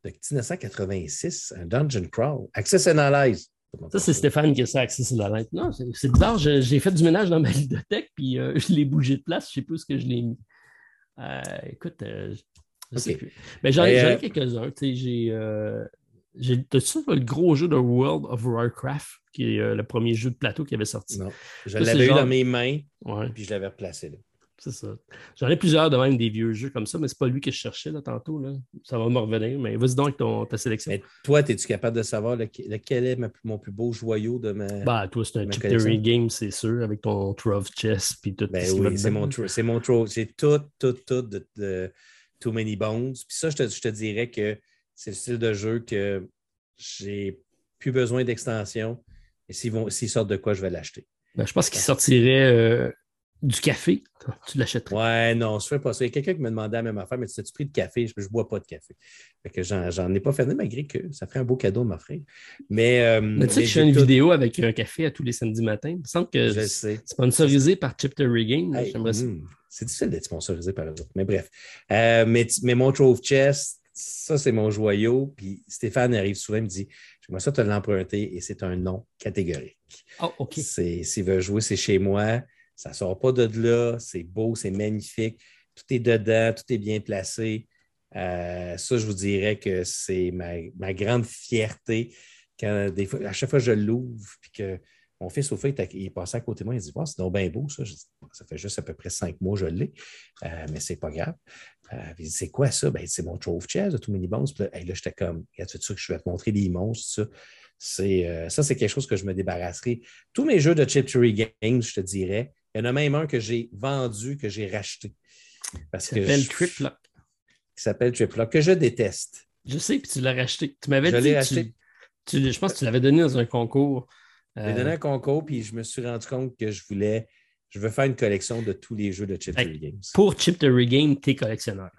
de 1986, un Dungeon Crawl. Access Analyze. Ça, c'est Stéphane qui a ça, Access Analyze. Non, c'est bizarre. J'ai fait du ménage dans ma bibliothèque, puis euh, je l'ai bougé de place. Je ne sais plus ce que je l'ai mis. Euh, écoute, euh, je sais plus. Mais j'en ai, quelques-uns. J'ai. T'as-tu le gros jeu de World of Warcraft, qui est le premier jeu de plateau qui avait sorti? Non. Je l'avais eu dans mes mains, puis je l'avais replacé là. C'est ça. J'en ai plusieurs de même des vieux jeux comme ça, mais c'est pas lui que je cherchais là, tantôt. Là. Ça va me revenir. Mais vas-y donc avec ton, ta sélection. Mais toi, es-tu capable de savoir lequel est mon plus beau joyau de ma. Bah, toi, c'est un Chip Game, c'est sûr, avec ton Trove Chess puis tout. Ben oui, c'est mon, c'est mon Trove. C'est tout, tout, tout de, Too Many Bones. Puis ça, je te, je te dirais que c'est le style de jeu que j'ai plus besoin d'extension. Et s'ils sortent de quoi, je vais l'acheter. Ben, je pense qu'il sortirait euh, du café, tu l'achèterais. Ouais, non, je ne fais pas ça. Il y a quelqu'un qui me demandait la même affaire, mais tu as-tu pris de café? Je ne bois pas de café. Fait que j'en ai pas fait, malgré que ça ferait un beau cadeau de m'offrir. Mais, euh, mais tu sais que je fais une vidéo avec un café à tous les samedis matins. Il me semble que c'est sponsorisé par Chip Game. Hmm, c'est difficile d'être sponsorisé par eux autres. Mais bref. Euh, mais, mais mon Trove Chest, ça, c'est mon joyau. Puis Stéphane arrive souvent et me dit J'aimerais ça te l'emprunter et c'est un nom catégorique. Oh, OK. S'il veut jouer, c'est chez moi. Ça ne sort pas de là. C'est beau, c'est magnifique. Tout est dedans, tout est bien placé. Euh, ça, je vous dirais que c'est ma, grande fierté. Quand des fois, à chaque fois que je l'ouvre, puis que mon fils, au fait, il est passé à côté de moi, il dit C'est donc bien beau, ça. ça fait juste à peu près cinq mois que je l'ai, euh, mais c'est pas grave. Euh, il dit C'est quoi ça ben, C'est mon Trove Chess de tout Mini Bones. Puis là, j'étais comme tu veux que je vais te montrer des monstres, ça. C'est, ça, c'est quelque chose que je me débarrasserai. Tous mes jeux de Chip Games, je te dirais, il y en a même un que j'ai vendu, que j'ai racheté. Parce qui s'appelle Triplock. Qui s'appelle Triplock, que je déteste. Je sais, puis tu l'as racheté. Tu m'avais dit. Racheté. je pense que tu l'avais donné dans un concours. Je l'ai donné euh, un concours, puis je me suis rendu compte que je voulais. Je veux faire une collection de tous les jeux de Chip Games. Pour Chip Game, tu es collectionneur.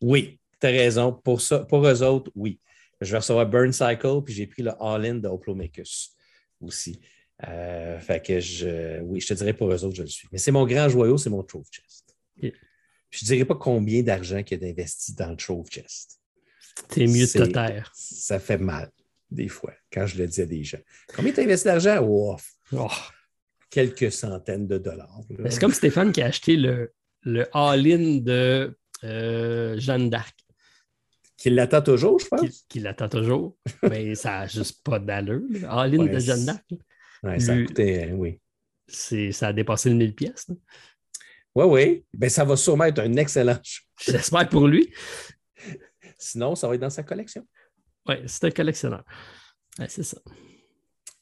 Oui, tu as raison. Pour, ça, pour eux autres, oui. Je vais recevoir Burn Cycle, puis j'ai pris le All-In de Oplomachus aussi. Euh, fait que je, oui, je te dirais pour eux autres, je le suis. Mais c'est mon grand joyau, c'est mon Trove Chest. Je ne dirais pas combien d'argent qu'il y a d'investi dans le Trove Chest. C'est mieux de te taire. Ça fait mal, des fois, quand je le dis à des gens. Combien tu as investi d'argent? Oh, quelques centaines de dollars. C'est comme Stéphane qui a acheté le, le all-in de euh, Jeanne d'Arc. Qui l'attend toujours, je pense. Qui, l'attend toujours. Mais ça n'a juste pas d'allure. All-in de Jeanne d'Arc. Ouais, ça euh, oui. Ça a dépassé le 1000 pièces. Oui, oui. Ben, ça va sûrement être un excellent J'espère pour lui. Sinon, ça va être dans sa collection. Oui, c'est un collectionneur. c'est ça.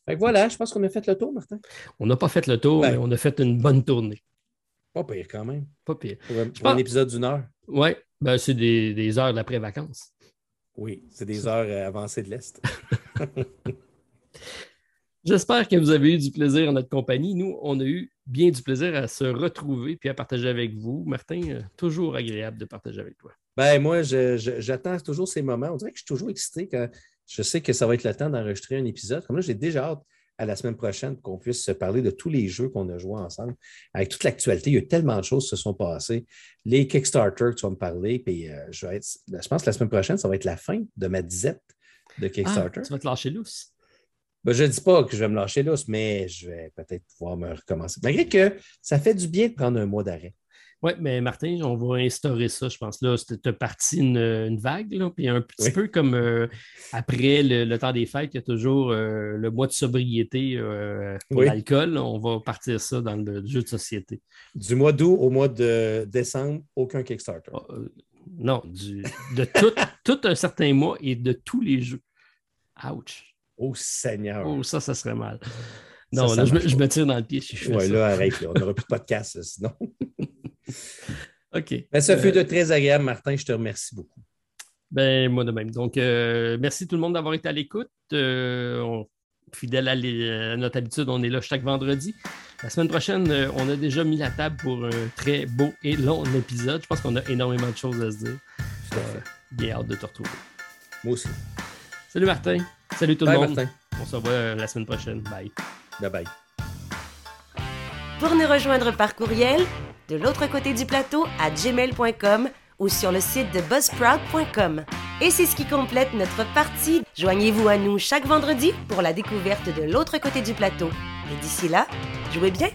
Fait voilà, je pense qu'on a fait le tour, Martin. On n'a pas fait le tour, ben. mais on a fait une bonne tournée. Pas pire quand même. Pas pire. Pour un, épisode d'une heure. Oui, ben, c'est des, des heures d'après-vacances. Oui, c'est des heures euh, avancées de l'Est. J'espère que vous avez eu du plaisir en notre compagnie. Nous, on a eu bien du plaisir à se retrouver puis à partager avec vous. Martin, euh, toujours agréable de partager avec toi. Ben, moi, j'attends toujours ces moments. On dirait que je suis toujours excité quand je sais que ça va être le temps d'enregistrer un épisode. Comme là, j'ai déjà hâte à la semaine prochaine pour qu'on puisse se parler de tous les jeux qu'on a joués ensemble. Avec toute l'actualité, il y a tellement de choses qui se sont passées. Les Kickstarter, tu vas me parler, puis euh, je, je pense que la semaine prochaine, ça va être la fin de ma disette de ah, Kickstarter. tu vas te lâcher lousse. Ben, je ne dis pas que je vais me lâcher là, mais je vais peut-être pouvoir me recommencer. Malgré que ça fait du bien de prendre un mois d'arrêt. Oui, mais Martin, on va instaurer ça, je pense. Là, c'était parti une, vague, là, puis un petit peu comme euh, après le, temps des fêtes, il y a toujours euh, le mois de sobriété euh, pour l'alcool. On va partir ça dans le jeu de société. Du mois d'août au mois de décembre, aucun Kickstarter. Ah, non, de tout, tout un certain mois et de tous les jeux. Ouch. Oh Seigneur. Oh, ça, ça serait mal. Non, là, je, me, tire dans le pied si je fais ouais, là, arrête, on n'aura plus de podcast sinon. OK. Mais ça fut de très agréable, Martin. Je te remercie beaucoup. Ben, moi de même. Donc, euh, merci tout le monde d'avoir été à l'écoute. Euh, fidèle à, notre habitude, on est là chaque vendredi. La semaine prochaine, euh, on a déjà mis la table pour un très beau et long épisode. Je pense qu'on a énormément de choses à se dire. bien hâte de te retrouver. Moi aussi. Salut Martin. Salut tout le monde. On se revoit euh, la semaine prochaine. Bye. Bye bye. Pour nous rejoindre par courriel, de l'autre côté du plateau à gmail.com ou sur le site de buzzsprout.com. Et c'est ce qui complète notre partie. Joignez-vous à nous chaque vendredi pour la découverte de l'autre côté du plateau. Et d'ici là, jouez bien!